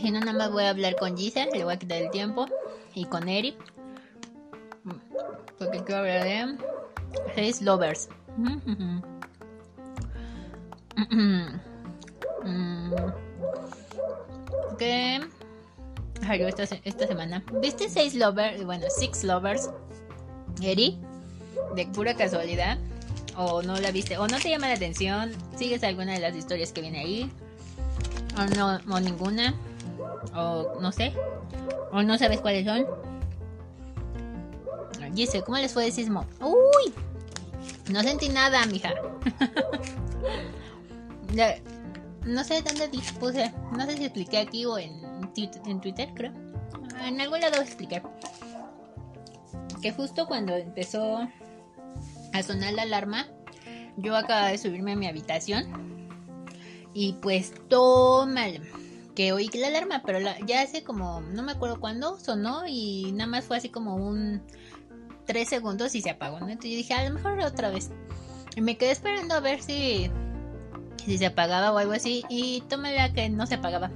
Si no, nada más voy a hablar con Giselle, le voy a quitar el tiempo. Y con Eri. Porque quiero hablar de Seis Lovers. ¿Qué? Salió esta, esta semana. ¿Viste Seis Lovers? Bueno, Six Lovers. Eri. De pura casualidad. O no la viste. O no te llama la atención. ¿Sigues alguna de las historias que viene ahí? O no, o ninguna. O no sé. O no sabes cuáles son. Dice, ¿cómo les fue de sismo? ¡Uy! No sentí nada, mija. no sé dónde puse. No sé si expliqué aquí o en, en Twitter, creo. En algún lado expliqué. Que justo cuando empezó a sonar la alarma, yo acababa de subirme a mi habitación. Y pues toma que oí la alarma, pero ya hace como, no me acuerdo cuándo sonó y nada más fue así como un tres segundos y se apagó, ¿no? Entonces yo dije, a lo mejor otra vez. Y me quedé esperando a ver si, si se apagaba o algo así y la que no se apagaba.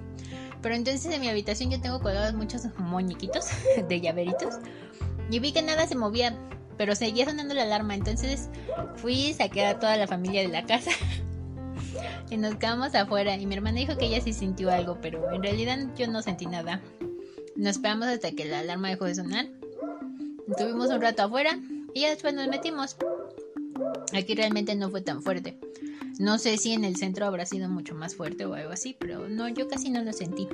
Pero entonces en mi habitación yo tengo colgados muchos muñequitos de llaveritos y vi que nada se movía, pero seguía sonando la alarma. Entonces fui y saqué a toda la familia de la casa y nos quedamos afuera. Y mi hermana dijo que ella sí sintió algo, pero en realidad yo no sentí nada. Nos esperamos hasta que la alarma dejó de sonar. Estuvimos un rato afuera y ya después nos metimos. Aquí realmente no fue tan fuerte. No sé si en el centro habrá sido mucho más fuerte o algo así, pero no, yo casi no lo sentí.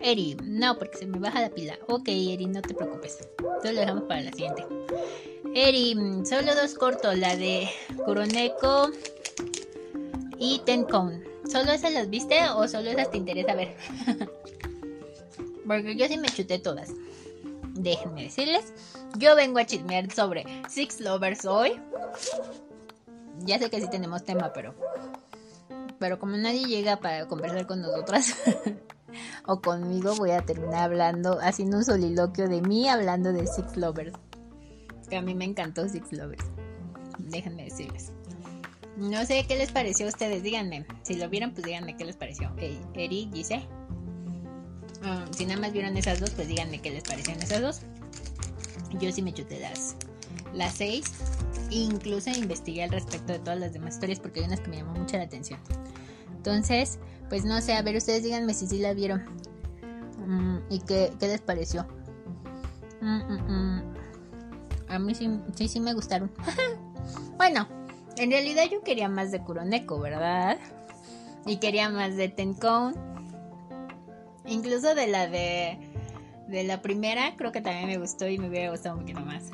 Eri, no, porque se me baja la pila. Ok, Eri, no te preocupes. Entonces lo dejamos para la siguiente. Eri, solo dos cortos, la de Kuroneko y Tencon. ¿Solo esas las viste o solo esas te interesa ver? Porque yo sí me chuté todas. Déjenme decirles, yo vengo a chismear sobre Six Lovers hoy. Ya sé que sí tenemos tema, pero pero como nadie llega para conversar con nosotras o conmigo, voy a terminar hablando, haciendo un soliloquio de mí hablando de Six Lovers. Que a mí me encantó Six Lovers. Déjenme decirles. No sé qué les pareció a ustedes, díganme. Si lo vieron, pues díganme qué les pareció. Eri, dice. Ah, si nada más vieron esas dos, pues díganme qué les parecieron esas dos. Yo sí me chuté las, las seis. Incluso investigué al respecto de todas las demás historias porque hay unas que me llamó mucho la atención. Entonces, pues no sé, a ver, ustedes díganme si sí la vieron. Mm, ¿Y qué, les pareció? Mm, mm, a mí sí, sí, sí me gustaron. bueno, en realidad yo quería más de Kuroneko, ¿verdad? Y quería más de Tenkon. Incluso de la de. De la primera, creo que también me gustó y me hubiera gustado un poquito más.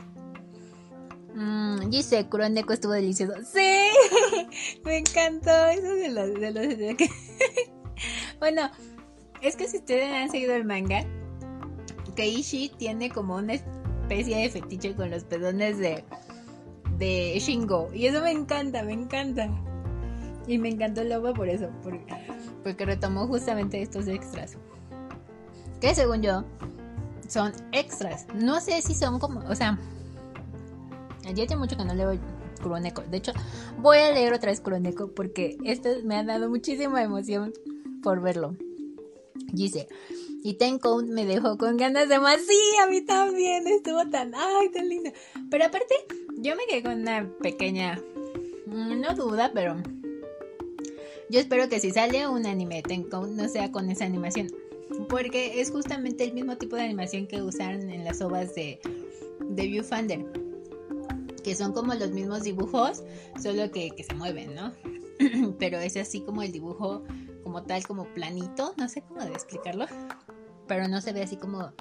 Mmm, dice, Kuroneko estuvo delicioso. ¡Sí! me encantó eso de los. De los bueno, es que si ustedes han seguido el manga, Keishi tiene como una especie de fetiche con los pedones de de Shingo. Y eso me encanta, me encanta. Y me encantó el por eso, porque, porque retomó justamente estos extras. Que según yo, son extras. No sé si son como, o sea, ya hace mucho que no leo Kuroneko. De hecho, voy a leer otra vez Kuroneko porque esto me ha dado muchísima emoción por verlo. Dice, y Tenko me dejó con ganas de más. Sí, a mí también. Estuvo tan, ay, tan lindo. Pero aparte, yo me quedé con una pequeña, mm, no duda, pero yo espero que si sale un anime Tenko no sea con esa animación. Porque es justamente el mismo tipo de animación que usaron en las obras de, de Viewfinder. Que son como los mismos dibujos, solo que, que se mueven, ¿no? pero es así como el dibujo como tal, como planito, no sé cómo de explicarlo pero no se ve así como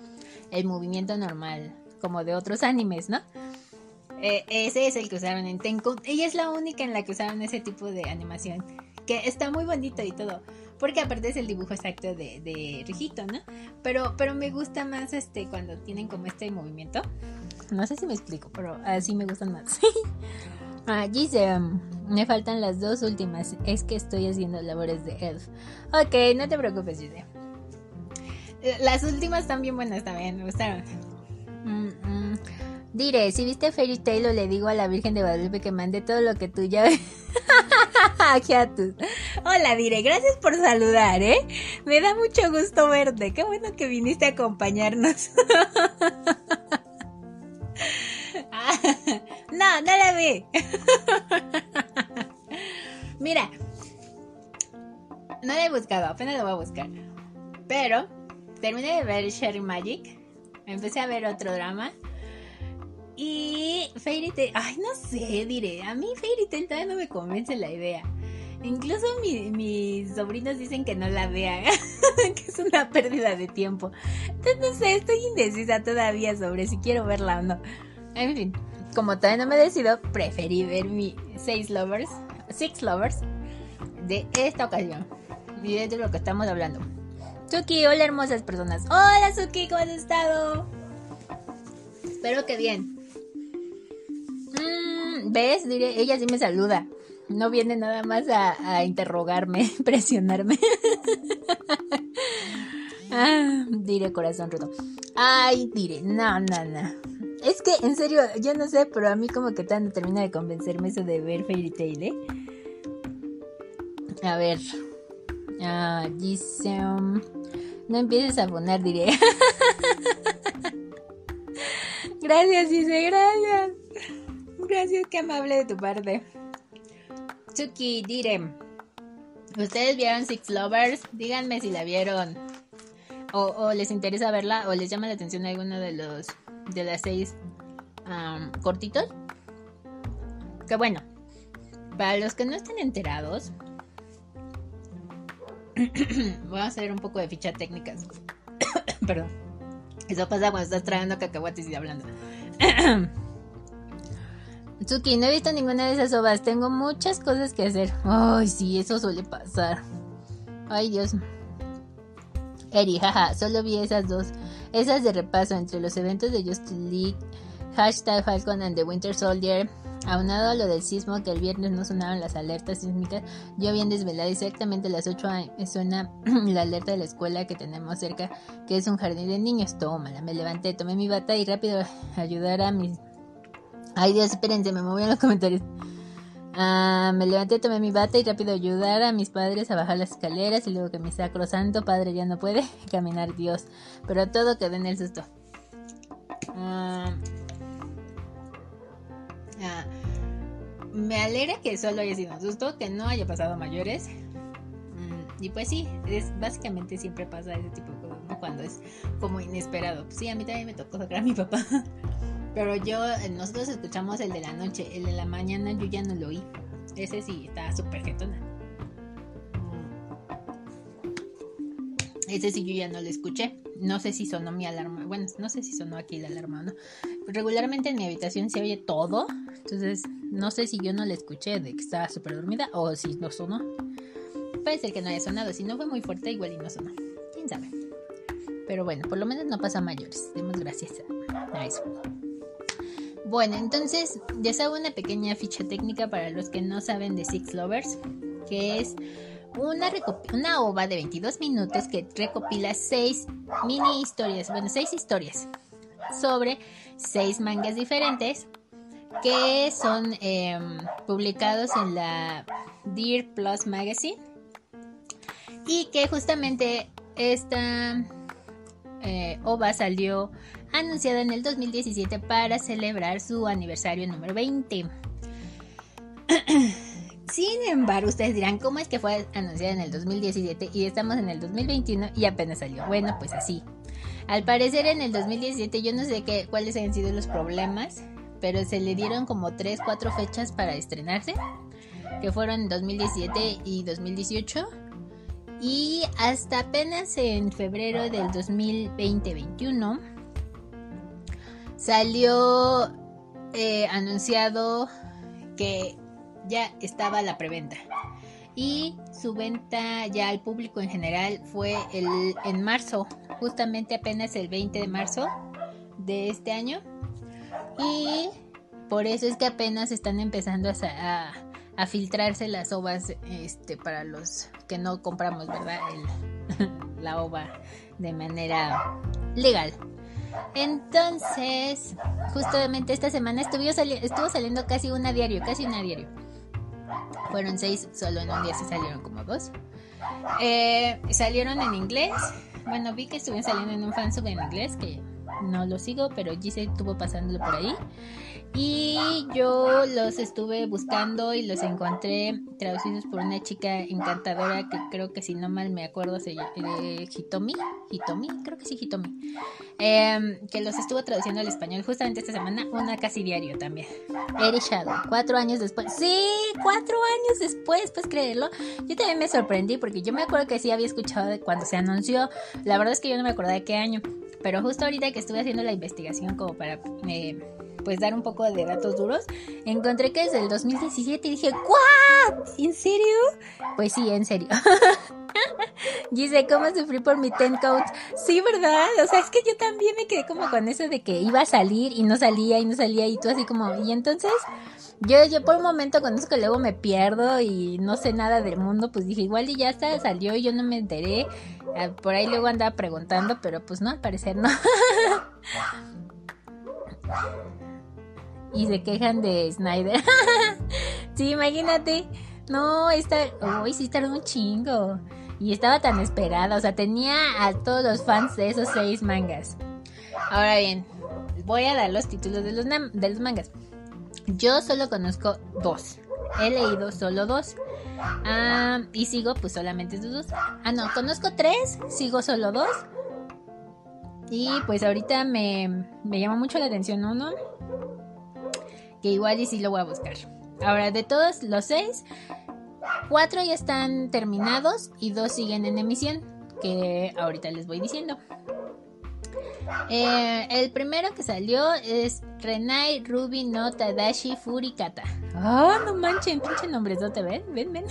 el movimiento normal, como de otros animes, ¿no? Eh, ese es el que usaron en Tenko. Ella es la única en la que usaron ese tipo de animación. Que está muy bonito y todo. Porque aparte es el dibujo exacto de, Rijito, ¿no? Pero, pero me gusta más este cuando tienen como este movimiento. No sé si me explico, pero así me gustan más. ah, dice, um, me faltan las dos últimas. Es que estoy haciendo labores de elf. Ok, no te preocupes, Gise. Las últimas están bien buenas también, me gustaron. Mm, mm. Diré, si viste Fairy Tail le digo a la Virgen de Guadalupe que mande todo lo que tú ya... Hola, Dire, gracias por saludar, ¿eh? Me da mucho gusto verte. Qué bueno que viniste a acompañarnos. no, no la vi. Mira, no la he buscado, apenas la voy a buscar. Pero terminé de ver Sherry Magic. Empecé a ver otro drama. Y Fairy Tail, ay, no sé, diré. A mí Fairy Tail todavía no me convence la idea. Incluso mis sobrinos dicen que no la vean, que es una pérdida de tiempo. Entonces, no sé, estoy indecisa todavía sobre si quiero verla o no. En fin, como todavía no me decido, preferí ver mi Six Lovers, Six Lovers de esta ocasión. Y de lo que estamos hablando. Suki, hola hermosas personas. Hola Suki, ¿cómo has estado? Espero que bien. Mm, ¿Ves? Diré, ella sí me saluda. No viene nada más a, interrogarme, presionarme. ah, diré corazón roto. Ay, diré, no, no, no. Es que, en serio, yo no sé, pero a mí como que tan termina de convencerme eso de ver Fairy Tail, ¿eh? A ver. Ah, dice... Um, no empieces a poner, diré. gracias, dice, gracias. Gracias, qué amable de tu parte. Tsuki, dire. ¿Ustedes vieron Six Lovers? Díganme si la vieron. O, les interesa verla o les llama la atención alguno de los de las seis cortitos. Que bueno, para los que no estén enterados, voy a hacer un poco de ficha técnicas. Perdón. Eso pasa cuando estás trayendo cacahuates y hablando. Tsuki, no he visto ninguna de esas ovas. Tengo muchas cosas que hacer. Ay, sí, eso suele pasar. Ay, Dios. Eri, jaja, solo vi esas dos. Esas de repaso entre los eventos de Justice League, hashtag Falcon and the Winter Soldier, Aunado a lo del sismo que el viernes no sonaron las alertas sísmicas, yo bien desvelada exactamente a las 8 suena la alerta de la escuela que tenemos cerca, que es un jardín de niños. Tómala, me levanté, tomé mi bata y rápido ayudar a mis... Ay Dios, espérense, me moví en los comentarios. Ah, me levanté, tomé mi bata y rápido ayudar a mis padres a bajar las escaleras y luego que mi sacrosanto padre ya no puede caminar Dios. Pero todo quedó en el susto. Ah, ah, me alegra que solo haya sido un que no haya pasado mayores. Mm, y pues sí, es básicamente siempre pasa ese tipo de cosas, Cuando es como inesperado. Sí, a mí también me tocó sacar a mi papá. Pero yo, nosotros escuchamos el de la noche, el de la mañana yo ya no lo oí. Ese sí está súper jetona. Ese sí yo ya no lo escuché. No sé si sonó mi alarma. Bueno, no sé si sonó aquí la alarma o no. Regularmente en mi habitación se oye todo. Entonces, no sé si yo no la escuché de que estaba súper dormida o si no sonó. Puede ser que no haya sonado. Si no fue muy fuerte, igual y no sonó. Quién sabe. Pero bueno, por lo menos no pasa mayores. Demos gracias a eso. Bueno, entonces les hago una pequeña ficha técnica para los que no saben de Six Lovers, que es una, una ova de 22 minutos que recopila seis mini historias, bueno, seis historias sobre seis mangas diferentes que son em, publicados en la Dear Plus Magazine y que justamente esta eh, ova salió anunciada en el 2017 para celebrar su aniversario número 20. Sin embargo, ustedes dirán, ¿cómo es que fue anunciada en el 2017 y estamos en el 2021 y apenas salió? Bueno, pues así. Al parecer en el 2017 yo no sé qué, cuáles han sido los problemas, pero se le dieron como 3, 4 fechas para estrenarse, que fueron en 2017 y 2018. Y hasta apenas en febrero del 2020-21 salió eh, anunciado que ya estaba la preventa y su venta ya al público en general fue el, en marzo, justamente apenas el 20 de marzo de este año y por eso es que apenas están empezando a, a, filtrarse las ovas este, para los que no compramos, ¿verdad? la ova de manera legal. Entonces, justamente esta semana estuvo, estuvo saliendo casi una diario, casi una diario. Fueron seis, solo en un día se salieron como dos. Eh, salieron en inglés. Bueno, vi que estuvieron saliendo en un fansub en inglés que no lo sigo, pero Gise estuvo pasándolo por ahí. Y yo los estuve buscando y los encontré traducidos por una chica encantadora que creo que si no mal me acuerdo se llama eh, Hitomi. Hitomi, creo que sí, Hitomi. Em, que los estuvo traduciendo al español justamente esta semana, una casi diario también. Eri Shadow, cuatro años después. Sí, cuatro años después, puedes creerlo. Yo también me sorprendí porque yo me acuerdo que sí había escuchado de cuando se anunció. La verdad es que yo no me acordaba de qué año. Pero justo ahorita que estuve haciendo la investigación como para eh, pues dar un poco de datos duros, encontré que desde el 2017 y dije, ¿what? ¿En serio? Pues sí, en serio. Dice, ¿cómo sufrí por mi ten coats? Sí, ¿verdad? O sea, es que yo también me quedé como con eso de que iba a salir y no salía y no salía y tú así como, y entonces yo, yo por un momento con eso que luego me pierdo y no sé nada del mundo, pues dije, igual y ya está, salió y yo no me enteré. Ah, por ahí luego andaba preguntando, pero pues no, al parecer no. y se quejan de Snyder. sí, imagínate. No, esta. Uy, sí, tardó un chingo. Y estaba tan esperada. O sea, tenía a todos los fans de esos seis mangas. Ahora bien, voy a dar los títulos de los, de los mangas. Yo solo conozco dos. He leído solo dos. Ah, y sigo pues solamente esos dos. Ah, no, conozco tres, sigo solo dos. Y pues ahorita me, me llama mucho la atención uno. Que igual y sí lo voy a buscar. Ahora, de todos los seis, cuatro ya están terminados y dos siguen en emisión. Que ahorita les voy diciendo. Eh, el primero que salió es Renai Ruby no Tadashi Furikata. Ah, no manchen, pinche nombrezote, ven, ven, ven.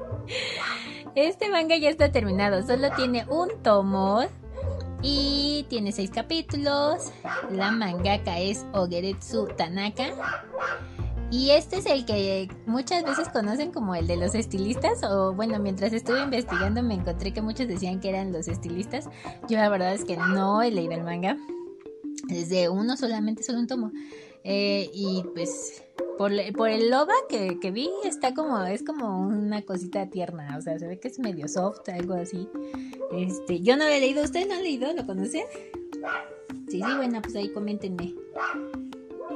este manga ya está terminado, solo tiene un tomo y tiene seis capítulos. La mangaka es Ogeretsu Tanaka. Y este es el que muchas veces conocen como el de los estilistas. O bueno, mientras estuve investigando me encontré que muchos decían que eran los estilistas. Yo la verdad es que no he leído el manga. Desde uno solamente, solo un tomo. Eh, y pues por, el loba que, vi está como es como una cosita tierna o sea se ve que es medio soft algo así este yo no lo he leído usted no ha leído lo conocen sí sí bueno pues ahí coméntenme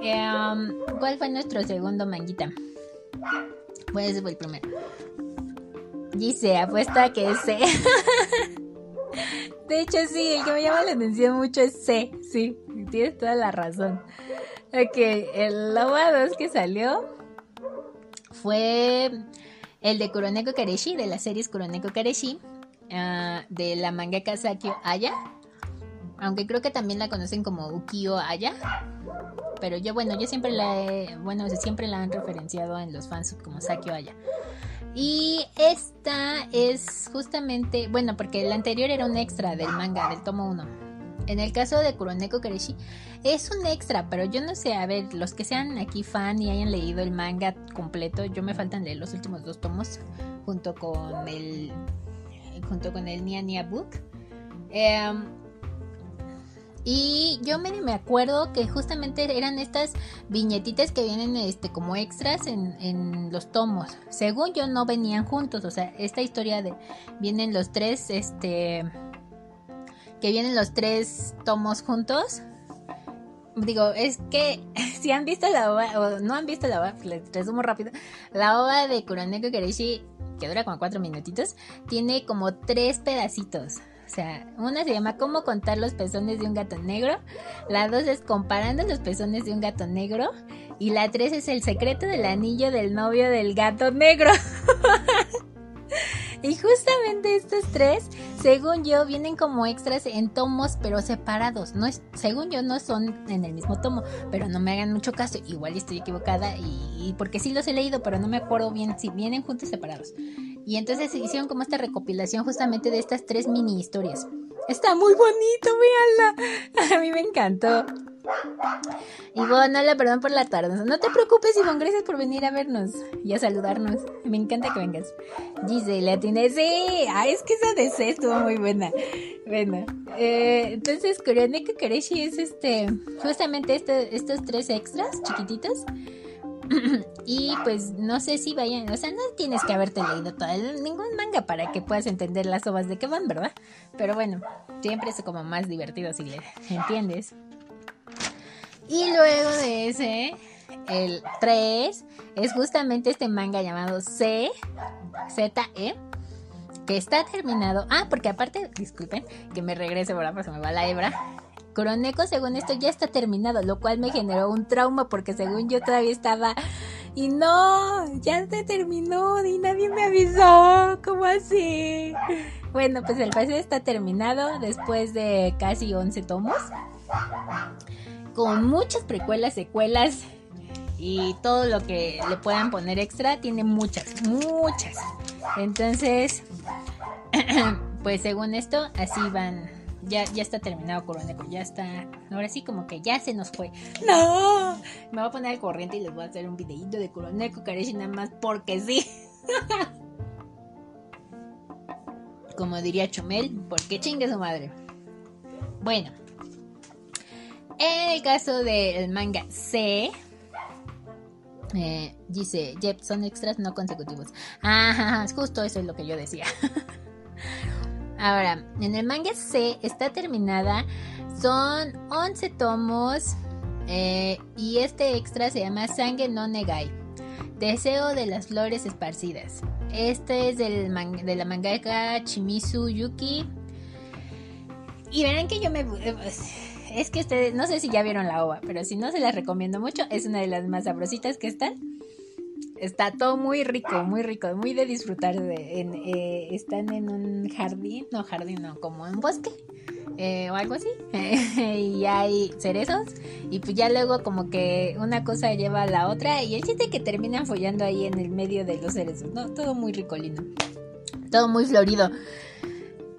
Em, ¿Cuál fue nuestro segundo manguita? Pues ese fue el primero. Dice, apuesta que es C. De hecho, sí, el que me llama la atención mucho es C. Sí, tienes toda la razón. Ok, el Loba 2 que salió fue el de Kuroneko Kareshi, de la serie Kuroneko Kareshi, ah, de la mangaka Sakio Aya. Aunque creo que también la conocen como Ukio Aya pero yo, bueno, yo siempre la he, bueno, siempre la han referenciado en los fans como Sakio Aya. Y esta es justamente, bueno, porque la anterior era un extra del manga, del tomo 1. En el caso de Kuroneko Kereshi, es un extra, pero yo no sé, a ver, los que sean aquí fan y hayan leído el manga completo, yo me faltan leer los últimos dos tomos junto con el junto con el Nia Nia Book. Eh, y yo me, me acuerdo que justamente eran estas viñetitas que vienen este, como extras en, en, los tomos. Según yo no venían juntos. O sea, esta historia de vienen los tres, este. Que vienen los tres tomos juntos. Digo, es que si han visto la obra, o no han visto la obra, les resumo rápido. La obra de Kuroneko Kereshi, que dura como cuatro minutitos, tiene como tres pedacitos. O sea, una se llama ¿Cómo contar los pezones de un gato negro? La dos es Comparando los pezones de un gato negro. Y la tres es El secreto del anillo del novio del gato negro. y justamente estos tres, según yo, vienen como extras en tomos, pero separados. No es, según yo, no son en el mismo tomo, pero no me hagan mucho caso. Igual estoy equivocada y, porque sí los he leído, pero no me acuerdo bien si vienen juntos separados. Y entonces se hicieron como esta recopilación justamente de estas tres mini historias. Está muy bonito, véanla. A mí me encantó. Ivonne, hola, perdón por la tarde. No te preocupes, Ivonne, gracias por venir a vernos y a saludarnos. Me encanta que vengas. Giselle, atiné. Sí, ah, es que esa de C estuvo muy buena. Bueno, eh, entonces, Kuroneko Kareshi es este, justamente este, estos tres extras chiquititos y pues no sé si vayan, o sea, no tienes que haberte leído todo, ningún manga para que puedas entender las obras de que van, ¿verdad? Pero bueno, siempre es como más divertido si le entiendes. Y luego de ese, el 3, es justamente este manga llamado C, Z-E, que está terminado. Ah, porque aparte, disculpen, que me regrese, ahora pues se me va la hebra. Coroneco, según esto, ya está terminado, lo cual me generó un trauma porque según yo todavía estaba... Y no, ya se terminó y nadie me avisó. ¿Cómo así? Bueno, pues el paseo está terminado después de casi 11 tomos. Con muchas precuelas, secuelas y todo lo que le puedan poner extra. Tiene muchas, muchas. Entonces, pues según esto, así van ya, ya está terminado Coroneco, ya está. Ahora sí, como que ya se nos fue. ¡No! Me voy a poner al corriente y les voy a hacer un videito de Coroneco Kareshi nada más porque sí. como diría Chomel, porque chingue su madre. Bueno, en el caso del manga C, eh, dice, Jep, son extras no consecutivos. Ajá, justo eso es lo que yo decía. Ahora, en el manga C está terminada. Son 11 tomos. Eh, y este extra se llama Sangue no Negai. Deseo de las flores esparcidas. Este es del de la mangaka Chimizu Yuki. Y verán que yo me... Es que ustedes, no sé si ya vieron la ova, pero si no se las recomiendo mucho. Es una de las más sabrositas que están está todo muy rico, muy rico, muy de disfrutar. Eh, están en un jardín, no jardín, no, como un bosque eh, o algo así. y hay cerezos y pues ya luego como que una cosa lleva a la otra y el chiste que terminan follando ahí en el medio de los cerezos, ¿no? Todo muy rico, lindo. Todo muy florido.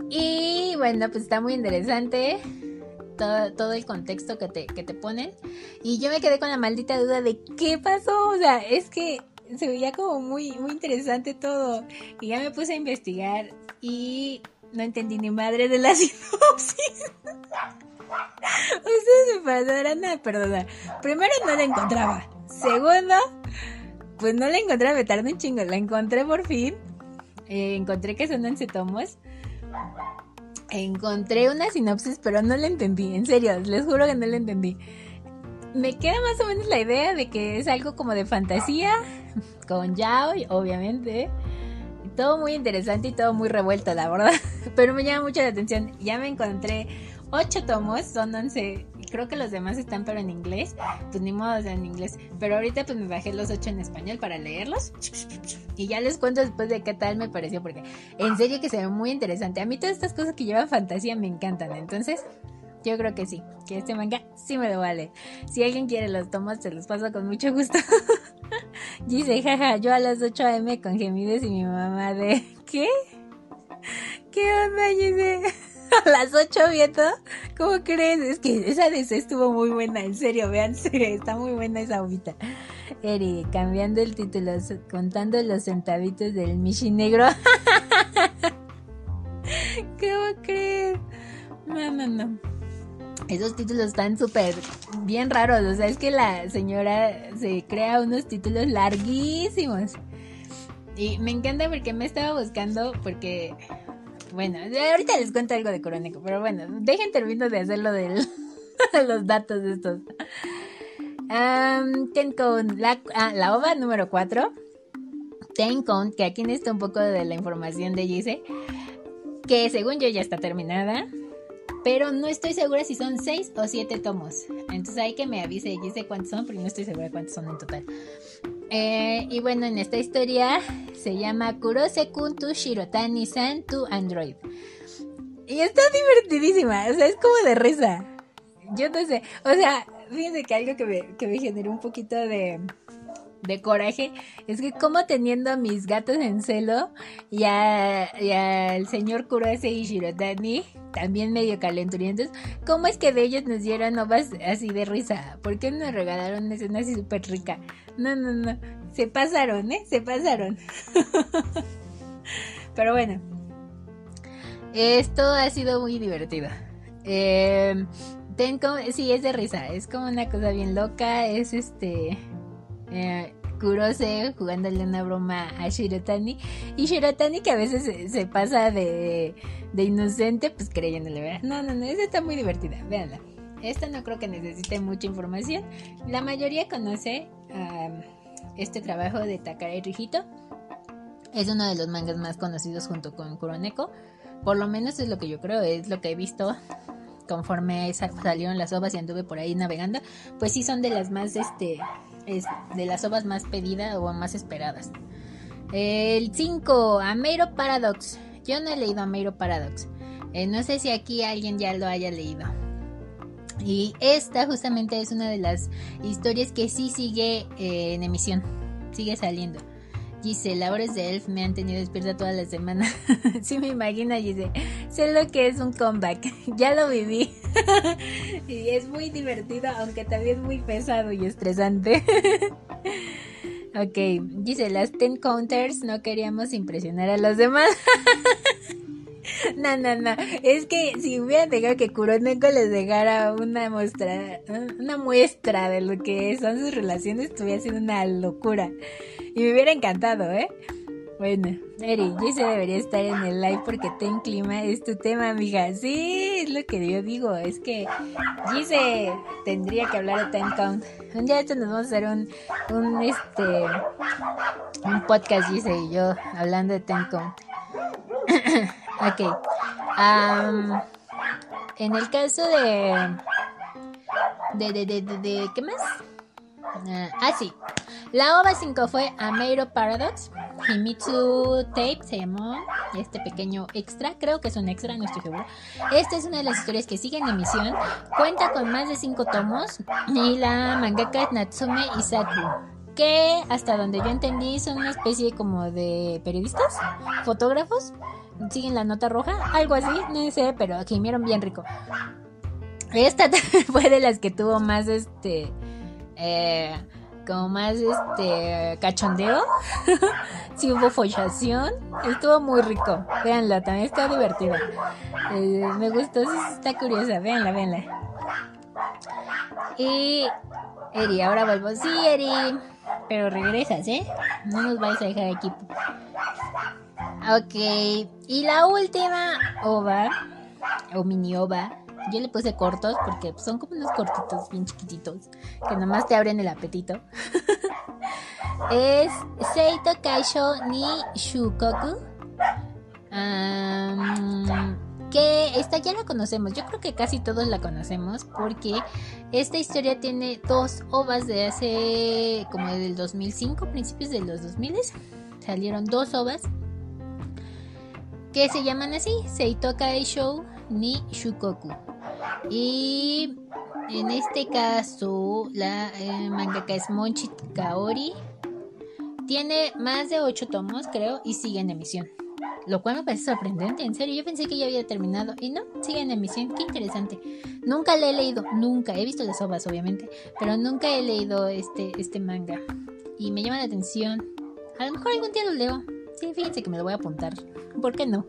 Y bueno, pues está muy interesante. Todo, todo, el contexto que te, que te ponen. Y yo me quedé con la maldita duda de qué pasó. O sea, es que se veía como muy, muy interesante todo. Y ya me puse a investigar y no entendí ni madre de la sinopsis. Ustedes me pasaron a perdonar. Primero no la encontraba. Segundo, pues no la encontraba, me tardé un chingo. La encontré por fin. Eh, encontré que son 11 tomos. Encontré una sinopsis, pero no la entendí. En serio, les juro que no la entendí me queda más o menos la idea de que es algo como de fantasía, con yaoi, obviamente. Todo muy interesante y todo muy revuelto, la verdad. Pero me llama mucho la atención. Ya me encontré ocho tomos, son once. Creo que los demás están pero en inglés. Pues ni modo en inglés. Pero ahorita pues me bajé los ocho en español para leerlos. Y ya les cuento después de qué tal me pareció. Porque en serio que se ve muy interesante. A mí todas estas cosas que llevan fantasía me encantan. Entonces, yo creo que sí, que este manga sí me lo vale. Si alguien quiere los tomos, se los paso con mucho gusto. Dice, jaja, yo a las 8 am con gemidos y mi mamá de... ¿Qué? ¿Qué onda, Dice? A las 8 viendo, ¿cómo crees? Es que esa ese estuvo muy buena, en serio, véanse, está muy buena esa ovita. Eri, cambiando el título, contando los centavitos del Michi Negro. ¿Cómo crees? No, no, no. Esos títulos están súper bien raros. O sea, es que la señora se crea unos títulos larguísimos. Y me encanta porque me estaba buscando, porque, bueno, ahorita les cuento algo de Coroneco, pero bueno, dejen termino de hacerlo de los datos estos. Um, Tencon, la, ah, la ova número 4. Tencon, que aquí está un poco de la información de Gise, que según yo ya está terminada pero no estoy segura si son 6 o 7 tomos. Entonces hay que me avise, yo sé cuántos son, pero no estoy segura cuántos son en total. Eh, y bueno, en esta historia se llama Kurose Kuntu Shirotani San tu Android. Y está divertidísima, o sea, es como de risa. Yo no sé, o sea, fíjense que algo que me, que me generó un poquito de, de coraje es que como teniendo a mis gatos en celo y, al señor Kurose y Shirotani también medio calenturientos, ¿cómo es que de ellos nos dieron ovas así de risa? ¿Por qué nos regalaron una escena así súper rica? No, no, no, se pasaron, ¿eh? Se pasaron. Pero bueno, esto ha sido muy divertido. Eh, sí, es de risa, es como una cosa bien loca, es este eh, Kurose jugándole una broma a Shirotani. Y Shirotani que a veces se, pasa de, de, inocente, pues creyéndole, ¿verdad? No, no, no, esa está muy divertida, véanla. Esta no creo que necesite mucha información. La mayoría conoce este trabajo de Takara Rijito. Es uno de los mangas más conocidos junto con Kuroneko. Por lo menos es lo que yo creo, es lo que he visto conforme salieron las ovas y anduve por ahí navegando. Pues sí son de las más, este, de las ovas más pedidas o más esperadas. El 5, Amero Paradox. Yo no he leído Amero Paradox. Eh, no sé si aquí alguien ya lo haya leído. Y esta justamente es una de las historias que sí sigue eh, en emisión, sigue saliendo. Dice, labores de Elf me han tenido despierta toda la semana. sí me imagino, dice, sé lo que es un comeback, ya lo viví. y es muy divertido, aunque también muy pesado y estresante. ok, dice, las ten counters no queríamos impresionar a los demás. No, no, no. Es que si hubieran dejado que Kuroneko les dejara una muestra, una muestra de lo que son sus relaciones, estuviera siendo una locura. Y me hubiera encantado, ¿eh? Bueno, Eri, Gise debería estar en el live porque Ten Clima es tu tema, amiga. Sí, es lo que yo digo. Es que Gise tendría que hablar de Time Count. Un día esto nos vamos a hacer un, un este, un podcast, Gise y yo, hablando de Time Count. Ok. en el caso de de, de, de, de, ¿Qué más? ah, ah sí. La OVA 5 fue Ameiro Paradox. Himitsu Tape se llamó este pequeño extra. Creo que es un extra, no estoy seguro. Esta es una de las historias que sigue en emisión. Cuenta con más de 5 tomos. Y la mangaka Natsume Isaku que hasta donde yo entendí son una especie como de periodistas, fotógrafos, siguen la nota roja, algo así, no sé, pero gimieron bien rico. Esta fue de las que tuvo más este eh, como más este cachondeo. sí hubo follación, estuvo muy rico. Véanla, también está divertida. Eh, me gustó, está curiosa, véanla, véanla. Y Eri, ahora vuelvo. Sí, Eri. Pero regresas, ¿eh? No nos vais a dejar aquí. Ok. Y la última ova, o mini ova, yo le puse cortos porque son como unos cortitos bien chiquititos que nomás te abren el apetito. es Seito Kaisho ni Shukoku. Que esta ya la conocemos. Yo creo que casi todos la conocemos porque esta historia tiene dos ovas de hace como del 2005, principios de los 2000. Salieron dos ovas que se llaman así, Seito Kaisho ni Shukoku. Y en este caso, la eh, mangaka es Monchi Kaori. Tiene más de 8 tomos, creo, y sigue en emisión. Lo cual me parece sorprendente, en serio. Yo pensé que ya había terminado. Y no, sigue en emisión. Qué interesante. Nunca le he leído, nunca. He visto las obras, obviamente. Pero nunca he leído este, este manga. Y me llama la atención. A lo mejor algún día lo leo. Sí, fíjense que me lo voy a apuntar. ¿Por qué no?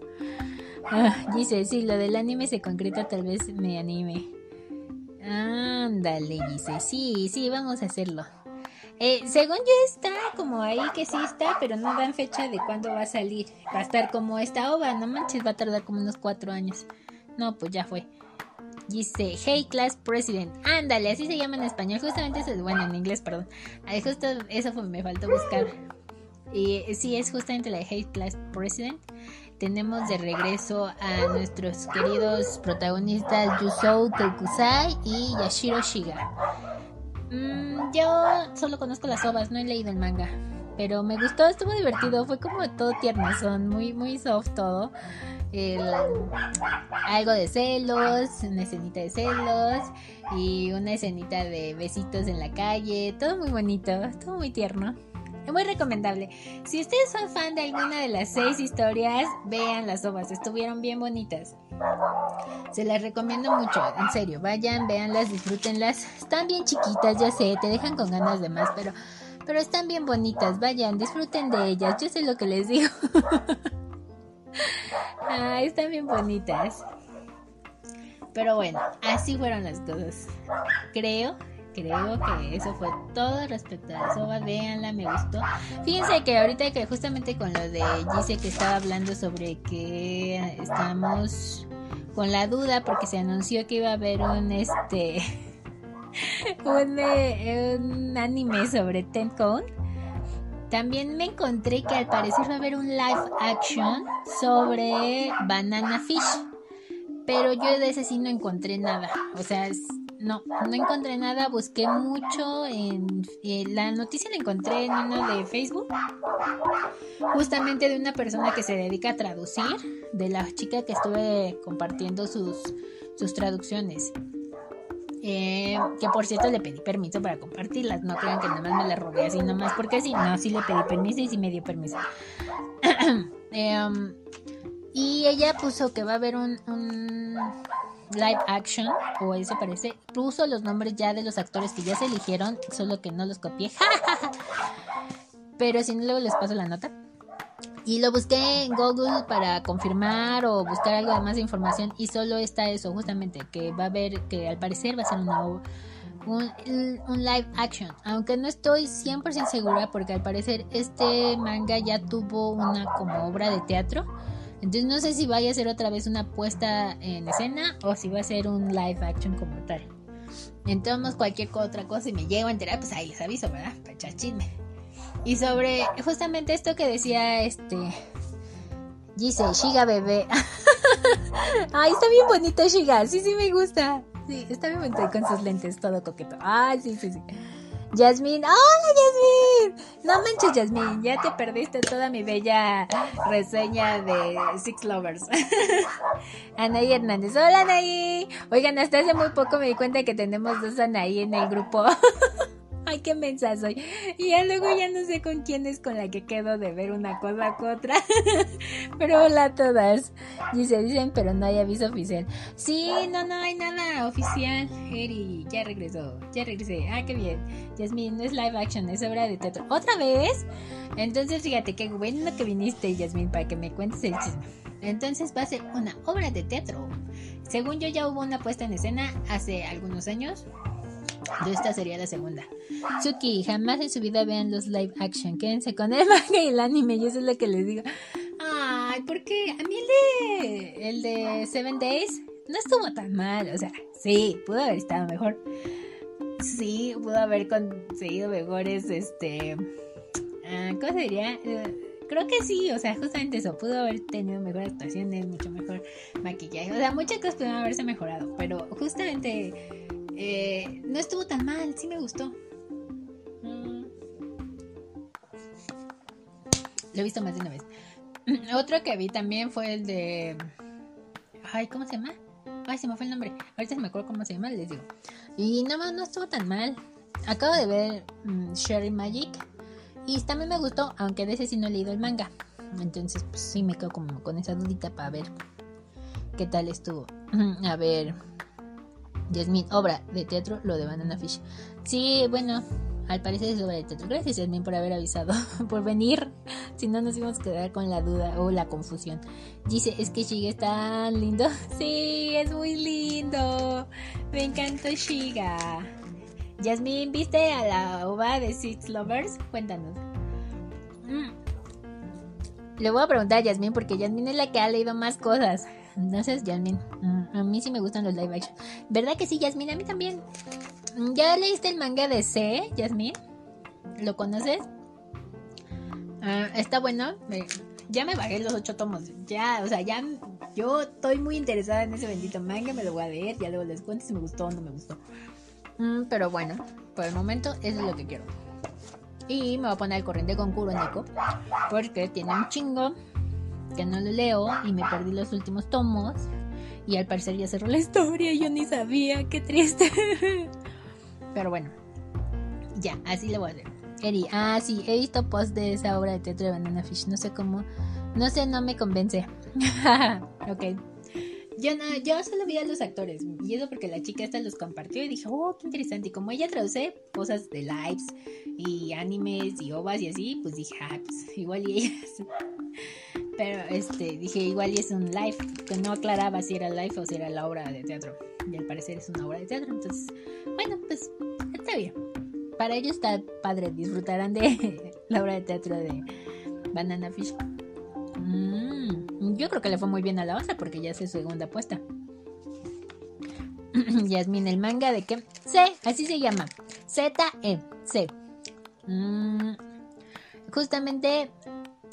Ah, dice, sí, lo del anime se concreta, tal vez me anime. Ándale, dice, sí, sí, vamos a hacerlo. Eh, según yo está como ahí que sí está, pero no dan fecha de cuándo va a salir. Va a estar como esta ova, no manches, va a tardar como unos cuatro años. No, pues ya fue. Dice, Hey Class President. Ándale, así se llama en español. Justamente eso, bueno, en inglés, perdón. justo eso fue, me faltó buscar. Y sí, es justamente la de Hey Class President tenemos de regreso a nuestros queridos protagonistas Yusou Tokusai y Yashiro Shiga. Mm, yo solo conozco las ovas, no he leído el manga. Pero me gustó, estuvo divertido, fue como todo tierno, son muy, muy soft todo. algo de celos, una escenita de celos y una escenita de besitos en la calle, todo muy bonito, todo muy tierno. Muy recomendable. Si ustedes son fan de alguna de las seis historias, vean las ovas, estuvieron bien bonitas. Se las recomiendo mucho, en serio, vayan, véanlas, disfrútenlas. Están bien chiquitas, ya sé, te dejan con ganas de más, pero, pero están bien bonitas, vayan, disfruten de ellas, yo sé lo que les digo. están bien bonitas. Pero bueno, así fueron las cosas. Creo creo que eso fue todo respecto a la soba. Véanla, me gustó. Fíjense que ahorita que justamente con lo de Gise que estaba hablando sobre que estamos con la duda porque se anunció que iba a haber un este un, eh, un anime sobre Tencon. También me encontré que al parecer va a haber un live action sobre Banana Fish. Pero yo de ese sí no encontré nada. O sea, no, no encontré nada. Busqué mucho en, la noticia la encontré en uno de Facebook. Justamente de una persona que se dedica a traducir. De la chica que estuve compartiendo sus, sus traducciones. Eh, que por cierto le pedí permiso para compartirlas. No crean que nada más me las robé así nomás porque sí. No, sí le pedí permiso y sí me dio permiso. Em, y ella puso que va a haber un, live action, o eso parece. Puso los nombres ya de los actores que ya se eligieron, solo que no los copié. Pero si no, luego les paso la nota. Y lo busqué en Google para confirmar o buscar algo de más información y solo está eso, justamente, que va a haber, que al parecer va a ser una, un, un live action. Aunque no estoy 100% segura porque al parecer este manga ya tuvo una como obra de teatro. Entonces no sé si vaya a ser otra vez una puesta en escena o si va a ser un live action como tal. Entonces cualquier otra cosa y me llego a enterar, pues ahí les aviso, ¿verdad? Para echar chisme. Y sobre justamente esto que decía este. Dice, Shiga bebé. Ay, está bien bonito Shiga. Sí, sí me gusta. Sí, está bien bonito con sus lentes, todo coqueto. Ay, sí, sí, sí. Yasmin, hola Yasmin. No manches Yasmin, ya te perdiste toda mi bella reseña de Six Lovers. Anaí Hernández, hola Anaí. Oigan, hasta hace muy poco me di cuenta que tenemos dos Anaí en el grupo. ay, qué mensa soy. Y ya luego ya no sé con quién es con la que quedo de ver una cosa con otra. pero hola a todas. Y se dicen, pero no hay aviso oficial. Sí, no, no hay nada oficial. Eri, ya regresó, ya regresé. Ah, qué bien. Yasmin, no es live action, es obra de teatro. ¿Otra vez? Entonces, fíjate qué bueno que viniste, Yasmin, para que me cuentes el chisme. Entonces va a ser una obra de teatro. Según yo ya hubo una puesta en escena hace algunos años esta sería la segunda. Suki, jamás en su vida vean los live action. Quédense con el manga y el anime. Yo eso es lo que les digo. Ay, porque a mí el de, el de Seven Days no estuvo tan mal. O sea, sí, pudo haber estado mejor. Sí, pudo haber conseguido mejores, este... Ah, ¿Cómo se diría? Eh, creo que sí, o sea, justamente eso, pudo haber tenido mejores actuaciones, mucho mejor maquillaje, o sea, muchas cosas pudieron haberse mejorado, pero justamente eh, no estuvo tan mal, sí me gustó. Mm. Lo he visto más de una vez. Otro que vi también fue el de. Ay, ¿cómo se llama? Ay, se me fue el nombre. Ahorita se me acuerdo cómo se llama, les digo. Y no, no estuvo tan mal. Acabo de ver mm, Sherry Magic. Y también me gustó, aunque de ese sí no he leído el manga. Entonces, pues sí me quedo como con esa dudita para ver qué tal estuvo. A ver. Yasmin, obra de teatro, lo de Banana Fish. Sí, bueno, al parecer es obra de teatro. Gracias, Yasmin, por haber avisado, por venir. Si no, nos íbamos a quedar con la duda o la confusión. Dice, es que Shiga es tan lindo. Sí, es muy lindo. Me encantó Shiga. Yasmin, ¿viste a la ova de Six Lovers? Cuéntanos. Mm. Le voy a preguntar a Yasmin porque Yasmin es la que ha leído más cosas. Entonces, Yasmin, mm, a mí sí me gustan los live action. ¿Verdad que sí, Yasmin? A mí también. ¿Ya leíste el manga de C, Yasmin? ¿Lo conoces? Ah, está bueno. ya me bajé los ocho tomos. Ya, o sea, ya yo estoy muy interesada en ese bendito manga. Me lo voy a ver. Ya luego les cuento si me gustó o no me gustó. Mm, pero bueno, por el momento eso es lo que quiero. Y me voy a poner el corriente con Kuroneko. Porque tiene un chingo que no lo leo y me perdí los últimos tomos. Y al parecer ya cerró la historia yo ni sabía, qué triste. Pero bueno, ya, así lo voy a hacer. Eri, ah, sí, he visto post de esa obra de teatro de Banana Fish. No sé cómo, no sé, no me convence. ok. Yo no, yo solo vi a los actores. Y eso porque la chica esta los compartió y dije, oh, qué interesante. Y como ella traduce cosas de lives y animes y ovas y así, pues dije, ah, pues igual y ellas pero este, dije, igual y es un live, que no aclaraba si era live o si era la obra de teatro. Y al parecer es una obra de teatro, entonces, bueno, pues está bien. Para ellos está padre, disfrutarán de la obra de teatro de Banana Fish. Mm, yo creo que le fue muy bien a la osa porque ya hace su segunda apuesta. Yasmin, el manga de que C, así se llama. Z-E, C. Mm, justamente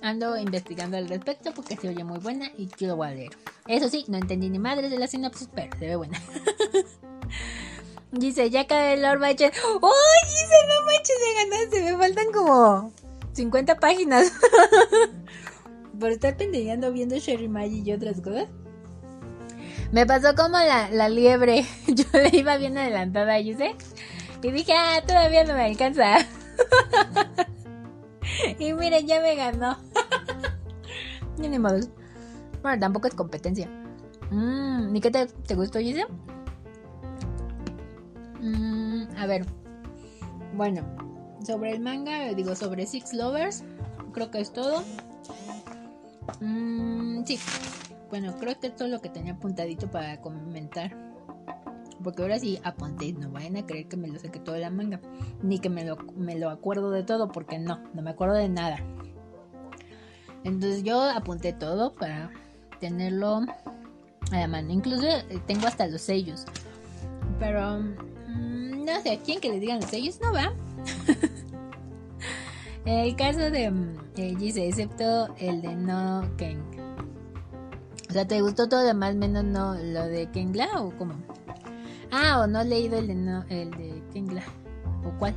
ando investigando al respecto porque se oye muy buena y quiero a leer. Eso sí, no entendí ni madre de la sinopsis, pero se ve buena. Dice, ya cae Lord Bacher. ¡Oh, dice, no manches de ganarse! Me faltan como 50 páginas. Por estar pendejeando viendo Sherry Maggie y otras cosas. Me pasó como la, la liebre. Yo le iba bien adelantada, Gise. Y dije, ah, todavía no me alcanza. Y miren, ya me ganó. ni modo. Bueno, tampoco es competencia. Mmm, ¿Ni qué te, te gustó, Gise? Mm, a ver. Bueno, sobre el manga, digo sobre Six Lovers. Creo que es todo. Mm, sí. Bueno, creo que es lo que tenía apuntadito para comentar. Porque ahora sí apunté, no vayan a creer que me lo saqué todo de la manga. Ni que me lo, me lo acuerdo de todo, porque no, no me acuerdo de nada. Entonces yo apunté todo para tenerlo a la mano. Incluso eh, tengo hasta los sellos. Pero mm, no sé a quién que le digan los sellos, no va. el caso de eh, dice, excepto el de No Ken. O sea, ¿te gustó todo lo más menos no lo de Kengla o cómo? Ah, o no he leído el de no, el de Kengla. ¿O cuál?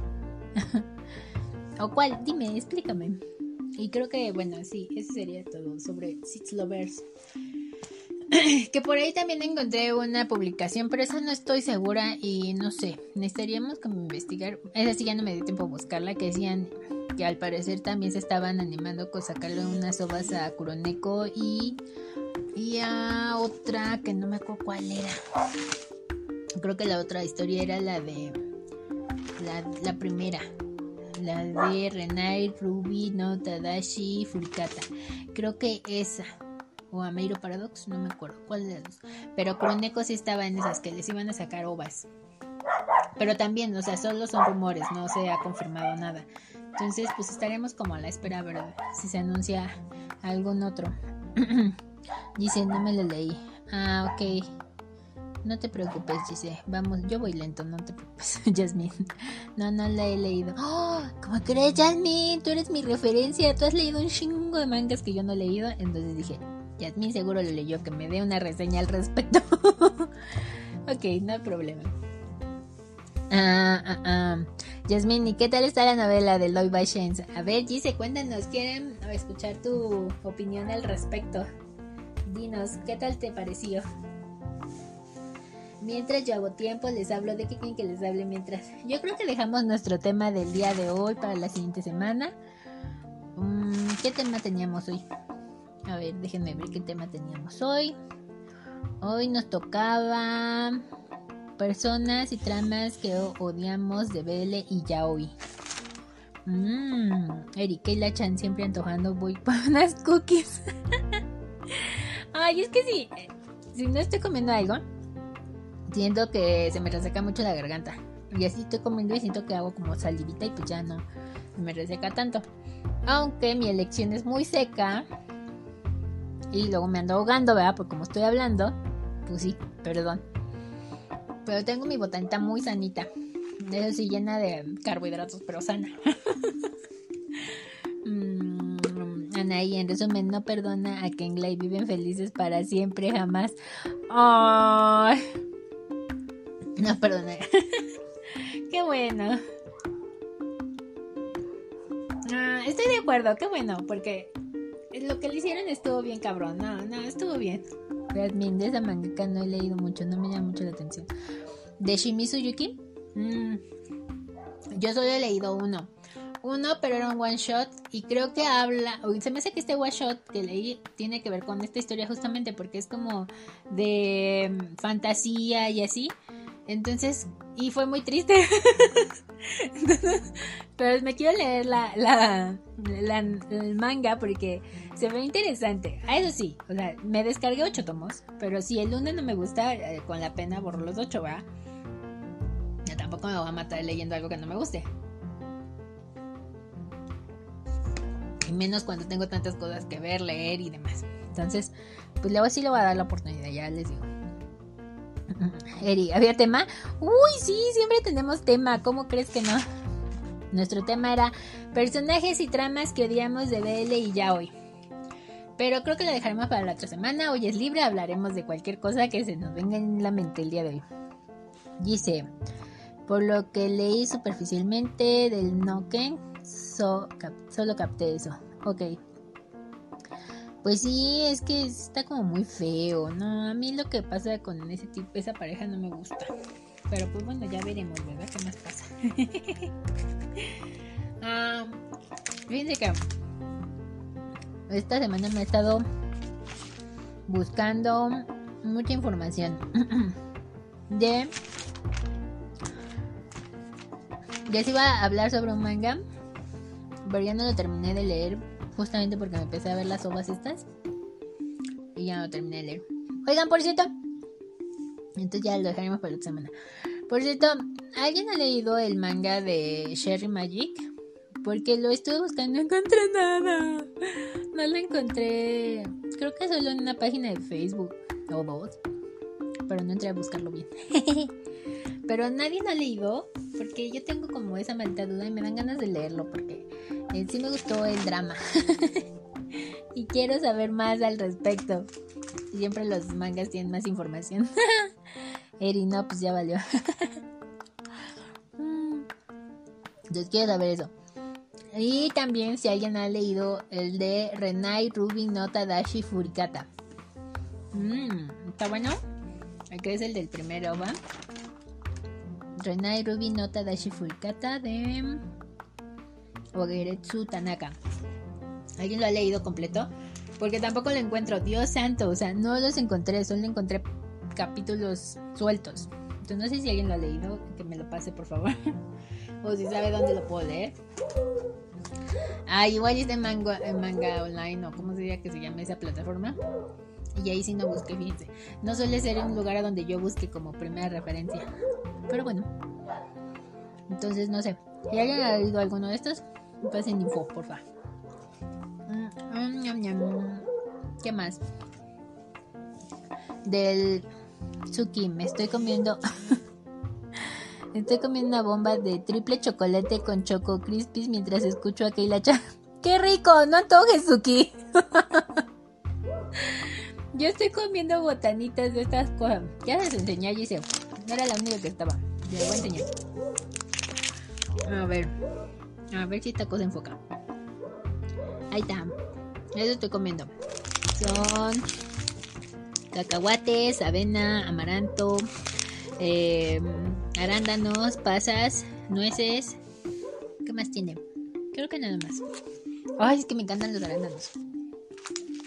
¿O cuál? Dime, explícame. Y creo que, bueno, sí, eso sería todo sobre Six Lovers. que por ahí también encontré una publicación, pero esa no estoy segura y no sé, necesitaríamos como investigar. Esa sí ya no me dio tiempo a buscarla, que decían que al parecer también se estaban animando con sacarle unas ovas a Kuroneko y, y a otra que no me acuerdo cuál era. Creo que la otra historia era la de la, la primera, la de Renai, Ruby, no Tadashi, Furikata. Creo que esa o Ameiro Paradox, no me acuerdo cuál de las. Pero Kuroneko sí estaba en esas que les iban a sacar ovas. Pero también, o sea, solo son rumores, no se ha confirmado nada. Entonces, pues estaremos como a la espera, ¿verdad? Si se anuncia algún otro. Dice, no me lo leí. Ah, ok. No te preocupes, dice. Vamos, yo voy lento, no te preocupes, Jasmine. No, no la he leído. ¡Oh! ¿Cómo crees, Jasmine? Tú eres mi referencia. Tú has leído un chingo de mangas que yo no he leído. Entonces dije, Jasmine seguro lo leyó, que me dé una reseña al respecto. ok, no hay problema. Ah, ah, ah. Jasmine, ¿y qué tal está la novela de Lloyd by A ver, Gise, cuéntanos, quieren escuchar tu opinión al respecto. Dinos, ¿qué tal te pareció? Mientras yo hago tiempo, les hablo de qué quieren que les hable mientras. Yo creo que dejamos nuestro tema del día de hoy para la siguiente semana. Mm, ¿Qué tema teníamos hoy? A ver, déjenme ver qué tema teníamos hoy. Hoy nos tocaba personas y tramas que odiamos de Belle y Yaoi. Mmm, Erika y la Chan siempre antojando voy para unas cookies. Ay, es que sí, si no estoy comiendo algo, siento que se me reseca mucho la garganta. Y así estoy comiendo y siento que hago como salivita y pues ya no me reseca tanto. Aunque mi elección es muy seca, y luego me ando ahogando, ¿verdad? Porque como estoy hablando, pues sí, perdón. Pero tengo mi botanita muy sanita. De eso sí, llena de carbohidratos, pero sana. mm, Anaí, en resumen, no perdona a Kengla y viven felices para siempre, jamás. Ay. No perdona. qué bueno. Ah, estoy de acuerdo, qué bueno, porque lo que le hicieron estuvo bien cabrón. No, no, estuvo bien. Admin, de esa mangaka no he leído mucho, no me llama mucho la atención. De Shimizu Yuki, mm, yo solo he leído uno. Uno, pero era un one shot. Y creo que habla. Se me hace que este one shot que leí tiene que ver con esta historia justamente porque es como de mm, fantasía y así. Entonces, y fue muy triste. pero me quiero leer la, la, el manga porque se ve interesante. A eso sí, o sea, me descargué ocho tomos, pero si el uno no me gusta, eh, con la pena borro los ocho, ¿va? tampoco tampoco me voy a matar leyendo algo que no me guste. Y menos cuando tengo tantas cosas que ver, leer y demás. Entonces, pues luego sí le voy a dar la oportunidad, ya les digo. Eri, ¿había tema? Uy, sí, siempre tenemos tema. ¿Cómo crees que no? Nuestro tema era personajes y tramas que odiamos de BL y ya hoy. Pero creo que lo dejaremos para la otra semana. Hoy es libre, hablaremos de cualquier cosa que se nos venga en la mente el día de hoy. Dice, por lo que leí superficialmente del Noken, solo capté eso. Ok. Pues sí, es que está como muy feo, ¿no? A mí lo que pasa con ese tipo, esa pareja no me gusta. Pero pues bueno, ya veremos, ¿verdad? ¿Qué más pasa? ah, fíjense que esta semana me he estado buscando mucha información de... Ya se iba a hablar sobre un manga, pero ya no lo terminé de leer, justamente porque me empecé a ver las obras estas. Y ya no terminé de leer. Oigan, por cierto, entonces ya lo dejaremos para la semana. Por cierto, ¿alguien ha leído el manga de Sherry Magic? Porque lo estuve buscando y no encontré nada. No lo encontré. Creo que solo en una página de Facebook o dos. Pero no entré a buscarlo bien. pero nadie lo ha leído. Porque yo tengo como esa maldita duda y me dan ganas de leerlo. Porque eh, sí me gustó el drama. y quiero saber más al respecto. Siempre los mangas tienen más información. Eri, no, pues ya valió. Entonces quiero saber eso. Y también si alguien ha leído el de Renai Ruby Nota Dashi Furikata. Mmm, ¿está bueno? Aquí es el del primero, ¿va? Renai Ruby Nota Dashi Furikata de Ogeretsu Tanaka. ¿Alguien lo ha leído completo? Porque tampoco lo encuentro. Dios santo, o sea, no los encontré, solo encontré capítulos sueltos. Entonces no sé si alguien lo ha leído, que me lo pase por favor. o si sabe dónde lo puedo leer. Ah, igual es de manga, manga online o como se diga que se llama esa plataforma. Y ahí sí no busqué, fíjense. No suele ser un lugar a donde yo busque como primera referencia. Pero bueno. Entonces no sé. Si alguien ha leído alguno de estos, pasen info, por favor. Mm, mm, ¿Qué más? Del Suki, me estoy comiendo. estoy comiendo una bomba de triple chocolate con choco crispies mientras escucho a Keila Chan. ¡Qué rico! No antojes, Suki. Yo estoy comiendo botanitas de estas cosas. Ya les enseñé a Giselle. No era la única que estaba. Les voy a enseñar. A ver. A ver si esta cosa enfoca. Ahí está. Eso estoy comiendo. Son cacahuates, avena, amaranto, eh, arándanos, pasas, nueces. ¿Qué más tiene? Creo que nada más. Ay, es que me encantan los arándanos.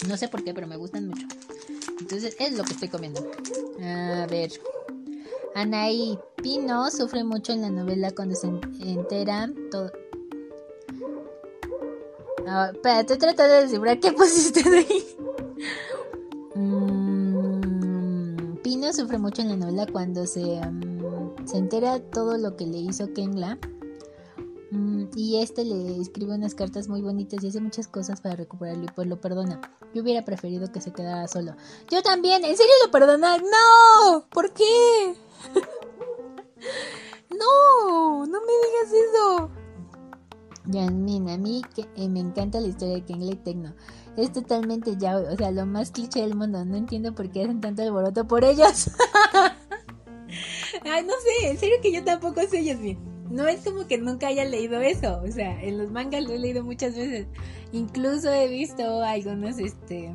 No sé por qué, pero me gustan mucho. Entonces es lo que estoy comiendo. A ver. Anaí Pino sufre mucho en la novela cuando se entera todo. Ah, espera, estoy tratando de descifrar qué pusiste de ahí. sufre mucho en la novela cuando se, mm, se entera todo lo que le hizo Kenla. Mm, y este le escribe unas cartas muy bonitas y hace muchas cosas para recuperarlo y pues lo perdona. Yo hubiera preferido que se quedara solo. Yo también, ¿en serio lo perdona? ¡No! ¿Por qué? no, no me digas eso. Yanmin, a mí que, eh, me encanta la historia de Kenla y Tecno es totalmente ya, o sea, lo más cliché del mundo. No entiendo por qué hacen tanto alboroto por ellos. Ay, no sé, en serio que yo tampoco sé, Yasmin. No es como que nunca haya leído eso. O sea, en los mangas lo he leído muchas veces. Incluso he visto algunos, este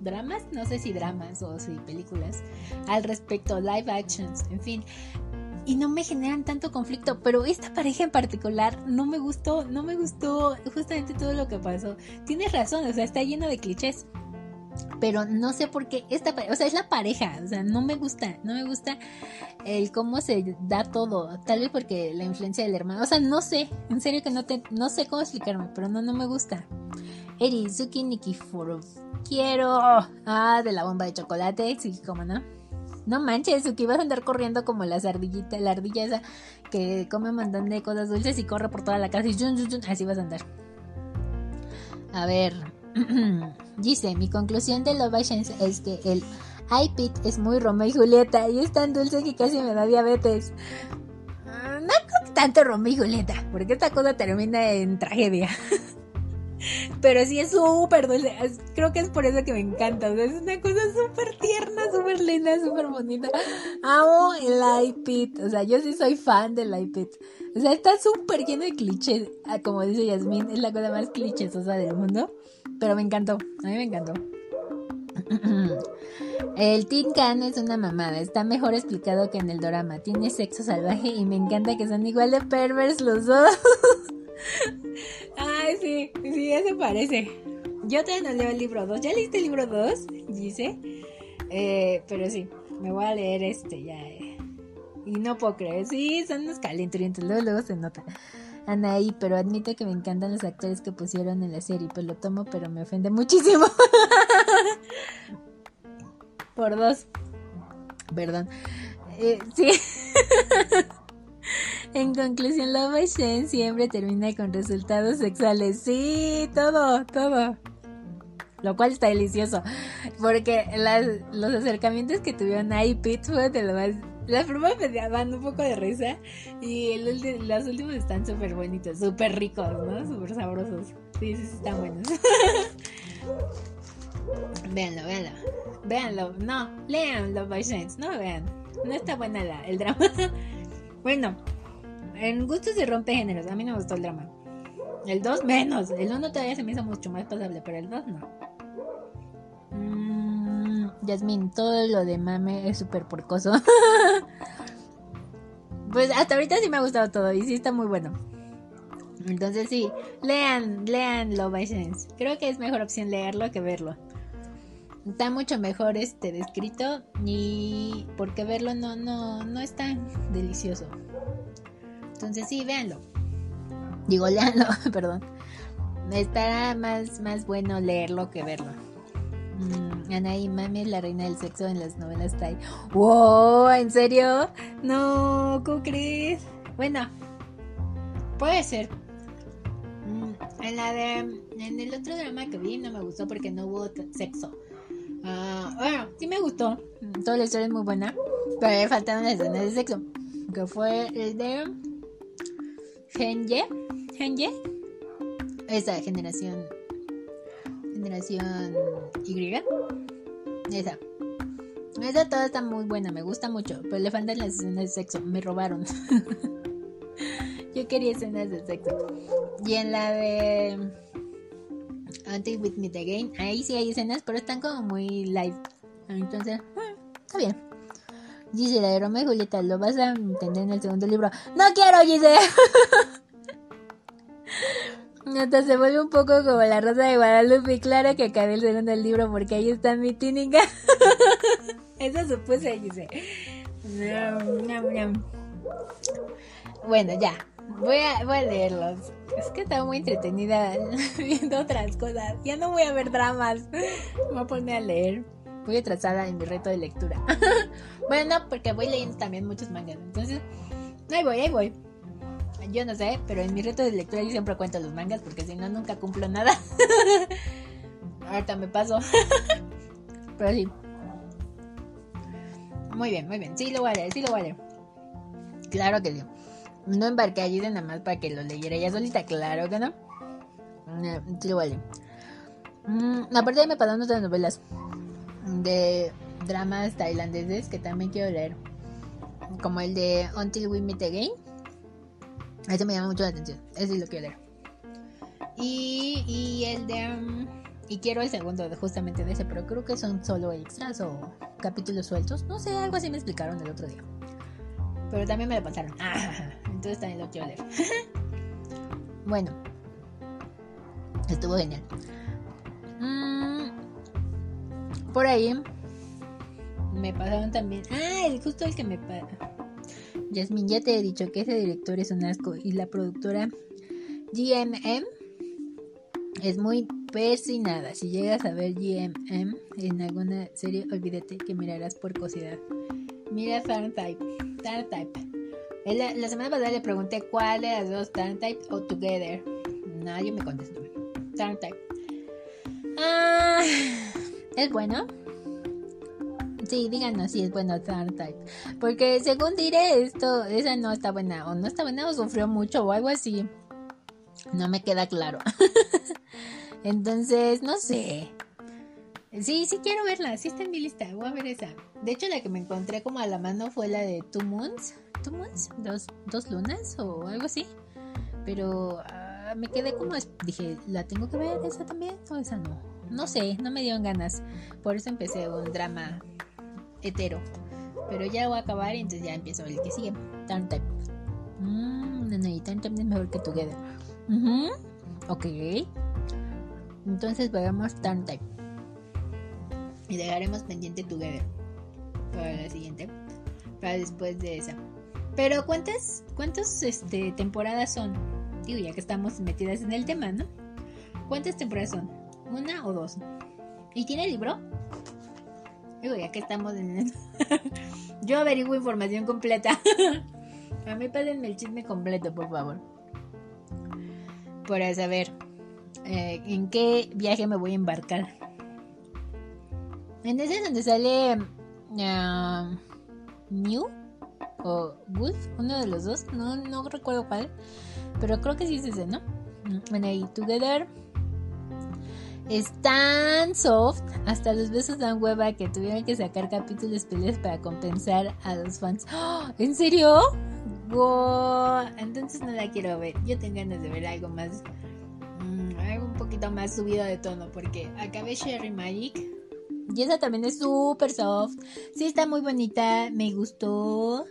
dramas, no sé si dramas o si películas al respecto, live actions, en fin y no me generan tanto conflicto, pero esta pareja en particular no me gustó, no me gustó justamente todo lo que pasó. Tienes razón, o sea, está lleno de clichés. Pero no sé por qué esta, o sea, es la pareja, o sea, no me gusta, no me gusta el cómo se da todo, tal vez porque la influencia del hermano, o sea, no sé, en serio que no te, no sé cómo explicarme, pero no, no me gusta. Erizuki Nikiforo, quiero, ah, de la bomba de chocolate, sí, cómo no. No manches, que ibas a andar corriendo como las ardillitas, la ardilla esa que come un montón de cosas dulces y corre por toda la casa y así vas a andar. A ver, dice, mi conclusión de Love es que el iPit es muy Romeo y Julieta y es tan dulce que casi me da diabetes. Ah, no tanto Romeo y Julieta, porque esta cosa termina en tragedia. Pero sí es súper dulce. Creo que es por eso que me encanta. es una cosa súper tierna, súper linda, súper bonita. Amo el iPit. O sea, yo sí soy fan del iPit. O sea, está súper lleno de clichés. Ah, como dice Yasmin, es la cosa más clichesosa del mundo. Pero me encantó. A mí me encantó. El Tin Can es una mamada, está mejor explicado que en el drama. Tiene sexo salvaje y me encanta que son igual de pervers los dos. Ay, sí, sí, eso parece. Yo todavía no leo el libro 2. ¿Ya leíste el libro 2? Dice. Eh, pero sí, me voy a leer este ya. Eh. Y no puedo creer. Sí, son unos calentrientos. Luego, luego se nota. Anaí, pero admite que me encantan los actores que pusieron en la serie. Pues lo tomo, pero me ofende muchísimo. Por dos. Perdón. Eh, sí. En conclusión, Love Shen siempre termina con resultados sexuales. Sí, todo, todo. Lo cual está delicioso. Porque los acercamientos que tuvieron ahí, Pete, fue de lo más. Las primeras me daban un poco de risa. Y el, los últimos están súper bonitos, súper ricos, ¿no? Súper sabrosos. Sí, sí, están buenos. véanlo, véanlo. Véanlo. No, lean Love by No vean. No está buena la, el drama. bueno, en gustos se rompe géneros. A mí no me gustó el drama. El 2 menos. El 1 todavía se me hizo mucho más pasable, pero el 2 no. Yasmin, todo lo de mame es súper porcoso. pues hasta ahorita sí me ha gustado todo y sí está muy bueno. Entonces sí, lean, lean Love. Creo que es mejor opción leerlo que verlo. Está mucho mejor este descrito y porque verlo no, no, no es tan delicioso. Entonces sí, véanlo. Digo, leanlo, perdón. Estará más, más bueno leerlo que verlo. Mm, Anaí Mami es la reina del sexo en las novelas Tai. ¡Wow! ¿En serio? No, ¿cómo crees? Bueno, puede ser. Mm, en la de. En el otro drama que vi no me gustó porque no hubo sexo. Ah, bueno, sí me gustó. Toda la historia es muy buena. Pero me faltaron las escenas de sexo. Que fue el de Genye, Genye, esa generación, generación Y, esa. Esa toda está muy buena, me gusta mucho, pero le faltan las escenas de sexo, me robaron. Yo quería escenas de sexo. Y en la de Until With Me Again, ahí sí hay escenas, pero están como muy live. Entonces, mm, está bien. Dice la de Romeo y Julieta, lo vas a entender en el segundo libro. ¡No quiero, Gise! Hasta se vuelve un poco como la rosa de Guadalupe. Y claro que acabé el segundo libro porque ahí está mi tínica. Eso supuse, Gise. Bueno, ya. Voy a, voy a leerlos. Es que estaba muy entretenida viendo otras cosas. Ya no voy a ver dramas. Voy a poner a leer. Voy atrasada en mi reto de lectura. bueno, porque voy leyendo también muchos mangas. Entonces, ahí voy, ahí voy. Yo no sé, pero en mi reto de lectura yo siempre cuento los mangas porque si no, nunca cumplo nada. Ahorita me paso. pero sí. Muy bien, muy bien. Sí lo voy a leer, sí lo voy a leer. Claro que sí. No embarqué allí de nada más para que lo leyera ella solita. Claro que no. sí lo voy a leer. Mm, aparte de me pasaron otras novelas de dramas tailandeses que también quiero leer. Como el de Until We Meet Again. Ese me llama mucho la atención. Ese lo quiero leer. Y, y el de... Um, y quiero el segundo justamente de ese, pero creo que son solo extras o capítulos sueltos. No sé, algo así me explicaron el otro día. Pero también me lo pasaron. entonces también lo quiero leer. bueno. Estuvo genial. Mm, por ahí me pasaron también. Ah, el, justo el que me. Yasmin, ya te he dicho que ese director es un asco y la productora GMM es muy persinada. Si llegas a ver GMM en alguna serie, olvídate que mirarás por cosidad. mira Type. Type. La, la semana pasada le pregunté cuál de las dos, Type o Together. Nadie me contestó. Type. Ah, ¿Es bueno? Sí, díganos si es bueno Type. Porque según diré, esto, esa no está buena. O no está buena o sufrió mucho o algo así. No me queda claro. Entonces, no sé. Sí, sí quiero verla, sí está en mi lista, voy a ver esa. De hecho, la que me encontré como a la mano fue la de Two Moons. ¿Two Moons? ¿Dos, dos lunas o algo así? Pero ah, me quedé como... Dije, ¿la tengo que ver esa también o esa no? No sé, no me dieron ganas. Por eso empecé un drama hetero. Pero ya voy a acabar y entonces ya empiezo el que sigue. Turn Type. Mmm, no, no, es mejor que Together. Ok. Entonces veamos Turn Type. Y dejaremos pendiente Together. Para la siguiente. Para después de esa. Pero ¿cuántas, cuántas este, temporadas son? Digo, ya que estamos metidas en el tema, ¿no? ¿Cuántas temporadas son? ¿Una o dos? ¿Y tiene libro? Ya que estamos en... Yo averiguo información completa. A mí pásenme el chisme completo, por favor. Para saber eh, en qué viaje me voy a embarcar. En ese es donde sale uh, Mew o Wolf, uno de los dos, no, no recuerdo cuál, pero creo que sí es ese, ¿no? Bueno, ahí Together es tan soft, hasta los besos dan hueva que tuvieron que sacar capítulos especiales para compensar a los fans. ¡Oh! ¿En serio? Wow. Entonces no la quiero ver. Yo tengo ganas de ver algo más un poquito más subido de tono porque acabé Sherry Magic y esa también es súper soft. Sí, está muy bonita, me gustó.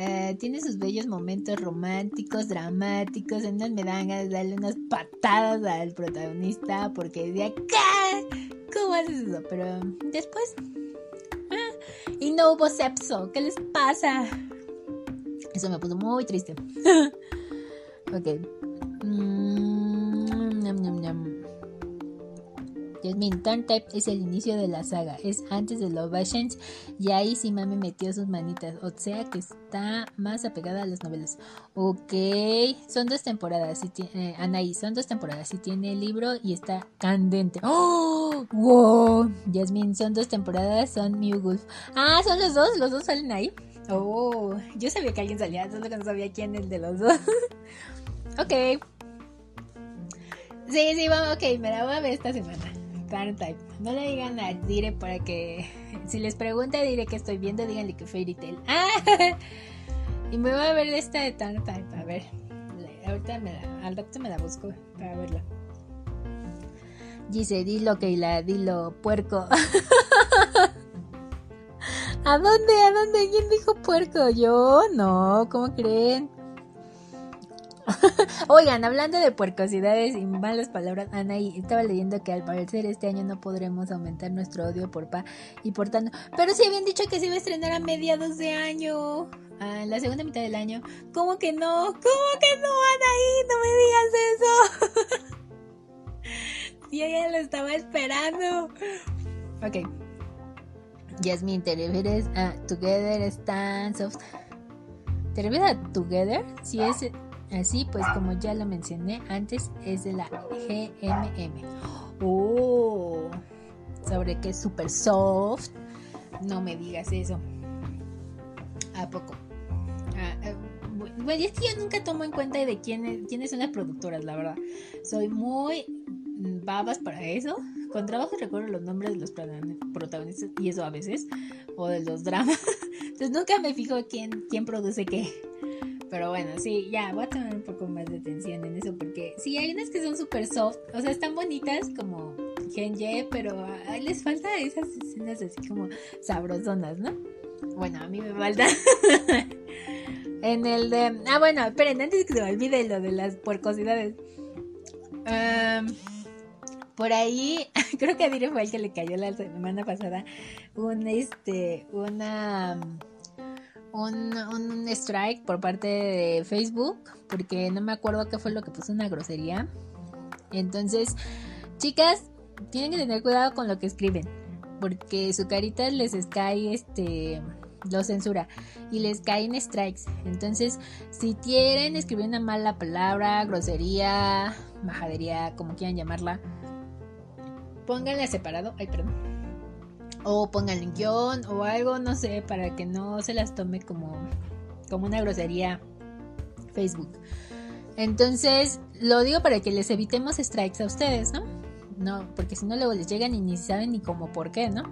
Eh, tiene sus bellos momentos románticos, dramáticos. En donde me dan unas patadas al protagonista porque de acá, ¿cómo haces eso? Pero después, ah, y no hubo sexo. ¿Qué les pasa? Eso me puso muy triste. ok. Mm. Jasmine Type es el inicio de la saga, es antes de Love Ashes y ahí sí mami metió sus manitas, o sea que está más apegada a las novelas. Ok, son dos temporadas, si eh, Anaí, son dos temporadas, si tiene el libro y está candente. ¡Oh! ¡Wow! Jasmine, son dos temporadas, son New Wolf. Ah, son los dos, los dos salen ahí. Oh, yo sabía que alguien salía, solo que no sabía quién el de los dos. ok. Sí, sí, vamos, ok, me la voy a ver esta semana. Type. No le digan a Dire para que. Si les pregunta, diré que estoy viendo, díganle que Fairy Tail. ¡Ah! Y me voy a ver esta de Type. A ver. Ahorita al rato me la busco para verla. Dice, dilo, Keila, dilo, puerco. ¿A dónde? ¿A dónde? ¿Quién dijo puerco? Yo, no, ¿cómo creen? Oigan, hablando de puercosidades y malas palabras, Anaí, estaba leyendo que al parecer este año no podremos aumentar nuestro odio por Pa y por tanto. Pero si habían dicho que se iba a estrenar a mediados de año, a la segunda mitad del año. ¿Cómo que no? ¿Cómo que no, Anaí? No me digas eso. Si ella lo estaba esperando. Ok. Jasmine, ¿te refieres a Together Stand Soft? ¿Te refieres a Together? Si es Así pues, como ya lo mencioné antes, es de la GMM. Oh, sobre que es super soft. No me digas eso. ¿A poco? Ah, eh, bueno, es que yo nunca tomo en cuenta de quiénes, quiénes son las productoras, la verdad. Soy muy babas para eso. Con trabajo recuerdo los nombres de los protagonistas y eso a veces. O de los dramas. Entonces nunca me fijo quién, quién produce qué. Pero bueno, sí, ya voy a tomar un poco más de atención en eso porque sí, hay unas que son súper soft, o sea, están bonitas como Genye, pero les falta esas escenas así como sabrosonas, ¿no? Bueno, a mí me falta. en el de... Ah, bueno, esperen, antes que se me olvide lo de las puercosidades. por ahí, creo que a Dire fue el que le cayó la semana pasada un, este, una un, strike por parte de Facebook porque no me acuerdo qué fue lo que puso una grosería. Entonces, chicas, tienen que tener cuidado con lo que escriben porque su carita les cae este lo censura y les caen strikes. Entonces, si quieren escribir una mala palabra, grosería, majadería, como quieran llamarla, pónganla separado. Ay, perdón. O pónganle un guion o algo, no sé, para que no se las tome como, como una grosería Facebook. Entonces, lo digo para que les evitemos strikes a ustedes, ¿no? No, porque si no luego les llegan y ni saben ni cómo por qué, ¿no?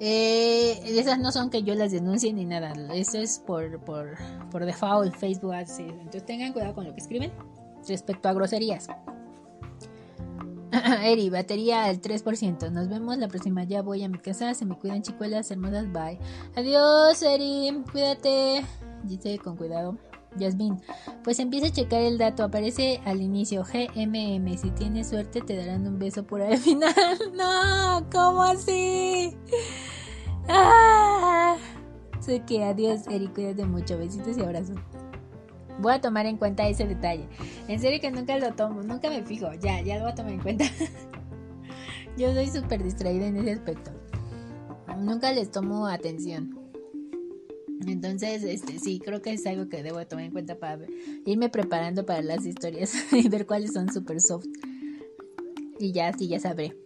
Eh, esas no son que yo las denuncie ni nada, eso es por, por, por default, Facebook. Entonces tengan cuidado con lo que escriben respecto a groserías. Eri, batería al 3%. Nos vemos la próxima. Ya voy a mi casa. Se me cuidan, chicuelas hermosas. Bye. Adiós, Eri. Cuídate. Dice con cuidado. Yasmin, pues empieza a checar el dato, aparece al inicio GMM, si tienes suerte te darán un beso por al final. No, ¿cómo así? Ah. Sé que adiós, Eric, cuídate mucho, besitos y abrazos. Voy a tomar en cuenta ese detalle. En serio que nunca lo tomo, nunca me fijo. Ya, ya lo voy a tomar en cuenta. Yo soy súper distraída en ese aspecto. Nunca les tomo atención. Entonces, este, sí, creo que es algo que debo tomar en cuenta para irme preparando para las historias y ver cuáles son super soft. Y ya, sí, ya sabré.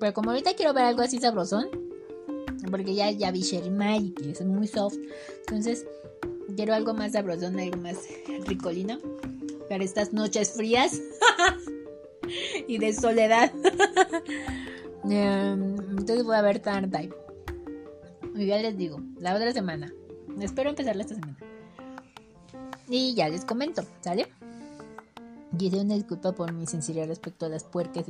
Pero como ahorita quiero ver algo así sabrosón, porque ya, ya vi Sherry Magic es muy soft. Entonces, quiero algo más sabrosón, algo más ricolino para estas noches frías y de soledad. Em, entonces voy a ver Time. Y ya les digo, la otra semana. Espero empezarla esta semana. Y ya les comento, ¿sale? Y una disculpa por mi sinceridad respecto a las puerques.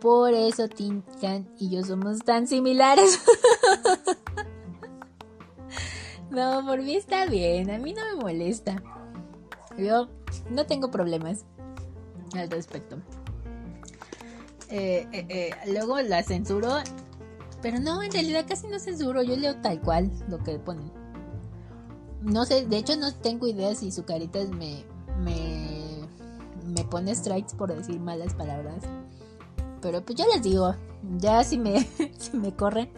Por eso Tinkan y yo somos tan similares. no, por mí está bien, a mí no me molesta. Yo no tengo problemas al respecto. Eh, eh, eh, luego la censuro, pero no, en realidad casi no censuro, yo leo tal cual lo que ponen. No sé, de hecho no tengo idea si su carita me, me, me pone strikes por decir malas palabras. Pero pues yo les digo, ya si me, si me corren,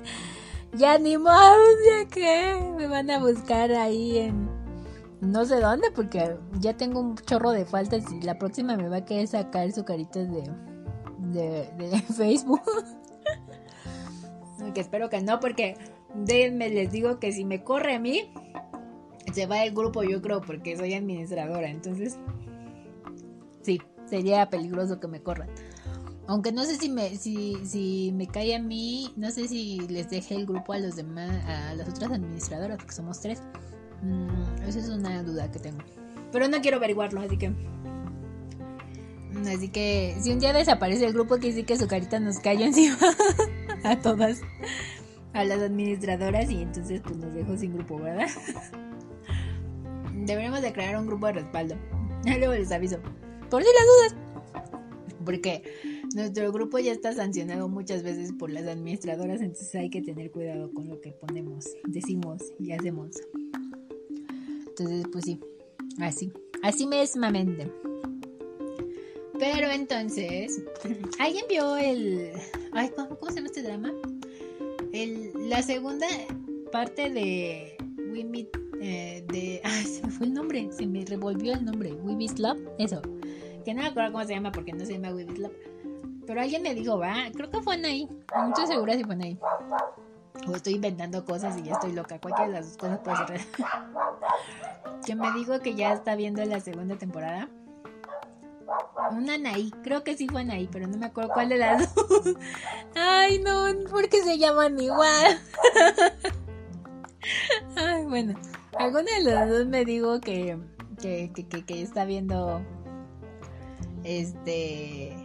ya ni más, ya que me van a buscar ahí en no sé dónde, porque ya tengo un chorro de faltas y la próxima me va a querer sacar su carita de, de, de Facebook. que espero que no, porque déjenme les digo que si me corre a mí, se va el grupo, yo creo, porque soy administradora. Entonces, sí, sería peligroso que me corran. Aunque no sé si me, si, me cae a mí, no sé si les deje el grupo a los demás, a las otras administradoras, porque somos tres. Mm, esa es una duda que tengo. Pero no quiero averiguarlo, así que. Así que si un día desaparece el grupo, quiere decir que su carita nos cayó encima a todas, a las administradoras, y entonces pues nos dejo sin grupo, ¿verdad? Deberíamos de crear un grupo de respaldo. Luego les aviso. Por si las dudas. Porque nuestro grupo ya está sancionado muchas veces por las administradoras, entonces hay que tener cuidado con lo que ponemos, decimos y hacemos. Entonces, pues sí, así, así mismamente. Pero entonces, ¿alguien vio el... Ay, ¿cómo, se llama este drama? El, la segunda parte de We Meet eh, de... Ay, se me fue el nombre, se me revolvió el nombre. We Meet Love, eso. Que no me acuerdo cómo se llama porque no se llama We Meet. Pero alguien me dijo, va, creo que fue ahí. No estoy segura si fue ahí. O estoy inventando cosas y ya estoy loca. Cualquiera de las dos cosas puede ser. que me dijo que ya está viendo la segunda temporada. Una Anaí, creo que sí fue Anaí, pero no me acuerdo cuál de las dos. Ay, no, porque se llaman igual. Ay, bueno, alguna de las dos me dijo que, que, que, que está viendo este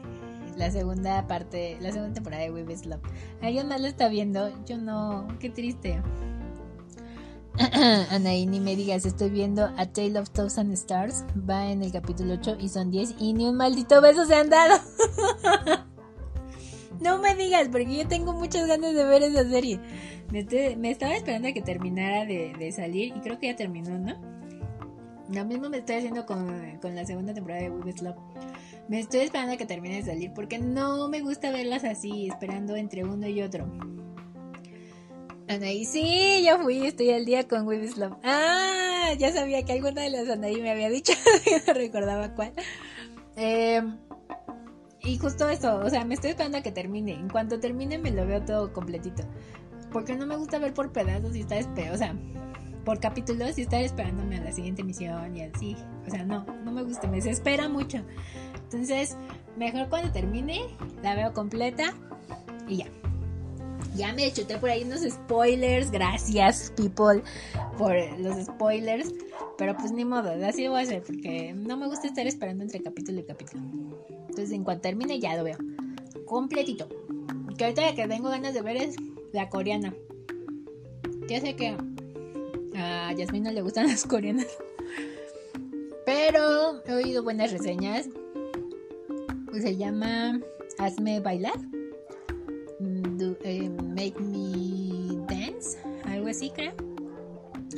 la segunda parte, la segunda temporada de Web Love. ¿Alguien más lo está viendo? Yo no, qué triste. Anaí, ni me digas, estoy viendo A Tale of Thousand Stars. Va en el capítulo 8 y son 10 y ni un maldito beso se han dado. no me digas, porque yo tengo muchas ganas de ver esa serie. Me, estaba esperando a que terminara de, salir y creo que ya terminó, ¿no? Lo mismo me estoy haciendo con, la segunda temporada de Web Love. Me estoy esperando a que termine de salir porque no me gusta verlas así, esperando entre uno y otro. Anaí, sí, ya fui, estoy al día con With Love. Ah, ya sabía que alguna de las Anaí me había dicho, no recordaba cuál. Eh, y justo eso, o sea, me estoy esperando a que termine. En cuanto termine me lo veo todo completito. Porque no me gusta ver por pedazos y estar esperando, o sea, por capítulos y estar esperándome a la siguiente misión y así. O sea, no, no me gusta, me desespera mucho. Entonces, mejor cuando termine, la veo completa y ya. Ya me chuté por ahí unos spoilers. Gracias, people, por los spoilers. Pero pues ni modo, así voy a hacer porque no me gusta estar esperando entre capítulo y capítulo. Entonces, en cuanto termine, ya lo veo. Completito. Que ahorita que tengo ganas de ver es la coreana. Ya sé que a Yasmin no le gustan las coreanas. Pero he oído buenas reseñas. Se llama Hazme bailar. Eh, make Me Dance, algo así creo.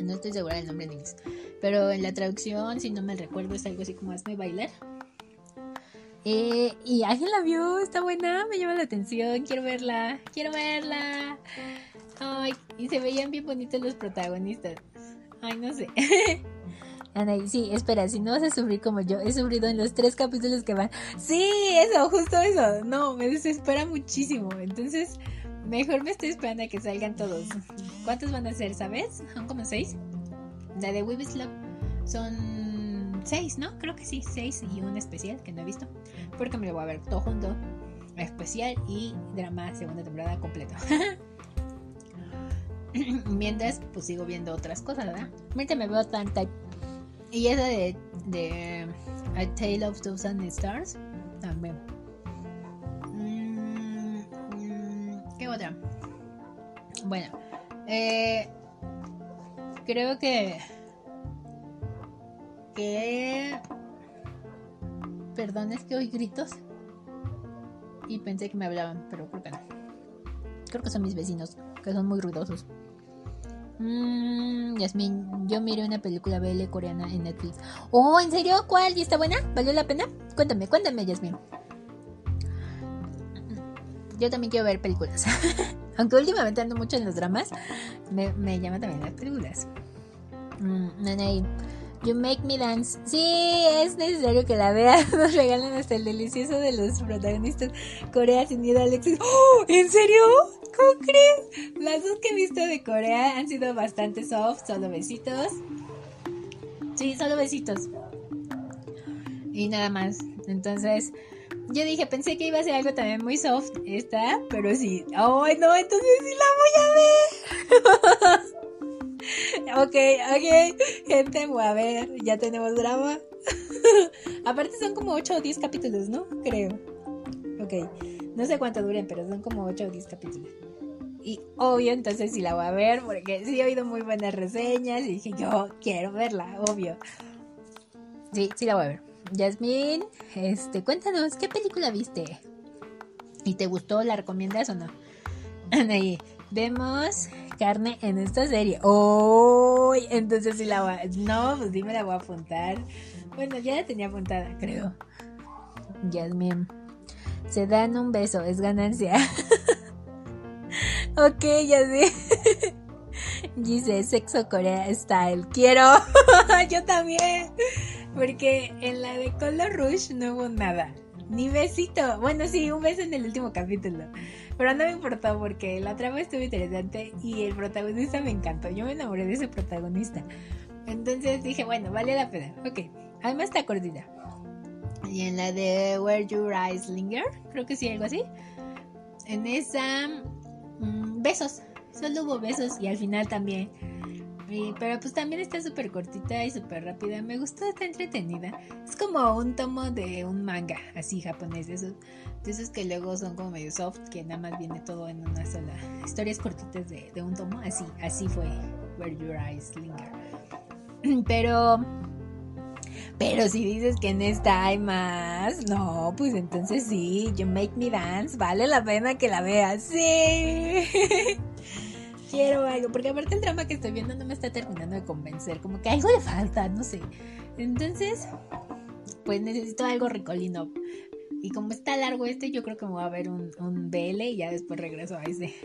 No estoy segura del nombre en inglés. Pero en la traducción, si no me recuerdo, es algo así como Hazme bailar. Eh, y alguien la vio, está buena, me llama la atención, quiero verla, quiero verla. Ay, y se veían bien bonitos los protagonistas. Ay, no sé. Anaí, sí, espera, si no vas a sufrir como yo, he sufrido en los tres capítulos que van. Sí, eso, justo eso. No, me desespera muchísimo. Entonces, mejor me estoy esperando a que salgan todos. ¿Cuántos van a ser, sabes? ¿Son como seis? La de Weeb's Love son seis, ¿no? Creo que sí, seis y un especial que no he visto. Porque me lo voy a ver todo junto. Especial y drama segunda temporada completo. Mientras, pues sigo viendo otras cosas, ¿verdad? Mientras me veo tan type y esa de, de A Tale of Thousand Stars también. Mm, ¿Qué otra? Bueno, eh, creo que que perdón es que oí gritos y pensé que me hablaban, pero creo que. Creo que son mis vecinos, son muy ruidosos. Mmm, Yasmin, yo miré una película BL coreana en Netflix. Oh, ¿en serio? ¿Cuál? ¿Y está buena? ¿Valió la pena? Cuéntame, cuéntame, Yasmin. Yo también quiero ver películas. Aunque últimamente ando mucho en los dramas, me, me llama también las películas. Mm, You Make Me Dance. Sí, es necesario que la veas. Nos regalan hasta el delicioso de los protagonistas. Corea sin miedo, Alexis. ¡Oh! ¿En serio? ¿Cómo crees? Las dos que he visto de Corea han sido bastante soft, solo besitos. Sí, solo besitos. Y nada más. Entonces, yo dije, pensé que iba a ser algo también muy soft esta, pero sí. ¡Ay, no! Entonces sí la voy a ver. ok, ok. Gente, voy a ver. Ya tenemos drama. Aparte son como 8 o 10 capítulos, ¿no? Creo. Ok. No sé cuánto duren, pero son como 8 o 10 capítulos. Y obvio, entonces sí la voy a ver porque sí he oído muy buenas reseñas y dije, yo quiero verla, obvio. Sí, sí la voy a ver. Yasmin, este, cuéntanos, ¿qué película viste? ¿Y te gustó? ¿La recomiendas o no? Ahí, vemos carne en esta serie. ¡Oh! Entonces sí la voy a... No, pues sí la voy a apuntar. Bueno, ya la tenía apuntada, creo. Yasmin. Se dan un beso, es ganancia. ok, ya sé. Dice Sexo Corea Style. Quiero. Yo también. Porque en la de Color Rush no hubo nada. Ni besito. Bueno, sí, un beso en el último capítulo. Pero no me importó porque la trama estuvo interesante y el protagonista me encantó. Yo me enamoré de ese protagonista. Entonces dije, bueno, vale la pena. Ok. Además está cortita. Y en la de Where Your Eyes Linger, creo que sí, algo así. En esa, mm, besos. Solo hubo besos y al final también pero pues también está súper cortita y súper rápida. Me gustó, está entretenida. Es como un tomo de un manga, así japonés. De esos, de esos que luego son como medio soft, que nada más viene todo en una sola. Historias cortitas de, de un tomo. Así, así fue Where Your Eyes Linger. Pero pero si dices que en esta hay más, no, pues entonces sí, You Make Me Dance, vale la pena que la veas, sí. quiero algo, porque aparte el drama que estoy viendo no me está terminando de convencer, como que algo le falta, no sé. Entonces, pues necesito algo ricolino. Y como está largo este, yo creo que me voy a ver un, un BL y ya después regreso a ese.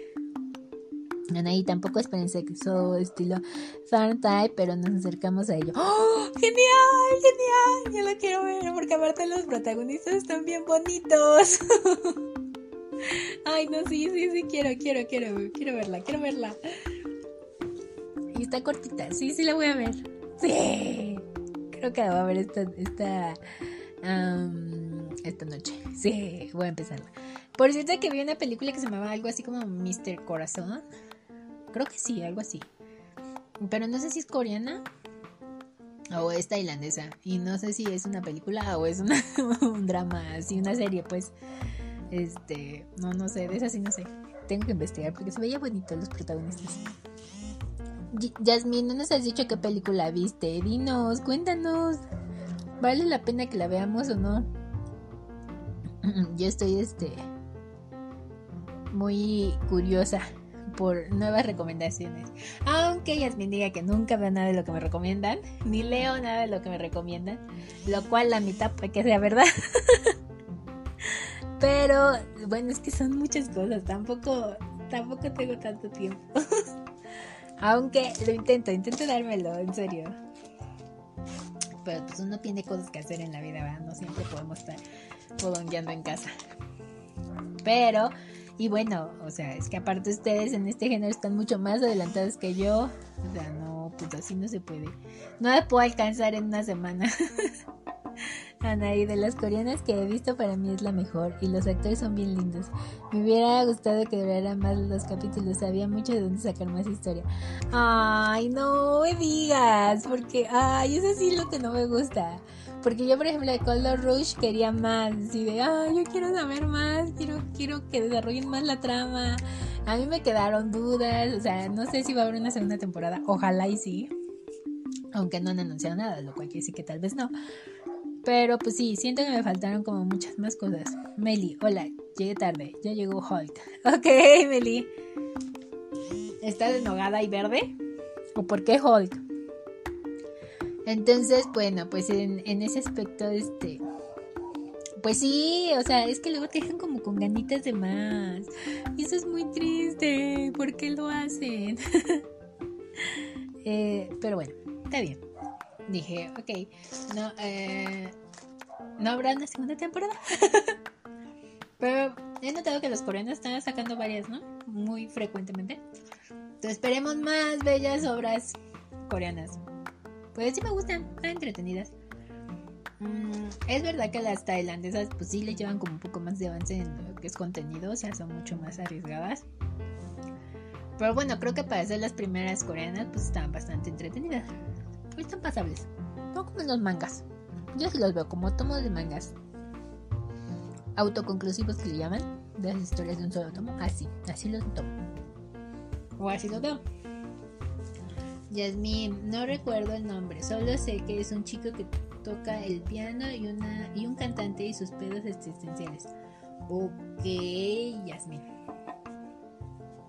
Anaí tampoco es sexo estilo type, pero nos acercamos a ello. ¡Oh! ¡Genial! ¡Genial! Yo lo quiero ver porque aparte los protagonistas están bien bonitos. Ay, no, sí, sí, sí, quiero, quiero, quiero, quiero verla, quiero verla. Y está cortita, sí, sí la voy a ver. Sí, creo que la voy a ver esta, esta, esta noche. Sí, voy a empezarla. Por cierto que vi una película que se llamaba algo así como Mr. Corazón. Creo que sí, algo así. Pero no sé si es coreana o es tailandesa. Y no sé si es una película o es un drama, así una serie, pues. Este, no, no sé, de esa sí no sé. Tengo que investigar porque se veía bonito los protagonistas. Yasmin, no nos has dicho qué película viste. Dinos, cuéntanos. ¿Vale la pena que la veamos o no? Yo estoy, este, muy curiosa por nuevas recomendaciones. Aunque Yasmin diga que nunca veo nada de lo que me recomiendan, ni leo nada de lo que me recomiendan, lo cual la mitad puede que sea verdad. Pero bueno, es que son muchas cosas, tampoco tampoco tengo tanto tiempo. Aunque lo intento, intento dármelo, en serio. Pero pues uno tiene cosas que hacer en la vida, ¿verdad? No siempre podemos estar podongueando en casa. Pero, y bueno, o sea, es que aparte ustedes en este género están mucho más adelantados que yo. O sea, no, pues así no se puede. No me puedo alcanzar en una semana. Anaí, de las coreanas que he visto, para mí es la mejor y los actores son bien lindos. Me hubiera gustado que durara más los capítulos, sabía mucho de dónde sacar más historia. Ay, no me digas, porque, ay, eso sí es lo que no me gusta. Porque yo, por ejemplo, de Color Rush quería más, así de, ay, yo quiero saber más, quiero, quiero que desarrollen más la trama. A mí me quedaron dudas, o sea, no sé si va a haber una segunda temporada, ojalá y sí. Aunque no han anunciado nada, lo cual quiere decir que tal vez no. Pero pues sí, siento que me faltaron como muchas más cosas. Meli, hola, llegué tarde, ya llegó Holt. Ok, Meli. ¿Estás enojada y verde? ¿O por qué Holt? Entonces, bueno, pues en, en, ese aspecto, este. Pues sí, o sea, es que luego te dejan como con ganitas de más. Y eso es muy triste. ¿Por qué lo hacen? eh, pero bueno, está bien dije, ok, no, eh, no habrá una segunda temporada. Pero he notado que los coreanos están sacando varias, ¿no? Muy frecuentemente. Entonces esperemos más bellas obras coreanas. Pues sí me gustan, están entretenidas. Mm, es verdad que las tailandesas pues sí le llevan como un poco más de avance en lo que es contenido, o sea, son mucho más arriesgadas. Pero bueno, creo que para ser las primeras coreanas pues están bastante entretenidas están pasables. No como los mangas. Yo sí los veo como tomos de mangas. Autoconclusivos que le llaman. De las historias de un solo tomo. Así, así los tomo. O así los veo. Yasmin, no recuerdo el nombre, solo sé que es un chico que toca el piano y, una, y un cantante y sus pedos existenciales. Ok, Yasmin.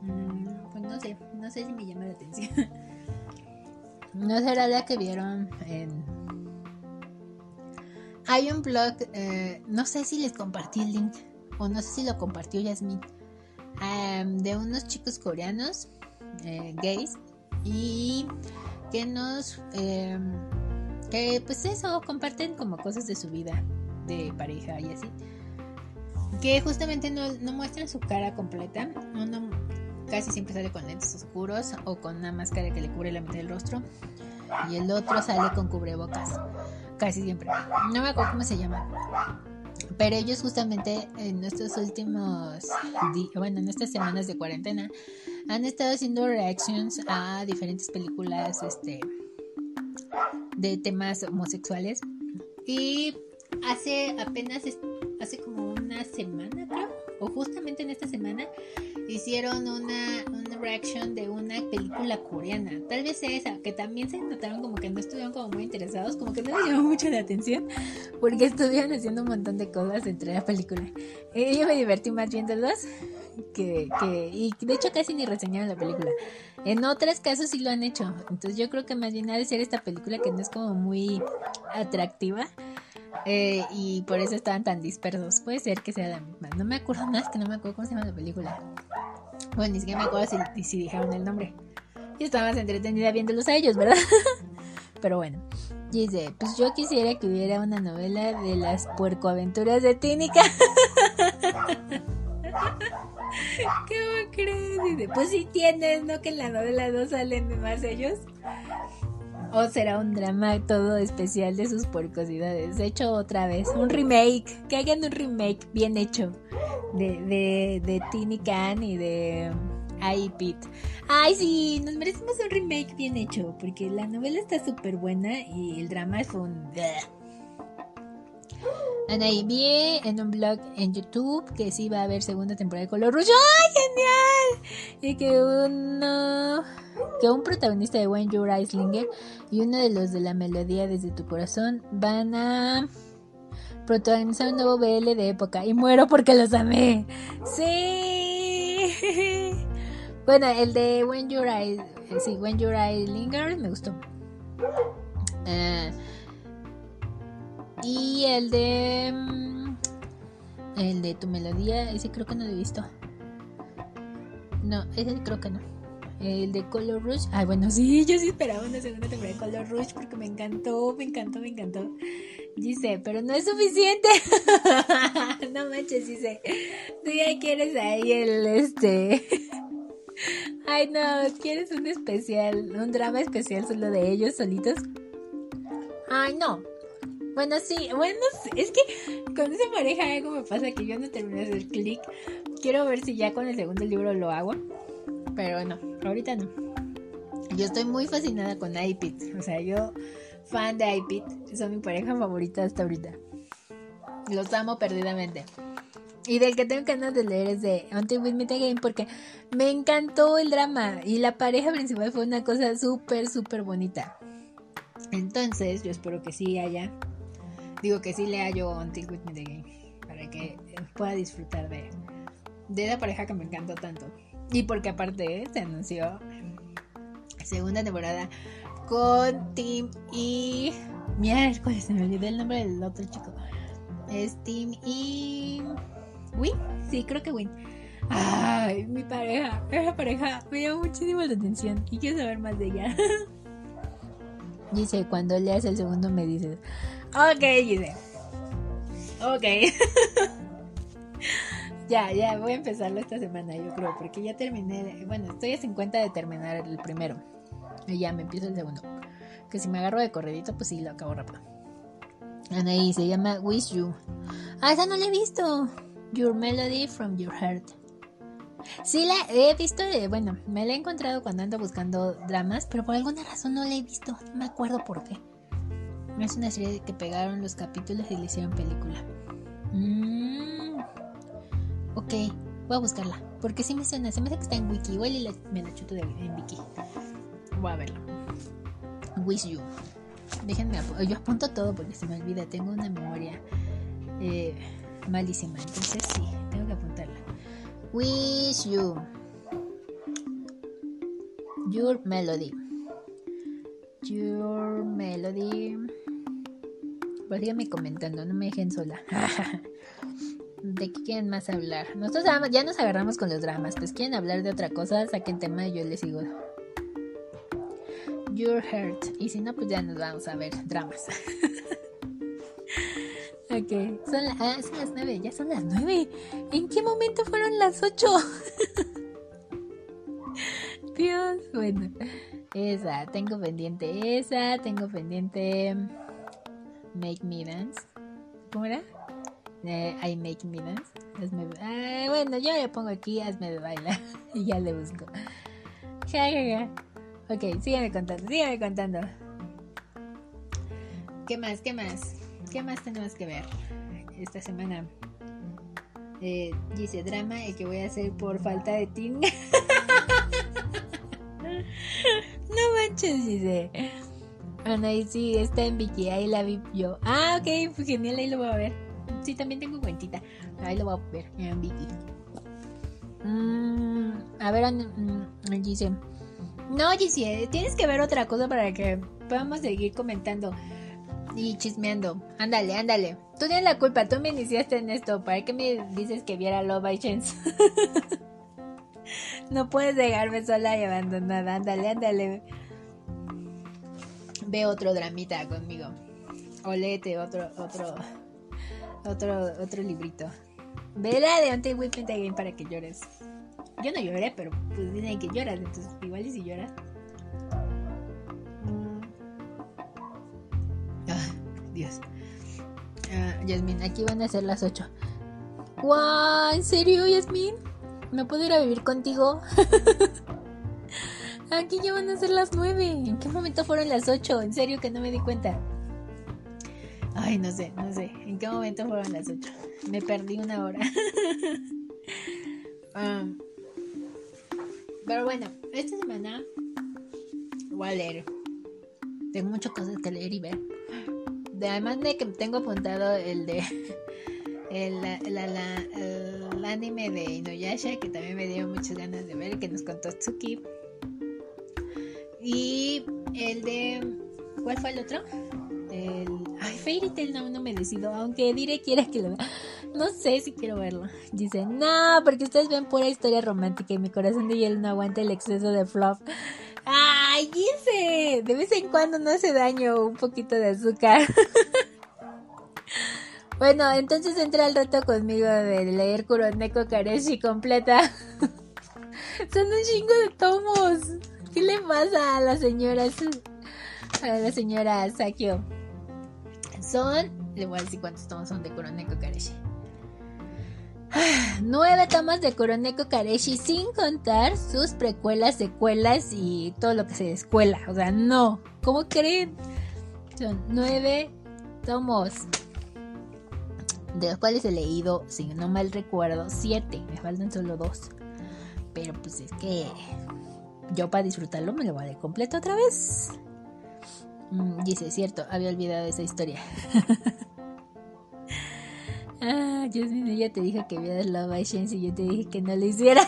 Mm, pues no sé, no sé si me llama la atención. No será la que vieron en... Hay un blog, eh, no sé si les compartí el link o no sé si lo compartió Yasmin, em, de unos chicos coreanos, eh, gays, y que nos, em, que pues eso, comparten como cosas de su vida, de pareja y así. Que justamente no, no muestran su cara completa, no, no, Casi siempre sale con lentes oscuros o con una máscara que le cubre la mitad del rostro. Y el otro sale con cubrebocas. Casi siempre. No me acuerdo cómo se llama. Pero ellos justamente en estos últimos, bueno, en estas semanas de cuarentena, han estado haciendo reactions a diferentes películas este, de temas homosexuales. Y hace apenas, hace como una semana, creo, o justamente en esta semana, hicieron una, una reaction de una película coreana. Tal vez esa, que también se notaron como que no estuvieron como muy interesados, como que no les llamó mucho la atención, porque estuvieron haciendo un montón de cosas entre la película. Y yo me divertí más viéndolos que, que, y de hecho casi ni reseñaron la película. En otros casos sí lo han hecho. Entonces yo creo que más bien ha de ser esta película que no es como muy atractiva. Eh, y por eso estaban tan dispersos. Puede ser que sea la misma. No me acuerdo más que no me acuerdo cómo se llama la película. Bueno, ni siquiera me acuerdo si, si dijeron el nombre. Yo estaba más entretenida viéndolos a ellos, ¿verdad? Pero bueno. Dice, pues yo quisiera que hubiera una novela de las puercoaventuras de Tínica. ¿Qué crees? Dice, pues si tienes, ¿no? Que en la novela no salen más ellos. O será un drama todo especial de sus puercosidades. De hecho, otra vez, un remake. Que hagan un remake bien hecho de, de, de Tiny Can y de Ay, Pete. Ay, sí, nos merecemos un remake bien hecho, porque la novela está súper buena y el drama es un... Anaí, vi en un blog en YouTube que sí va a haber segunda temporada de Color Rush. ¡Ay, genial! Y que uno... Que un protagonista de When You're Eislinger y uno de los de la melodía desde tu corazón van a protagonizar un nuevo BL de época. Y muero porque los amé. ¡Sí! Bueno, el de When Your Eyes, eh, sí, When Your Eyes Linger me gustó. Eh, y el de mm, el de tu melodía, ese creo que no lo he visto. No, ese creo que no. El de Color Rush. Ay, bueno, sí, yo sí esperaba una segunda temporada de Color Rush porque me encantó, me encantó, me encantó. Dice, pero no es suficiente. no manches, dice. Tú ya quieres ahí el este. Ay, no, ¿quieres un especial, un drama especial solo de ellos solitos? Ay, no. Bueno, sí, bueno, es que con esa pareja algo me pasa que yo no termino de hacer clic. Quiero ver si ya con el segundo libro lo hago. Pero bueno, ahorita no. Yo estoy muy fascinada con iPit. O sea, yo fan de iPit. Son mi pareja favorita hasta ahorita. Los amo perdidamente. Y del que tengo ganas de leer es de Until We Meet Again porque me encantó el drama y la pareja principal fue una cosa súper, súper bonita. Entonces, yo espero que sí haya, digo que sí lea yo Until We Meet Again para que pueda disfrutar de, de la pareja que me encantó tanto. Y porque aparte se anunció segunda temporada con Tim y... Miércoles, se me olvidó el nombre del otro chico. Es Tim y... ¿Win? Sí, creo que Win. Ay, mi pareja, esa pareja me llama muchísimo la atención y quiero saber más de ella. Dice, cuando leas el segundo me dices, ok, dice, ok. ya, ya, voy a empezarlo esta semana, yo creo, porque ya terminé, bueno, estoy a 50 de terminar el primero y ya me empiezo el segundo. Que si me agarro de corredito, pues sí, lo acabo rápido. Anaí, se llama Wish You. Ah, esa no la he visto. Your Melody from Your Heart. Sí, la he visto, bueno, me la he encontrado cuando ando buscando dramas, pero por alguna razón no la he visto, no me acuerdo por qué. Es una serie que pegaron los capítulos y le hicieron película. Mm, ok, voy a buscarla, porque sí me suena, se me hace que está en Wiki, igual y me la chuto de, Wiki. Voy a verla. Wish You. Déjenme, yo apunto todo porque se me olvida, tengo una memoria. Eh, malísima. Entonces sí, tengo que apuntarla. Wish you. Your melody. Your melody. Pues díganme comentando, no me dejen sola. ¿De qué quieren más hablar? Nosotros ya nos agarramos con los dramas. Pues quieren hablar de otra cosa, saquen tema y yo les sigo. Your Heart. Y si no, pues ya nos vamos a ver dramas. Ok, ah, son las nueve, ya son las nueve. ¿En qué momento fueron las ocho? Dios, bueno. Esa, tengo pendiente esa, tengo pendiente Make Me Dance. ¿Cómo era? Eh, I Make Me Dance. ah, bueno, yo le pongo aquí, hazme de baila y ya le busco. Ja, ja, Ok, sígueme contando, sígueme contando. ¿Qué más? ¿Qué más? ¿Qué más tenemos que ver esta semana? Eh, dice drama el que voy a hacer por falta de ting. no manches, dice. Ana, y sí, está en Vicky, ahí la vi yo. Ah, ok, pues genial, ahí lo voy a ver. Sí, también tengo cuentita. Ahí lo voy a ver en Vicky. Mm, a ver, mm, dice. No, Giselle, tienes que ver otra cosa para que podamos seguir comentando y chismeando. Ándale, ándale. Tú tienes la culpa, tú me iniciaste en esto. ¿Para qué me dices que viera Love by Chance? no puedes dejarme sola y abandonada. Ándale, ándale. Ve otro dramita conmigo. O léete otro, otro, otro, otro librito. Ve la de Ante Whipping Again para que llores. Yo no lloré, pero pues dicen que lloras, entonces igual y si lloras. Mm. Ah, Dios. Ah, Yasmin, aquí van a ser las 8. ¡Guau! ¿En serio, Yasmin? ¿Me puedo ir a vivir contigo? aquí ya van a ser las 9. ¿En qué momento fueron las 8? En serio que no me di cuenta. Ay, no sé, no sé. ¿En qué momento fueron las 8? Me perdí una hora. Um, pero bueno, esta semana voy a leer. Tengo muchas cosas que leer y ver. además de que tengo apuntado el de el, el, anime de Inuyasha que también me dio muchas ganas de ver que nos contó Tsuki. Y el de ¿cuál fue el otro? el ay Fairy Tail no, no me decido aunque diré quiera que lo vea. No sé si quiero verlo. Dice no porque ustedes ven pura historia romántica y mi corazón de hielo no aguanta el exceso de fluff ay dice de vez en cuando no hace daño un poquito de azúcar Bueno, entonces entra al rato conmigo de leer Kuroneko Kareshi completa. Son un chingo de tomos. ¿Qué le pasa a la señora a la señora Sakio? Son, le voy a decir cuántos tomos son de Kuroneko Kareshi. Nueve tomos de Kuroneko Kareshi sin contar sus precuelas, secuelas y todo lo que se descuela. O sea, no. ¿Cómo creen? Son nueve tomos de los cuales he leído, si no mal recuerdo, siete. Me faltan solo dos. Pero pues es que yo para disfrutarlo me lo voy a leer completo otra vez. Mm, dice, cierto, había olvidado esa historia. ah, yo ya te dije que vieras la Shensi y yo te dije que no lo hiciera.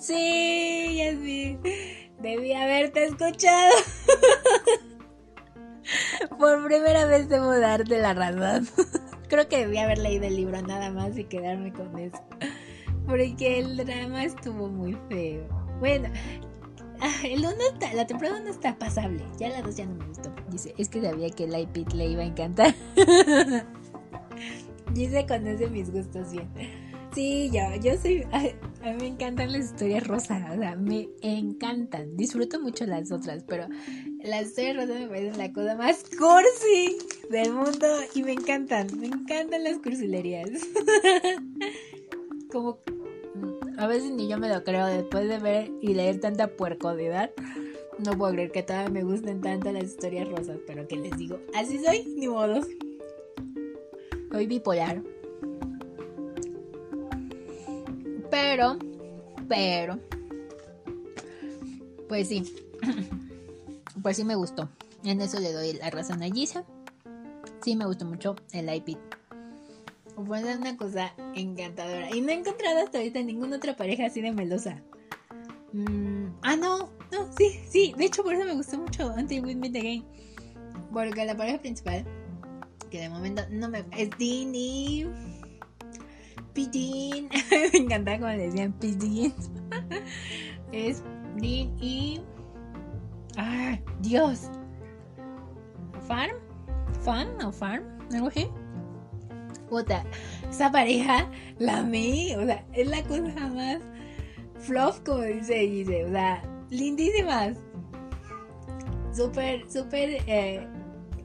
sí, ya sí. Debí haberte escuchado. Por primera vez debo darte la razón. Creo que debí haber leído el libro nada más y quedarme con eso. Porque el drama estuvo muy feo. Bueno, ah, el uno está, la temporada 1 está pasable. Ya la 2 ya no me gustó. Dice, es que sabía que el iPad le iba a encantar. Dice, conoce mis gustos bien. Sí, yo, yo soy. A, mí me encantan las historias rosas, o sea, me encantan. Disfruto mucho las otras, pero las rosas me parecen la cosa más cursi del mundo y me encantan. Me encantan las cursilerías. Como a veces ni yo me lo creo después de ver y leer tanta puercodidad. No puedo creer que todavía me gusten tanto las historias rosas, pero que les digo, así soy, ni modos. Soy bipolar. Pero, pero, pues sí, pues sí me gustó. En eso le doy la razón a Gisa. Sí me gustó mucho el iPad. Fue una cosa encantadora. Y no he encontrado hasta ahorita ninguna otra pareja así de melosa. Mm, ah, no, no, sí, sí. De hecho, por eso me gustó mucho Until We Meet Again. Porque la pareja principal, que de momento no me. es Dean y. Pidin. Me encantaba cuando le decían Pidin. es Dean y. ¡Ay, Dios! ¿Farm? ¿Fan o Farm? ¿Algo así? Puta, esa pareja la amé. O sea, es la cosa más fluff, como dice dice O sea, lindísimas. Súper, súper. Eh,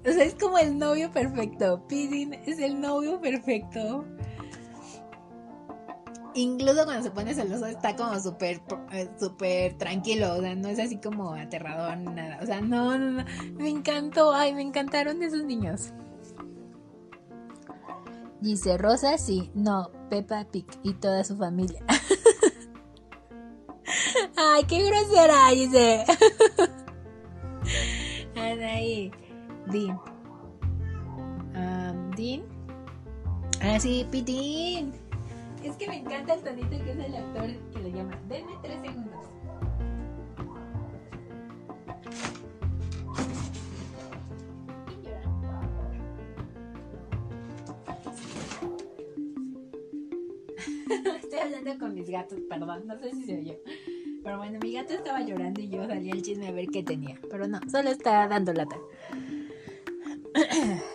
o sea, es como el novio perfecto. Pidin es el novio perfecto incluso cuando se pone celoso está como súper eh, súper tranquilo, o sea, no es así como aterrador ni nada, o sea, no, no, no, me encantó, ay, me encantaron esos niños. Dice Rosa, sí, no, Peppa Pig y toda su familia. ay, qué grosera, dice. Anaí, Dean. Um, Dean. Ah, sí, Pitín. Es que me encanta el tonito que es el actor que lo llama. Denme tres segundos. hablando con mis gatos, perdón, no sé si se oyó. Pero bueno, mi gato estaba llorando y yo salí al chisme a ver qué tenía. Pero no, solo está dando lata.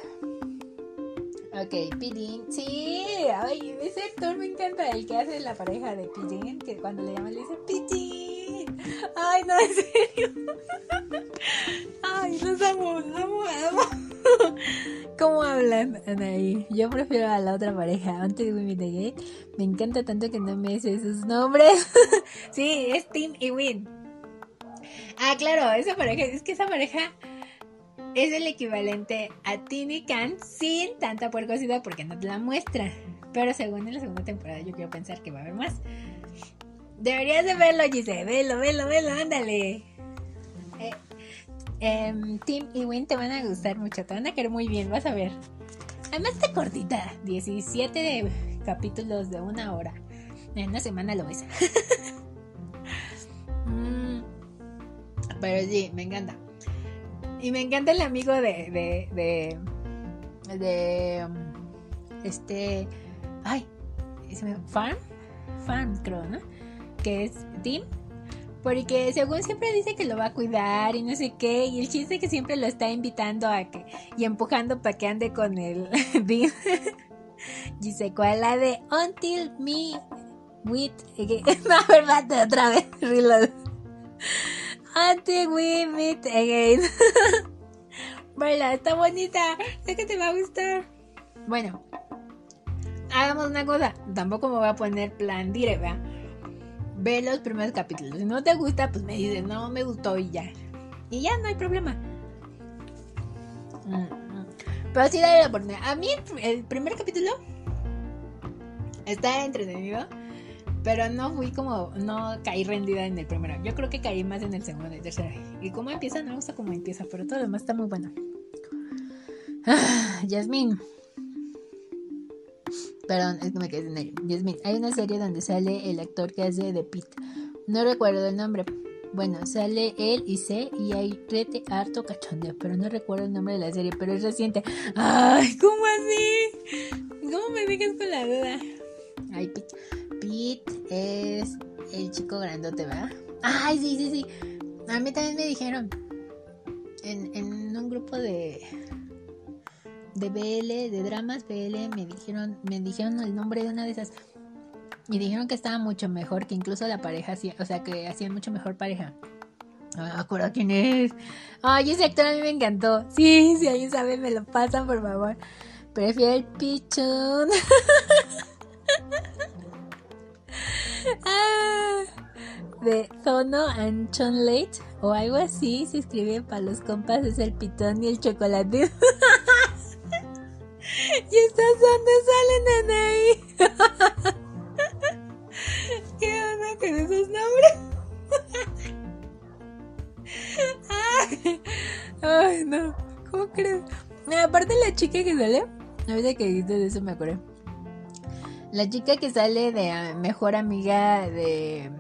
ok, Pidin. Sí, ay, ese actor me encanta, el que hace la pareja de Pidin, que cuando le llaman le dice Pidin. Ay, no, en serio. ay, los amo, amo, amo. ¿Cómo hablan ahí? Yo prefiero a la otra pareja, antes de the Gate. Me encanta tanto que no me sé sus nombres. sí, es Tim y Win. Ah, claro, esa pareja, es que esa pareja es el equivalente a Tim y Can sin tanta puercosidad porque no te la muestra. Pero según en la segunda temporada yo quiero pensar que va a haber más. Deberías de verlo, Gise. Velo, velo, velo, ándale. Eh, Em, Tim y Win te van a gustar mucho, te van a querer muy bien, vas a ver. Además está cortita, 17 capítulos de una hora. En una semana lo ves. Mm, pero sí, me encanta. Y me encanta el amigo de, de, de, este, ay, Farm, Farm creo, ¿no? Que es Tim porque según siempre dice que lo va a cuidar y no sé qué. Y el chiste que siempre lo está invitando a que. y empujando para que ande con el Dean. Dice, ¿cuál la de Until Me With. no, verdad, otra vez. Reload. Until We Meet Again. Vela, está bonita. Sé que te va a gustar. Bueno, hagamos una cosa. Tampoco me voy a poner plan dire, ¿verdad? ve los primeros capítulos. Si no te gusta, pues me dices, no me gustó y ya. Y ya no hay problema. Mm, mm. Pero sí dale la oportunidad. A mí el primer capítulo está entretenido. Pero no fui como, no caí rendida en el primero. Yo creo que caí más en el segundo y tercero. Y cómo empieza, no me gusta cómo empieza, pero todo lo demás está muy bueno. Ah, Yasmin. Perdón, es que me quedé en ello. Yasmin, hay una serie donde sale el actor que hace de Pete. No recuerdo el nombre. Bueno, sale él y C y hay rete harto cachondeo, pero no recuerdo el nombre de la serie, pero es reciente. ¡Ay! ¿Cómo así? ¿Cómo me dejas con la duda? Ay, Pete. Pete es el chico grandote, ¿verdad? ¡Ay, sí, sí, sí! A mí también me dijeron en, un grupo de, de BL, de dramas BL, me dijeron, me dijeron el nombre de una de esas. Y dijeron que estaba mucho mejor, que incluso la pareja hacía, o sea, que hacían mucho mejor pareja. No me quién es. Ay, ese actor a mí me encantó. Sí, si alguien sabe, me lo pasan, por favor. Prefiero el pichón. ah, de Zono and Chon Late o algo así se escribe para los compas es el pitón y el chocolate. ¿Y estas dónde salen, ahí? ¿Qué onda con esos nombres? Ay, no. ¿Cómo crees? Aparte la chica que sale, ahorita que dices eso me acuerdo. La chica que sale de ah, mejor amiga de,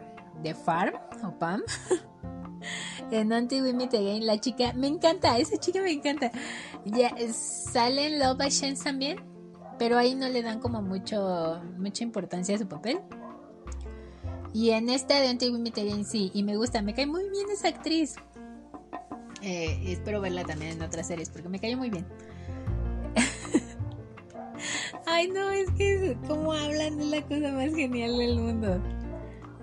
de Farm o Pam. en Anti Women Again, la chica, me encanta, esa chica me encanta. Ya sale en Love by Chance también, pero ahí no le dan como mucho mucha importancia a su papel. Y en esta de Anti Women Again sí, y me gusta, me cae muy bien esa actriz. Eh, espero verla también en otras series porque me cae muy bien. Ay, no, es que como hablan es la cosa más genial del mundo.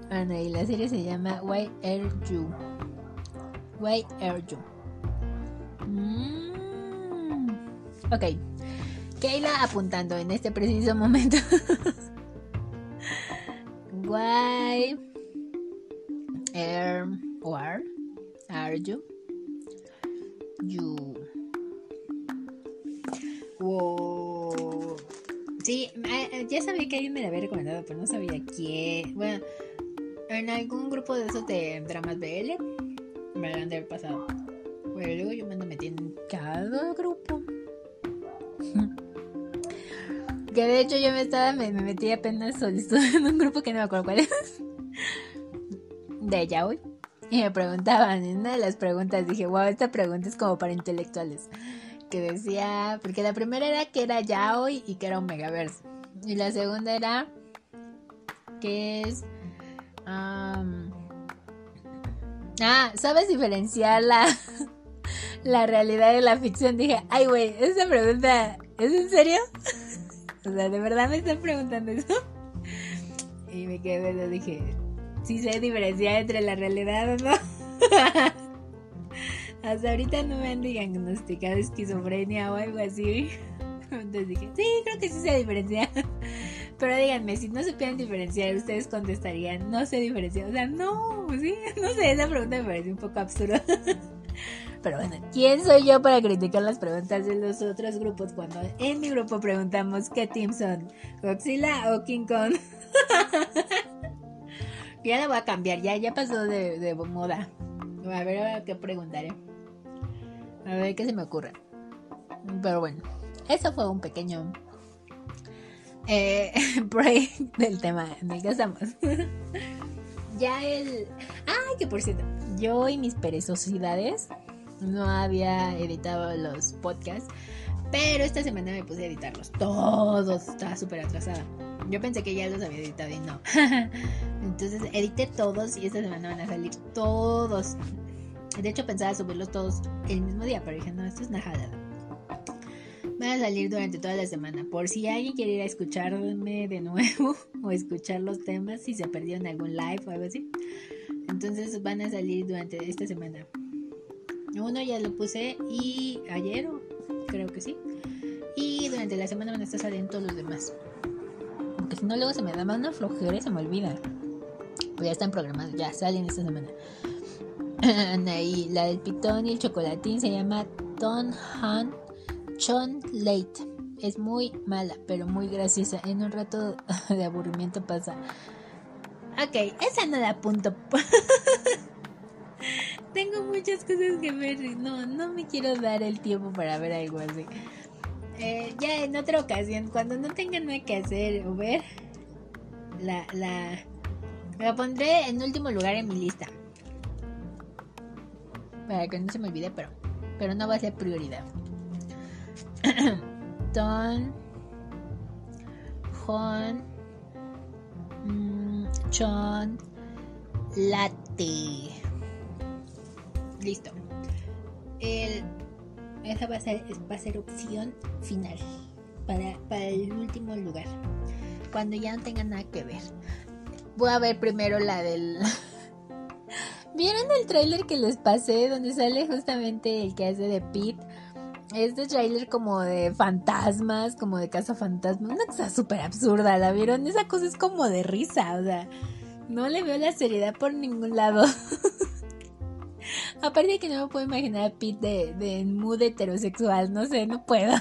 Bueno, y la serie se llama Why Are You? Why Are You? Mm. Ok. Kayla apuntando en este preciso momento. Why are, are, are you? You. Wow. Sí, eh, ya sabía que alguien me la había recomendado, pero no sabía quién. Bueno, en algún grupo de esos de dramas BL me lo han de haber pasado. Pero luego yo me ando metiendo en cada grupo. Que de hecho yo me estaba, me, metí apenas solicitud en un grupo que no me acuerdo cuál es. De yaoi. Y me preguntaban, en una de las preguntas dije, wow, esta pregunta es como para intelectuales. Decía, porque la primera era que era yaoi y que era un megaverse. Y la segunda era que es... am, ah, ¿sabes diferenciar la, la realidad de la ficción? Dije, ay, güey, esa pregunta, ¿es en serio? o sea, ¿de verdad me están preguntando eso? Y me quedé, dije, sí sé diferenciar entre la realidad o no. Hasta ahorita no me han diagnosticado esquizofrenia o algo así. Entonces dije, sí, creo que sí sé diferenciar. Pero díganme, si no supieran diferenciar, ustedes contestarían, no sé diferenciar. O sea, no, sí, no sé, esa pregunta me parece un poco absurda. Pero bueno, ¿quién soy yo para criticar las preguntas de los otros grupos cuando en mi grupo preguntamos qué team son? ¿Godzilla o King Kong? ya la voy a cambiar, ya, ya pasó de, de moda. A ver qué preguntaré. A ver qué se me ocurre. Pero bueno, eso fue un pequeño eh, break del tema en el que estamos. ya el... Ay, que por cierto, yo y mis perezosidades no había editado los podcasts, pero esta semana me puse a editarlos todos. Estaba súper atrasada. Yo pensé que ya los había editado y no. Entonces edité todos y esta semana van a salir todos. De hecho pensaba subirlos todos el mismo día, pero dije, no, esto es una jalada. Van a salir durante toda la semana. Por si alguien quiere ir a escucharme de nuevo o escuchar los temas, si se perdió en algún live o algo así. Entonces van a salir durante esta semana. Uno ya lo puse y ayer, creo que sí. Y durante la semana van a estar saliendo todos los demás. Porque si no, luego se me da más una flojera y se me olvida. Pues ya están programados, ya salen esta semana. Y la del pitón y el chocolatín se llama Ton Han Chon Late. Es muy mala, pero muy graciosa. En un rato de aburrimiento pasa. Ok, esa no la apunto. Tengo muchas cosas que ver. No, no me quiero dar el tiempo para ver algo así. Eh, ya en otra ocasión, cuando no tenga nada que hacer o ver, la, la, la pondré en último lugar en mi lista. Para que no se me olvide, pero, pero no va a ser prioridad. Don, Juan, mm, Chon, Latte. Listo. El, esa va a, ser, va a ser opción final para, para el último lugar. Cuando ya no tenga nada que ver. Voy a ver primero la del... ¿Vieron el tráiler que les pasé donde sale justamente el que hace de Pete? Este tráiler como de fantasmas, como de casa fantasma, una cosa súper absurda, ¿la vieron? Esa cosa es como de risa, o sea, no le veo la seriedad por ningún lado. Aparte de que no me puedo imaginar a Pete de, de mood heterosexual, no sé, no puedo.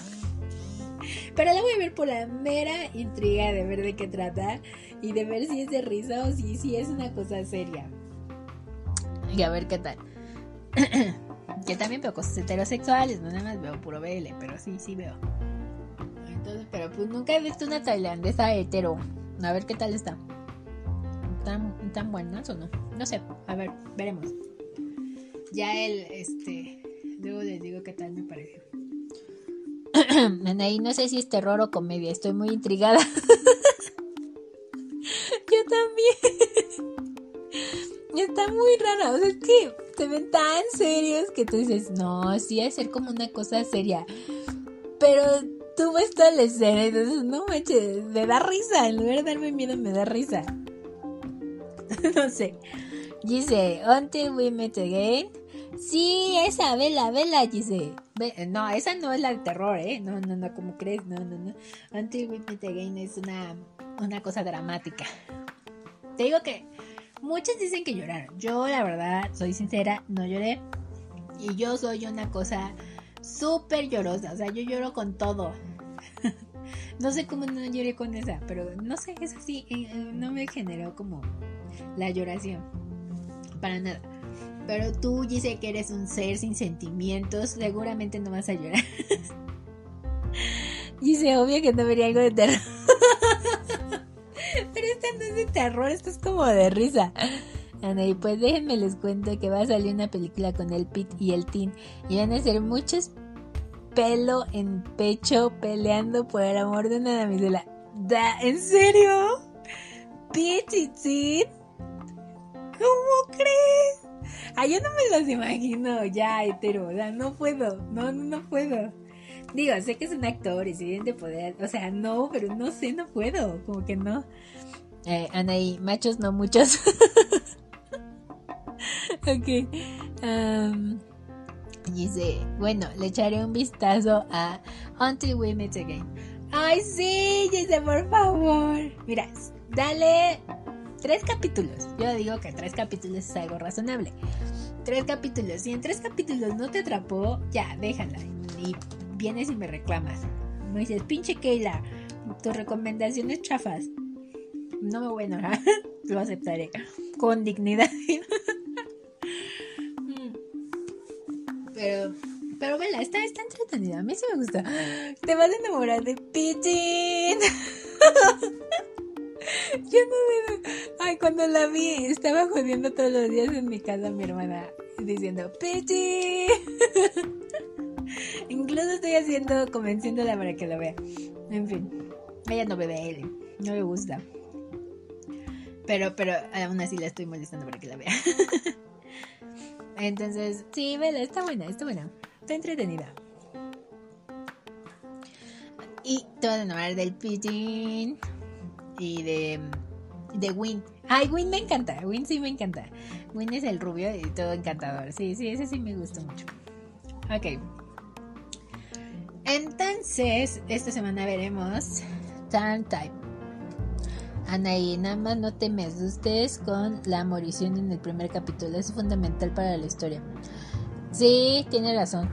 Pero la voy a ver por la mera intriga de ver de qué trata y de ver si es de risa o si, si es una cosa seria. Y a ver qué tal. Yo también veo cosas heterosexuales, no nada más veo puro BL, pero sí, sí veo. Entonces, pero pues nunca he visto una tailandesa hetero. A ver qué tal está. ¿Tan, tan buenas o no? No sé, a ver, veremos. Ya el, este, luego les digo qué tal me pareció. Ahí no sé si es terror o comedia, estoy muy intrigada. Yo también. Está muy rara, o sea, es que se ven tan serios que tú dices, no, sí, hay ser como una cosa seria. Pero tú ves toda la escena dices, no manches, me da risa, en lugar de darme miedo, me da risa. no sé. Dice, Until We Meet Again. Sí, esa, vela, vela, dice. No, esa no es la de terror, ¿eh? No, no, no, como crees, no, no, no. Until We Meet Again es una, una cosa dramática. Te digo que muchos dicen que lloraron. Yo, la verdad, soy sincera, no lloré. Y yo soy una cosa súper llorosa. O sea, yo lloro con todo. no sé cómo no lloré con esa, pero no sé, es así. No me generó como la lloración. Para nada. Pero tú, dice que eres un ser sin sentimientos, seguramente no vas a llorar. Dice, obvio que no vería algo de terror. No es de terror, esto es como de risa. y pues déjenme les cuento que va a salir una película con el Pete y el Tin. Y van a ser muchos pelo en pecho peleando por el amor de una damisela. ¿En serio? Pichichín. ¿Cómo crees? Ay, yo no me los imagino ya hetero, o sea, no puedo, no, no, puedo. Digo, sé que es un actor y si de poder, o sea, no, pero no sé, no puedo, como que no. Eh, Anaí, machos no muchos. ok. dice, bueno, le echaré un vistazo a Until We Meet Again. Ay, sí, dice, por favor. Mira, dale tres capítulos. Yo digo que tres capítulos es algo razonable. Tres capítulos. Si en tres capítulos no te atrapó, ya, déjala. Y vienes y me reclamas. Me dices, pinche Keila, tus recomendaciones chafas. No me voy a enojar, lo aceptaré. Con dignidad. pero, pero vela, está, está entretenida. A mí sí me gusta. Te vas a enamorar de Pigeon. Yo no sé. Ay, cuando la vi, estaba jodiendo todos los días en mi casa mi hermana diciendo Pidgey. Incluso estoy haciendo, convenciéndola para que lo vea. En fin, ella no ve de él, no le gusta. Pero, pero aún así la estoy molestando para que la vea. Entonces, sí, vela, está buena, está buena. Está entretenida. Y te vas a enamorar del Pigeon y de, de Win. Ay, Win me encanta. Win sí me encanta. Win es el rubio y todo encantador. Sí, sí, ese sí me gustó mucho. Ok. Entonces, esta semana veremos Turn Type. Anaí, nada más no te me asustes con la morición en el primer capítulo. Es fundamental para la historia. Sí, tiene razón.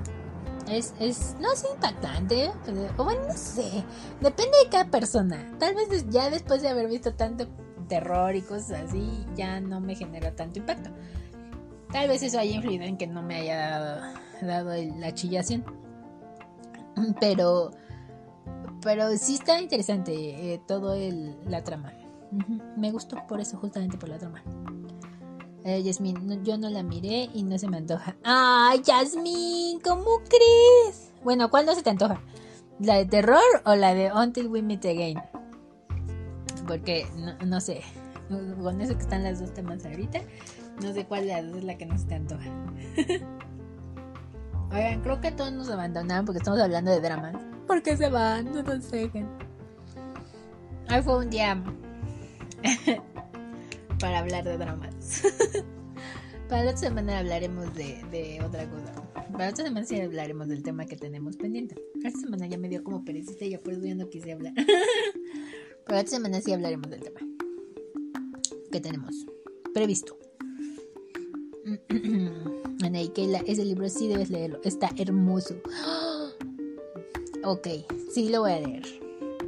Es, es, no es impactante, o bueno, no sé, depende de cada persona. Tal vez ya después de haber visto tanto terror y cosas así, ya no me genera tanto impacto. Tal vez eso haya influido en que no me haya dado, la chillación. Pero, pero sí está interesante eh, todo el, la trama. Me gustó por eso, justamente por la trama. Eh, Yasmin, yo no la miré y no se me antoja. ¡Ay, Yasmin! ¿Cómo crees? Bueno, ¿cuál no se te antoja? ¿La de terror o la de Until We Meet Again? Porque no, sé. Con eso que están las dos temas ahorita, no sé cuál de las dos es la que no se te antoja. Oigan, creo que todos nos abandonaron porque estamos hablando de dramas. ¿Por qué se van? No nos dejen. Hoy fue un día para hablar de dramas. para la otra semana hablaremos de, otra cosa. Para la otra semana sí hablaremos del tema que tenemos pendiente. Esta semana ya me dio como perecita y ya por eso ya no quise hablar. para la otra semana sí hablaremos del tema que tenemos previsto. Ana ese libro sí debes leerlo. Está hermoso. Ok, sí lo voy a leer.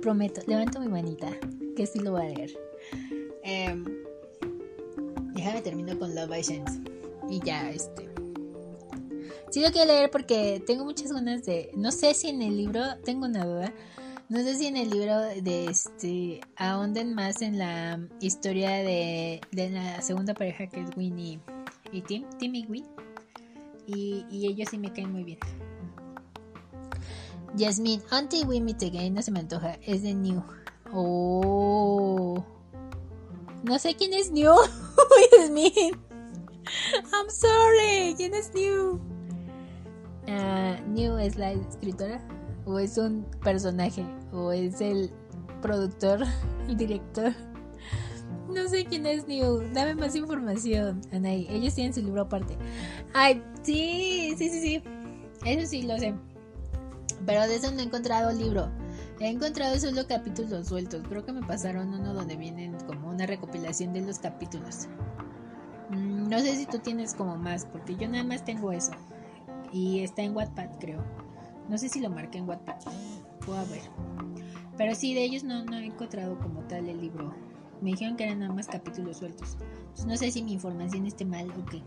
Prometo, levanto mi manita que sí lo voy a leer. Eh, déjame termino con Love Chance. Y ya, este. Sí lo quiero leer porque tengo muchas ganas de. No sé si en el libro. Tengo una duda. No sé si en el libro de este. ahonden más en la historia de, de la segunda pareja que es Winnie y Tim. Tim y Win. Y, ellos sí me caen muy bien. Jasmine, Until We Meet Again no se me antoja. Es de New. Oh. No sé quién es New. Yasmin. I'm sorry. ¿Quién es New? Uh, New es la escritora. O es un personaje. O es el productor. El director. No sé quién es New. Dame más información, Anaí. Ellos tienen su libro aparte. Ay, sí, sí, sí, sí. Eso sí lo sé. Pero de eso no he encontrado libro. He encontrado solo capítulos sueltos. Creo que me pasaron uno donde vienen como una recopilación de los capítulos. Mm, no sé si tú tienes como más, porque yo nada más tengo eso. Y está en Wattpad, creo. No sé si lo marqué en Wattpad. Puedo ver. Pero sí, de ellos no, no he encontrado como tal el libro. Me dijeron que eran nada más capítulos sueltos. no sé si mi información esté mal o qué.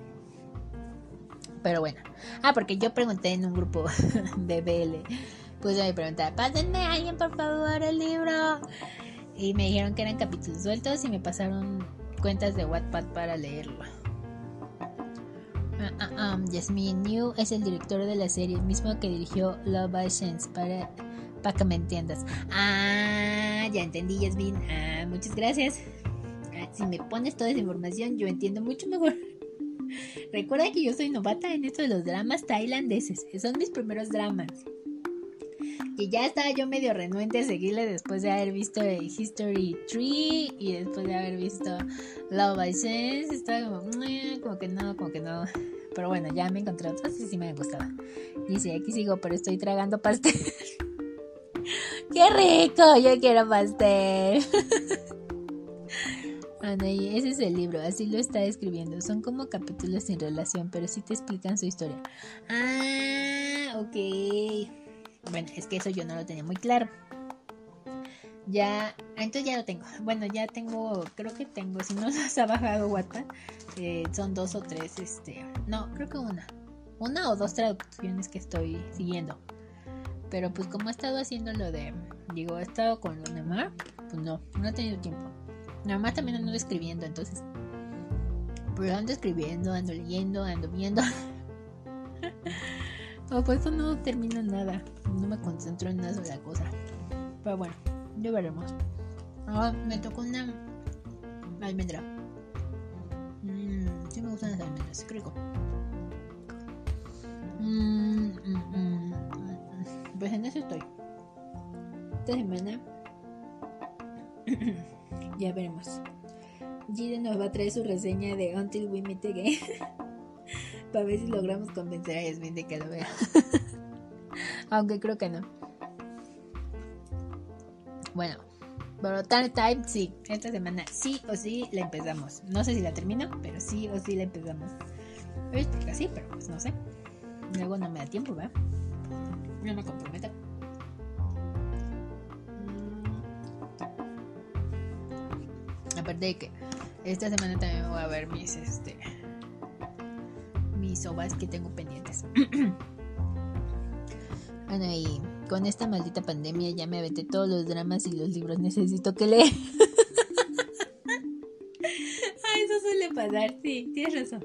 Pero bueno. Ah, porque yo pregunté en un grupo de BL puse mi pregunta, pásenme alguien por favor el libro. Y me dijeron que eran capítulos sueltos y me pasaron cuentas de Wattpad para leerlo. Uh, uh, um, New es el director de la serie, mismo que dirigió Love by Chance para, para que me entiendas. Ah, ya entendí, Yasmin. Ah, muchas gracias. Ah, si me pones toda esa información, yo entiendo mucho mejor. Recuerda que yo soy novata en esto de los dramas tailandeses. Son mis primeros dramas. Y ya estaba yo medio renuente a seguirle después de haber visto History Tree y después de haber visto Love by Sense. Estaba como, como que no, como que no. Pero bueno, ya me encontré otros y sí me gustaba. Dice, aquí sigo, pero estoy tragando pastel. ¡Qué rico! Yo quiero pastel. Anaí, ese es el libro, así lo está escribiendo. Son como capítulos sin relación, pero sí te explican su historia. Ah, ok. Bueno, es que eso yo no lo tenía muy claro. Ya, entonces ya lo tengo. Bueno, ya tengo, creo que tengo, si no se ha bajado Wattpad, eh, son dos o tres, este, no, creo que una. Una o dos traducciones que estoy siguiendo. Pero pues como he estado haciendo lo de, digo, he estado con lo Neymar, pues no, no he tenido tiempo. Nada también ando escribiendo, entonces. Pero ando escribiendo, ando leyendo, ando viendo. o pues eso no termino nada. No me concentro en una sola cosa. Pero bueno, ya veremos. Ahora me tocó una almendra. Mmm, sí me gustan las almendras, creo. Mmm, mmm, pues en eso estoy. Esta semana ya veremos. Gide nos va a traer su reseña de Until We Meet Again. Para ver si logramos convencer a Yasmin de que lo vea. Aunque creo que no. Bueno, pero Time sí. Esta semana sí o sí la empezamos. No sé si la termino, pero sí o sí la empezamos. Sí, pero pues no sé. Luego no me da tiempo, ¿verdad? No me comprometo. aparte de que esta semana también voy a ver mis este mis ovas que tengo pendientes. bueno, y con esta maldita pandemia ya me aventé todos los dramas y los libros necesito que leer. ah, eso suele pasar, sí, tienes razón.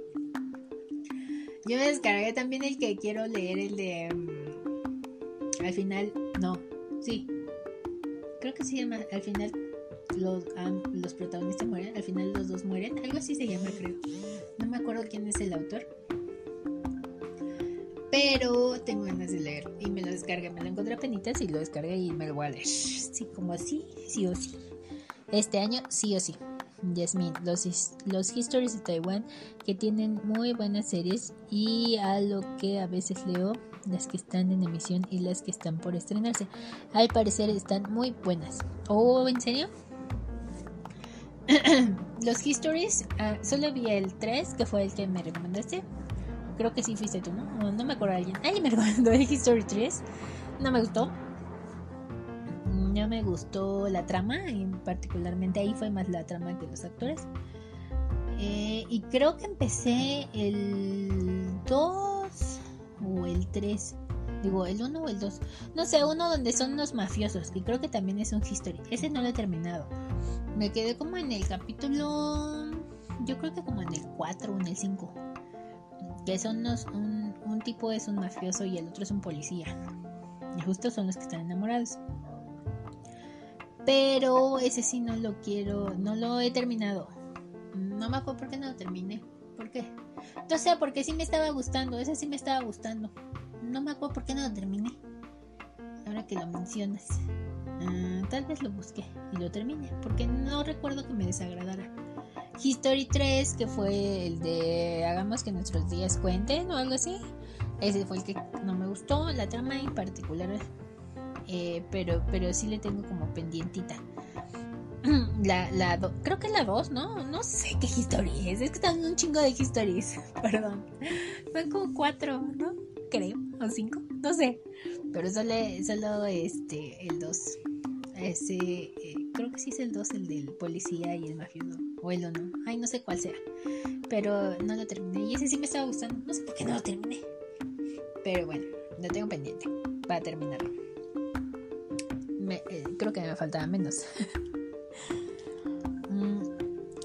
Yo me descargué también el que quiero leer, el de... Mm, al final, no, sí. Creo que se llama Al final los, los protagonistas mueren, al final los dos mueren, algo así se llama creo. No me acuerdo quién es el autor. Pero tengo ganas de leer y me lo descargué, me lo encontré penitas y lo descargué y me lo voy a leer. Sí, como así, sí o sí. Este año sí o sí. Yasmin, los, los Histories de Taiwán que tienen muy buenas series y a lo que a veces leo las que están en emisión y las que están por estrenarse. Al parecer están muy buenas. ¿Oh, en serio? los Histories, ah, solo vi el 3, que fue el que me recomendaste. Creo que sí fuiste tú, ¿no? No, me acuerdo de alguien. Alguien me recomendó el History 3. No me gustó. No me gustó la trama, y particularmente ahí fue más la trama que los actores. Eh, y creo que empecé el 2 o el 3. Digo, el 1 o el 2. No sé, uno donde son los mafiosos. Y creo que también es un history. Ese no lo he terminado. Me quedé como en el capítulo. Yo creo que como en el 4 o en el 5. Que son los, un, un tipo es un mafioso y el otro es un policía. Y justo son los que están enamorados. Pero ese sí no lo quiero. No lo he terminado. No me acuerdo por qué no lo terminé. ¿Por qué? No sé, porque sí me estaba gustando. Ese sí me estaba gustando no me acuerdo por qué no lo terminé. Ahora que lo mencionas. Ah, tal vez lo busqué y lo terminé. Porque no recuerdo que me desagradara. History 3, que fue el de hagamos que nuestros días cuenten o algo así. Ese fue el que no me gustó, la trama en particular. Eh, pero, pero sí le tengo como pendientita. La, la creo que la 2, ¿no? No sé qué historia es. Es que están un chingo de historias. Perdón. Son como cuatro, ¿no? creo, o cinco, no sé. Pero solo, solo este, el 2. Ese, eh, creo que sí es el 2, el del policía y el mafioso. O el 1. Ay, no sé cuál sea. Pero no lo terminé. Y ese sí me estaba gustando. No sé por qué no lo terminé. Pero bueno, lo tengo pendiente para terminarlo. Eh, creo que me faltaba menos. Mm,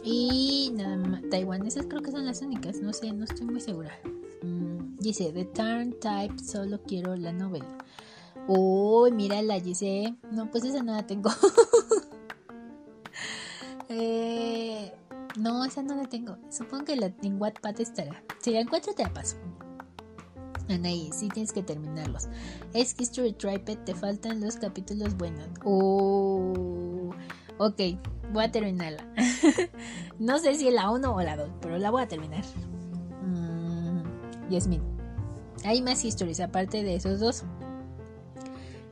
y nada más. esas creo que son las únicas. No sé, no estoy muy segura. Dice, The Turn Type, solo quiero la novela. Uy, mira la dice. No, pues esa no la tengo. Eh, No, esa no la tengo. Supongo que la en Wattpad estará. Si la encuentro te la paso. Anaí, sí tienes que terminarlos. Es History Triped, te faltan los capítulos buenos. Oh, ok, voy a terminarla. no sé si es la 1 o la 2, pero la voy a terminar. Mm, Yasmin, hay más historias aparte de esos dos.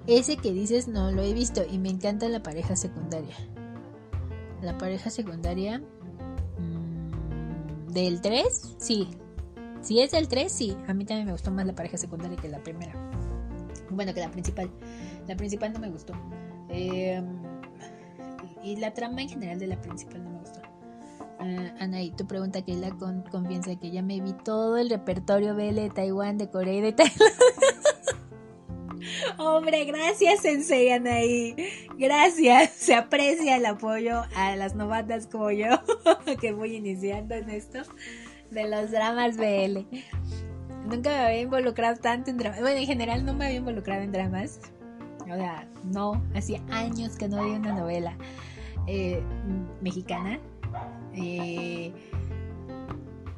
Ese que dices no lo he visto y me encanta la pareja secundaria. La pareja secundaria mm, del 3, sí. Si es del 3, sí. A mí también me gustó más la pareja secundaria que la primera. Bueno, que la principal. La principal no me gustó. Em, y la trama en general de la principal no me gustó. Uh, Anaí, tu pregunta que la con confianza que ya me vi todo el repertorio BL de Taiwán, de Corea y de Tailandia. Hombre, gracias Sensei Anaí. Gracias. Se aprecia el apoyo a las novatas como yo, que voy iniciando en esto de los dramas BL. Nunca me había involucrado tanto en dramas. Bueno, en general no me había involucrado en dramas. O sea, no, hacía años que no había una novela eh, mexicana. Eh,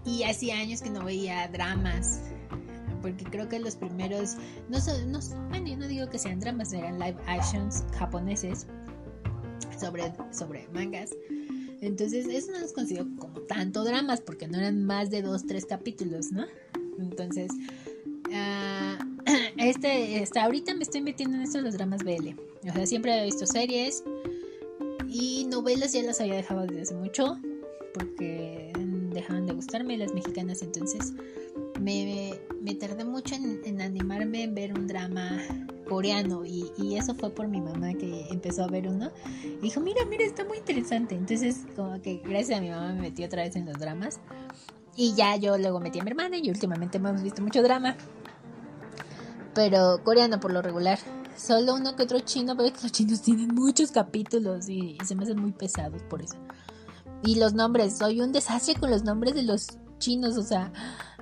y hacía años que no veía dramas porque creo que los primeros, no son, no, bueno, yo no digo que sean dramas, eran live actions japoneses sobre, sobre mangas. Entonces, eso no los considero como tanto dramas, porque no eran más de dos, tres capítulos, ¿no? Entonces, uh, este, hasta ahorita me estoy metiendo en esto de los dramas BL. O sea, siempre había visto series y novelas ya las había dejado desde hace mucho, porque dejaban de gustarme las mexicanas, entonces me, tardé mucho en, animarme en ver un drama coreano y, eso fue por mi mamá que empezó a ver uno. Y dijo mira mira está muy interesante entonces como que gracias a mi mamá me metí otra vez en los dramas. Y ya yo luego metí a mi hermana y últimamente hemos visto mucho drama pero coreano por lo regular. Solo uno que otro chino pero los chinos tienen muchos capítulos y, y se me hacen muy pesados por eso. Y los nombres soy un desastre con los nombres de los chinos o sea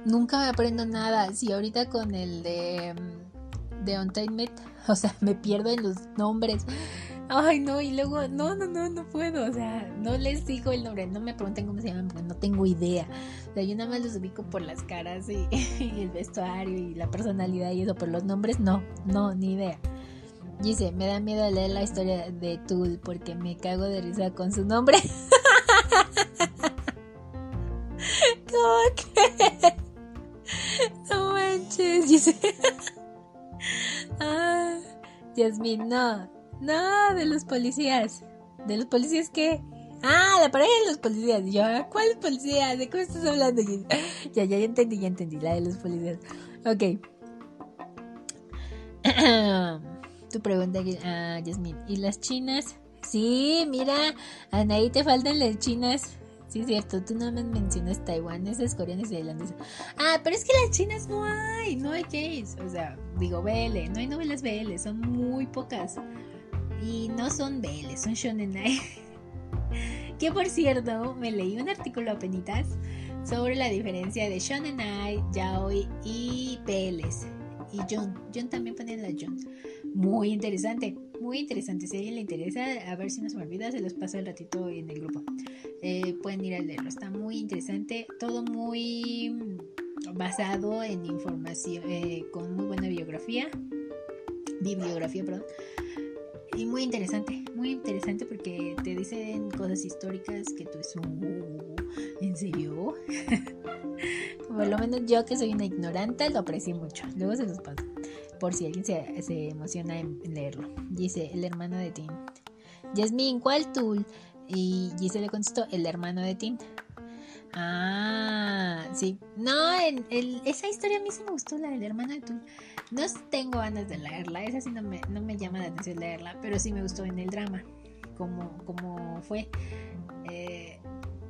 nunca me aprendo nada. Si ahorita con el de, mm, de Untamed, o sea, me pierdo en los nombres. Ay, no, y luego, no, no, no, no puedo, o sea, no les digo el nombre, no me pregunten cómo se llaman porque no tengo idea. O sea, yo nada más los ubico por las caras y, el vestuario y la personalidad y eso, pero los nombres no, no, ni idea. Dice, me da miedo leer la historia de Tool porque me cago de risa con su nombre. ¿Cómo que? No manches, ah, Yasmin, no. No, de los policías. ¿De los policías qué? Ah, la pareja de los policías. yo, ah, ¿cuál policía? ¿De cómo estás hablando? Ya, ya, ya entendí, ya entendí. La de los policías. Ok. tu pregunta, ah, Yasmin. ¿Y las chinas? Sí, mira, Anaí te faltan las chinas. Sí, es cierto, tú no me mencionas taiwaneses, coreanos y tailandeses. Ah, pero es que las chinas no hay, no hay gays. O sea, digo BL, no hay novelas BL, son muy pocas. Y no son BL, son shonenai. que por cierto, me leí un artículo apenas sobre la diferencia de shonenai, yaoi y BLs. Y John, John también pone la John. Muy interesante muy interesante. Si a alguien le interesa, a ver si no se me olvida, se los paso el ratito en el grupo. Eh, pueden ir a leerlo. Está muy interesante. Todo muy basado en información, eh, con muy buena biografía. Bibliografía, perdón. Y muy interesante, muy interesante porque te dicen cosas históricas que tú es un... ¿En serio? Por lo menos yo que soy una ignorante lo aprecié mucho. Luego se los paso por si alguien se, emociona en, leerlo. Dice, el hermano de Tim. Jasmine, ¿cuál tú? Y Giselle le contestó, el hermano de Tim. Ah, sí. No, en, esa historia a mí sí me gustó, la del hermano de Tim. No tengo ganas de leerla, esa sí no me, llama la atención leerla, pero sí me gustó en el drama, como, como fue. Eh,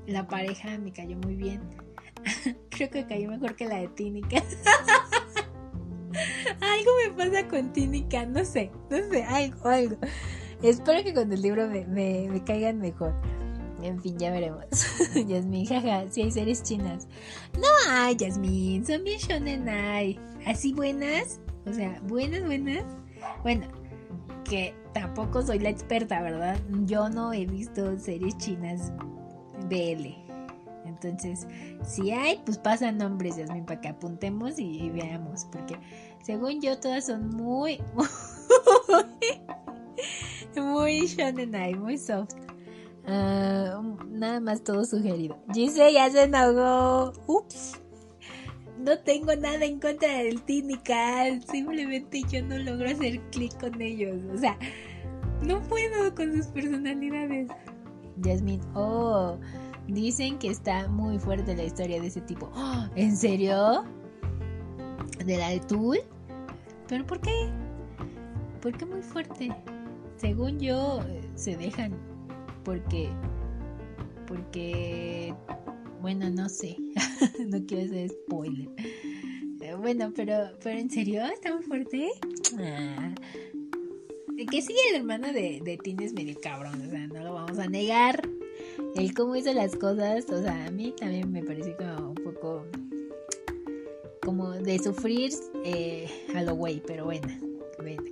la pareja me cayó muy bien. Creo que cayó mejor que la de Tínica. algo me pasa con Tínica, no sé, no sé, algo, algo. Espero que con el libro me, me, caigan mejor. En fin, ya veremos. Yasmin, jaja, si hay series chinas. No hay, Yasmin, son bien shonen hay. Así buenas, o sea, buenas, buenas. Bueno, que tampoco soy la experta, ¿verdad? Yo no he visto series chinas BL. Entonces, si hay, pues pasan nombres, Yasmin, para que apuntemos y, veamos. Porque según yo, todas son muy, muy shonen muy soft. Ah, nada más todo sugerido. Gise ya se enahogó. Ups. No tengo nada en contra del Tinical. Simplemente yo no logro hacer clic con ellos. O sea, no puedo con sus personalidades. Jasmine, oh, dicen que está muy fuerte la historia de ese tipo. ¡Oh! ¿En serio? ¿De la de Tool? ¿Pero por qué? ¿Por qué muy fuerte? Según yo, se dejan. Porque. Porque. Bueno, no sé. no quiero hacer spoiler. Bueno, pero, pero en serio, está muy fuerte. Ah, que sí, el hermano de, de es medio cabrón, o sea, no lo vamos a negar. El cómo hizo las cosas, o sea, a mí también me pareció como un poco como de sufrir eh, a lo güey, pero bueno,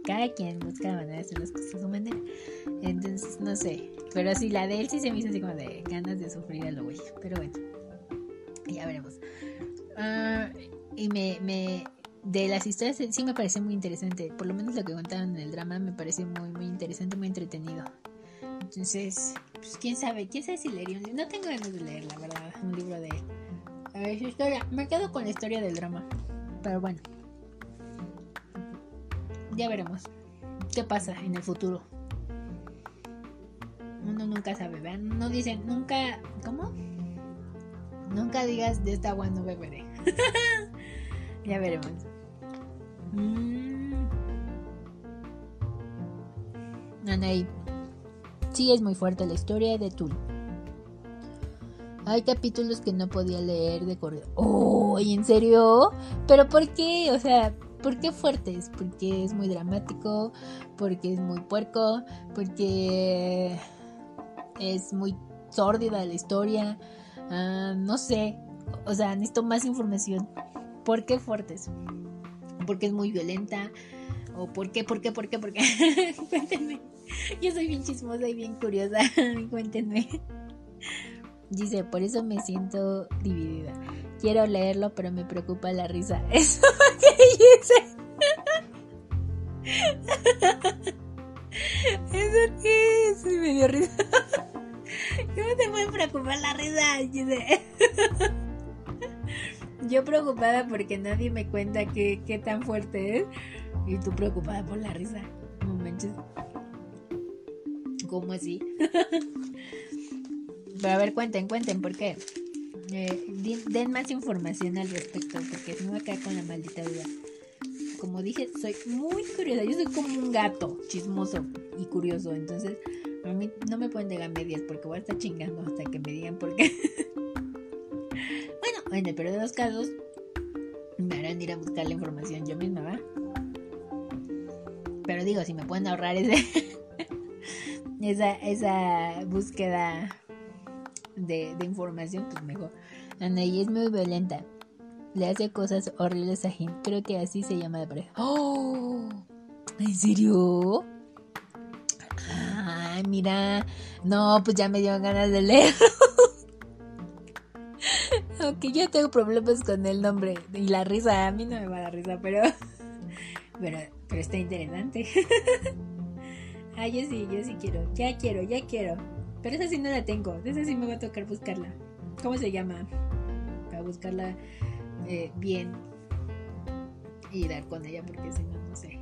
cada quien busca la manera de hacer las cosas a su manera. Entonces, no sé, pero sí, la de él sí se me hizo así como de ganas de sufrir a lo güey, pero bueno, ya veremos. Ah, y me, me, de las historias sí me parece muy interesante. Por lo menos lo que contaron en el drama me parece muy, muy interesante, muy entretenido. Entonces, pues quién sabe, quién sabe si leería un libro. No tengo ganas de leer, la verdad, un libro de A ver, su historia. Me quedo con la historia del drama. Pero bueno. Ya veremos. ¿Qué pasa en el futuro? Uno nunca sabe, ¿vean? No dicen, nunca. ¿Cómo? Nunca digas de esta agua no beberé. ya veremos. Mm. Anaí. Sí, es muy fuerte la historia de Tul. Hay capítulos que no podía leer de corrido. ¡Oh! ¿En serio? ¿Pero por qué? O sea, ¿por qué fuertes? Porque es muy dramático, porque es muy puerco, porque es muy sórdida la historia. Ah, no sé. O sea, necesito más información. ¿Por qué fuertes? porque es muy violenta o por qué, por qué, por qué, por qué. Cuéntenme. Yo soy bien chismosa y bien curiosa. Cuéntenme. Dice, por eso me siento dividida. Quiero leerlo, pero me preocupa la risa. Eso que dice. ¿Eso qué es? Me dio risa. ¿Cómo te puede preocupar la risa? Dice. Yo preocupada porque nadie me cuenta qué, qué tan fuerte es. Y tú preocupada por la risa. No manches. ¿Cómo así? Pero a ver, cuenten, cuenten, ¿por qué? Eh, den más información al respecto, porque no cae con la maldita duda. Como dije, soy muy curiosa. Yo soy como un gato chismoso y curioso. Entonces, a mí no me pueden negar medias porque voy a estar chingando hasta que me digan por qué. En el peor de los casos, me harán ir a buscar la información yo misma, ¿va? Pero digo, si me pueden ahorrar ese, esa, esa búsqueda de, información, pues mejor. Anaí es muy violenta. Le hace cosas horribles a Jim. Creo que así se llama de pareja. ¡Oh! ¿En serio? Ay, mira. No, pues ya me dio ganas de leerlo. Aunque yo tengo problemas con el nombre y la risa, a mí no me va a dar risa, pero. Pero, pero está interesante. ah, yo sí, yo sí quiero. Ya quiero, ya quiero. Pero esa sí no la tengo. Esa sí me va a tocar buscarla. ¿Cómo se llama? Para buscarla eh, bien y dar con ella, porque si no, no sé.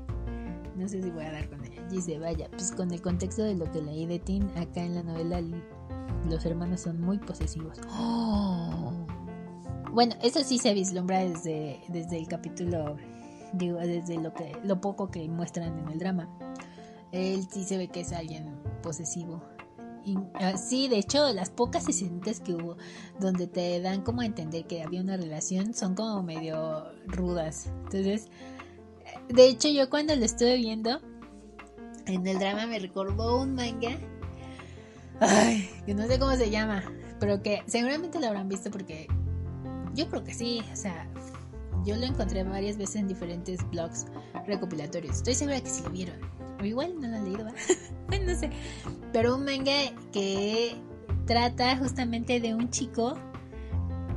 No sé si voy a dar con ella. Dice, vaya, pues con el contexto de lo que leí de Tim, acá en la novela los hermanos son muy posesivos. ¡Oh! Bueno, eso sí se vislumbra desde, desde el capítulo, digo, desde lo que lo poco que muestran en el drama. Él sí se ve que es alguien posesivo. Y, ah, sí, de hecho, las pocas escenas que hubo donde te dan como a entender que había una relación son como medio rudas. Entonces, de hecho, yo cuando lo estuve viendo en el drama me recordó un manga. Ay, que no sé cómo se llama, pero que seguramente lo habrán visto porque yo creo que sí, o sea, yo lo encontré varias veces en diferentes blogs recopilatorios. Estoy segura que sí lo vieron. Igual no lo han leído, bueno, no sé. Pero un manga que trata justamente de un chico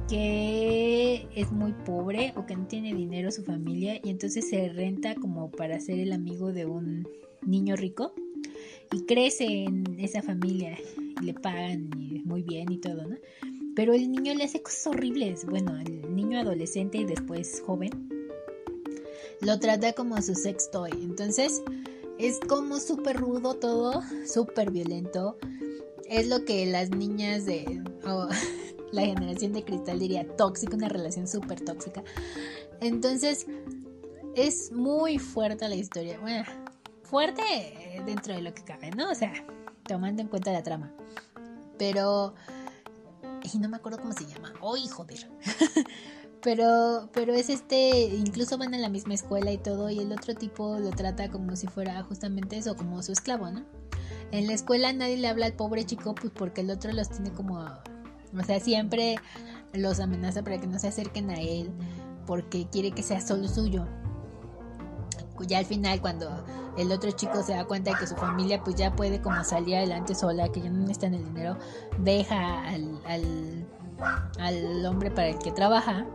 que es muy pobre o que no tiene dinero su familia y entonces se renta como para ser el amigo de un niño rico y crece en esa familia y le pagan muy bien y todo, ¿no? Pero el niño le hace cosas horribles. Bueno, el niño adolescente y después joven lo trata como su sex toy. Entonces es como súper rudo todo, súper violento. Es lo que las niñas de la generación de cristal diría tóxica, una relación súper tóxica. Entonces es muy fuerte la historia. Bueno, fuerte dentro de lo que cabe, ¿no? O sea, tomando en cuenta la trama. Pero... Y no me acuerdo cómo se llama. ¡Ay, joder! pero, pero es este, incluso van a la misma escuela y todo, y el otro tipo lo trata como si fuera justamente eso, como su esclavo, ¿no? En la escuela nadie le habla al pobre chico, pues porque el otro los tiene como, o sea, siempre los amenaza para que no se acerquen a él, porque quiere que sea solo suyo ya al final cuando el otro chico se da cuenta de que su familia pues ya puede como salir adelante sola, que ya no necesitan el dinero, deja al, al, hombre para el que trabaja.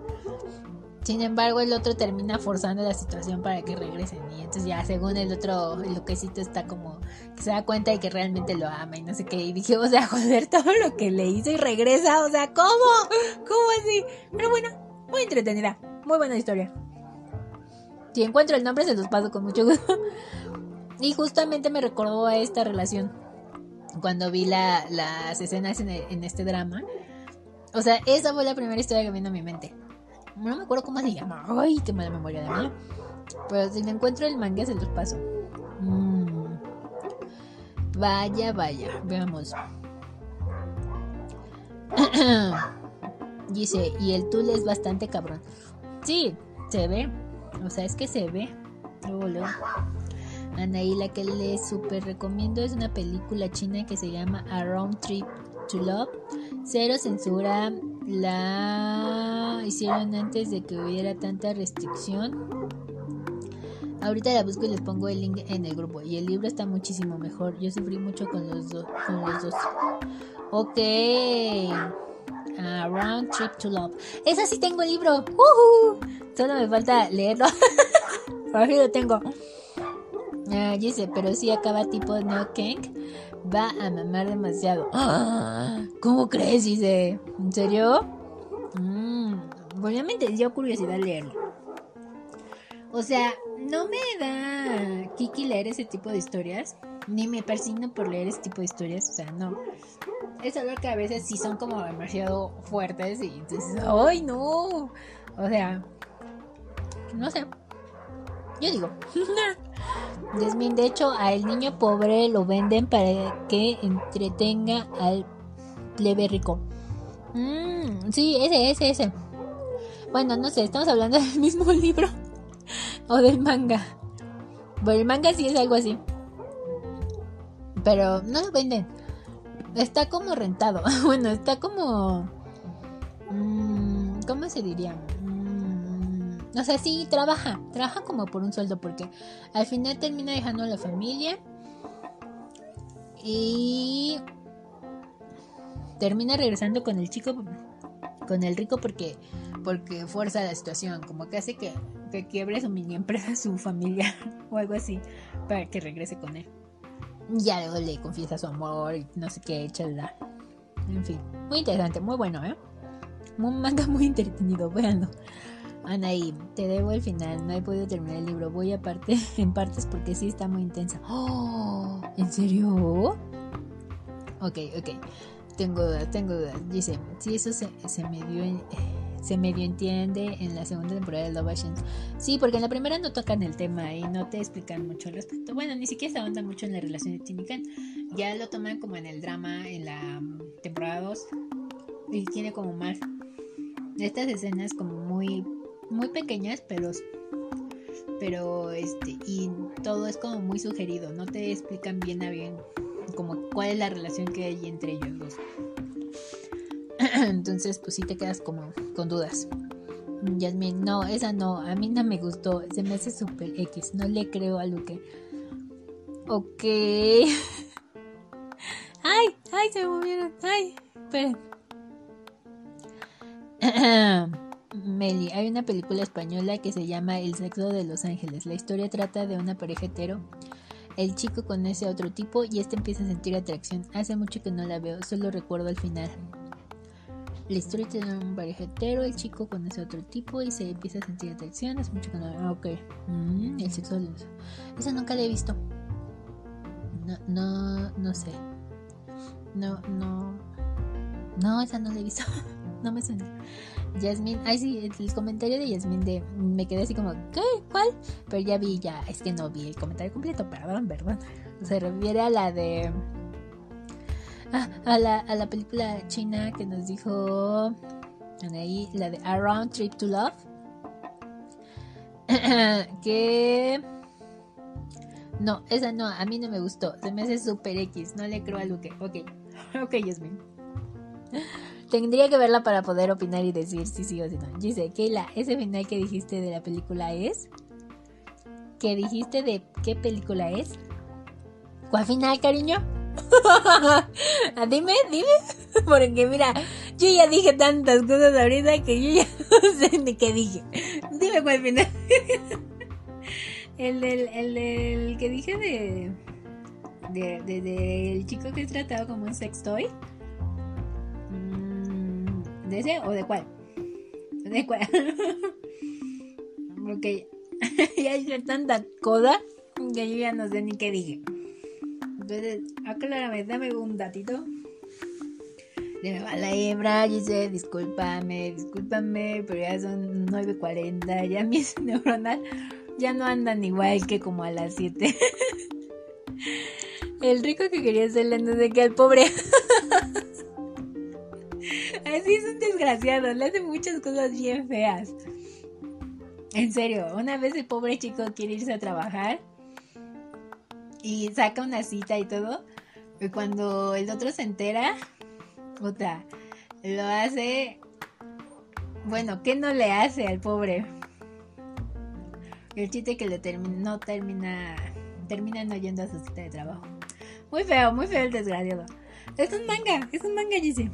Sin embargo, el otro termina forzando la situación para que regresen. Y entonces ya según el otro, el loquecito está como que se da cuenta de que realmente lo ama y no sé qué. Y dije, o sea, joder, todo lo que le hizo y regresa. O sea, ¿cómo? ¿Cómo así? Pero bueno, muy entretenida. Muy buena historia. Si encuentro el nombre se los paso con mucho gusto. y justamente me recordó a esta relación cuando vi las escenas en, este drama. O sea, esa fue la primera historia que vino a mi mente. No me acuerdo cómo se llama. Ay, qué mala memoria de mí. Pero si me encuentro el manga se los paso. Mm. Vaya, vaya. Veamos. Dice, y el tul es bastante cabrón. Sí, se ve. O sea, es que se ve. Luego, luego. Anaí, la que le super recomiendo es una película china que se llama A Round Trip to Love. Cero censura. La hicieron antes de que hubiera tanta restricción. Ahorita la busco y les pongo el link en el grupo. Y el libro está muchísimo mejor. Yo sufrí mucho con los, dos con los dos. Ok. Round Trip to Love. Esa sí tengo el libro. Solo me falta leerlo. Por lo tengo. Ah, dice, pero si acaba tipo No Kang. Va a mamar demasiado. ¿Cómo crees? Dice. ¿En serio? Mm, obviamente dio curiosidad leerlo. O sea, no me da kiki leer ese tipo de historias. Ni me persigno por leer ese tipo de historias. O sea, no es algo que a veces sí son como demasiado fuertes y entonces, ¡ay no! O sea, no sé. Yo digo. Desmin, de hecho, al niño pobre lo venden para que entretenga al plebe rico. Mm, sí, ese, ese, ese. Bueno, no sé, estamos hablando del mismo libro o del manga. Bueno, el manga sí es algo así. Pero no lo venden está como rentado. bueno, está como... Mm, ¿Cómo se diría? O sea, sí, trabaja. Trabaja como por un sueldo porque al final termina dejando a la familia. Y termina regresando con el chico, con el rico porque porque fuerza la situación, como que hace que, que quiebre su mini empresa, su familia o algo así, para que regrese con él ya luego le confiesa su amor y no sé qué, chalala. En fin, muy interesante, muy bueno, ¿eh? Un manga muy entretenido, véanlo. Anaí, te debo el final, no he podido terminar el libro, voy a parte, en partes porque sí está muy intensa. ¡Oh! ¿En serio? Ok, ok. Tengo dudas, tengo dudas. Dice, si eso se, se me dio en se medio entiende en la segunda temporada de Love Ashen. Sí, porque en la primera no tocan el tema y no te explican mucho al respecto. Bueno, ni siquiera se ahonda mucho en la relación de Tim y Ya lo toman como en el drama en la mm, temporada 2 y tiene como más estas escenas como muy muy pequeñas, pero pero este y todo es como muy sugerido, no te explican bien a bien como cuál es la relación que hay entre ellos. Entonces, pues sí te quedas como con dudas. Yasmin, no, esa no, a mí no me gustó, se me hace super X, no le creo a lo que... Ok. ay, ay, se movieron, ay, esperen. Meli, hay una película española que se llama El sexo de los ángeles. La historia trata de una pareja hetero. El chico conoce a otro tipo y este empieza a sentir atracción. Hace mucho que no la veo, solo recuerdo al final. La historia tiene un pareja hetero, el chico conoce a otro tipo y se empieza a sentir atracción. Hace mucho que no la veo. Ok. Mm, el sexo de los... Esa nunca la he visto. No, no, no sé. No, no. No, esa no la he visto. no me suena. Yasmin, ay sí, el comentario de Yasmin de me quedé así como, ¿qué? ¿Cuál? Pero ya vi, ya, es que no vi el comentario completo, perdón, perdón. Se refiere a la de ah, a la, a la película china que nos dijo ahí, la de Around Trip to Love. que no, esa no, a mí no me gustó. Se me hace super X, no le creo a Luke. Ok, ok, Yasmin. Tendría que verla para poder opinar y decir si sí o si no. Dice, Keila, ese final que dijiste de la película es. ¿Qué dijiste de qué película es? ¿Cuál final, cariño? dime, dime. Porque mira, yo ya dije tantas cosas ahorita que yo ya no sé ni qué dije. Dime cuál final. el, del, el del que dije de. De, de, de, el chico que es tratado como un sex toy. ¿De ese o de cuál? ¿De cuál? Porque ya hice tanta coda que yo ya no sé ni qué dije. Entonces, aclárame, dame un datito. De va la hebra, dice, discúlpame, discúlpame, pero ya son 9.40, ya mis neuronal ya no andan igual que como a las 7. El rico que quería hacerle no sé qué al pobre. Así es un desgraciado, le hace muchas cosas bien feas. En serio, una vez el pobre chico quiere irse a trabajar y saca una cita y todo. Y cuando el otro se entera, puta, lo hace. Bueno, ¿qué no le hace al pobre? El chiste que le termina, no termina, termina no yendo a su cita de trabajo. Muy feo, muy feo el desgraciado. Es un manga, es un manga, dice.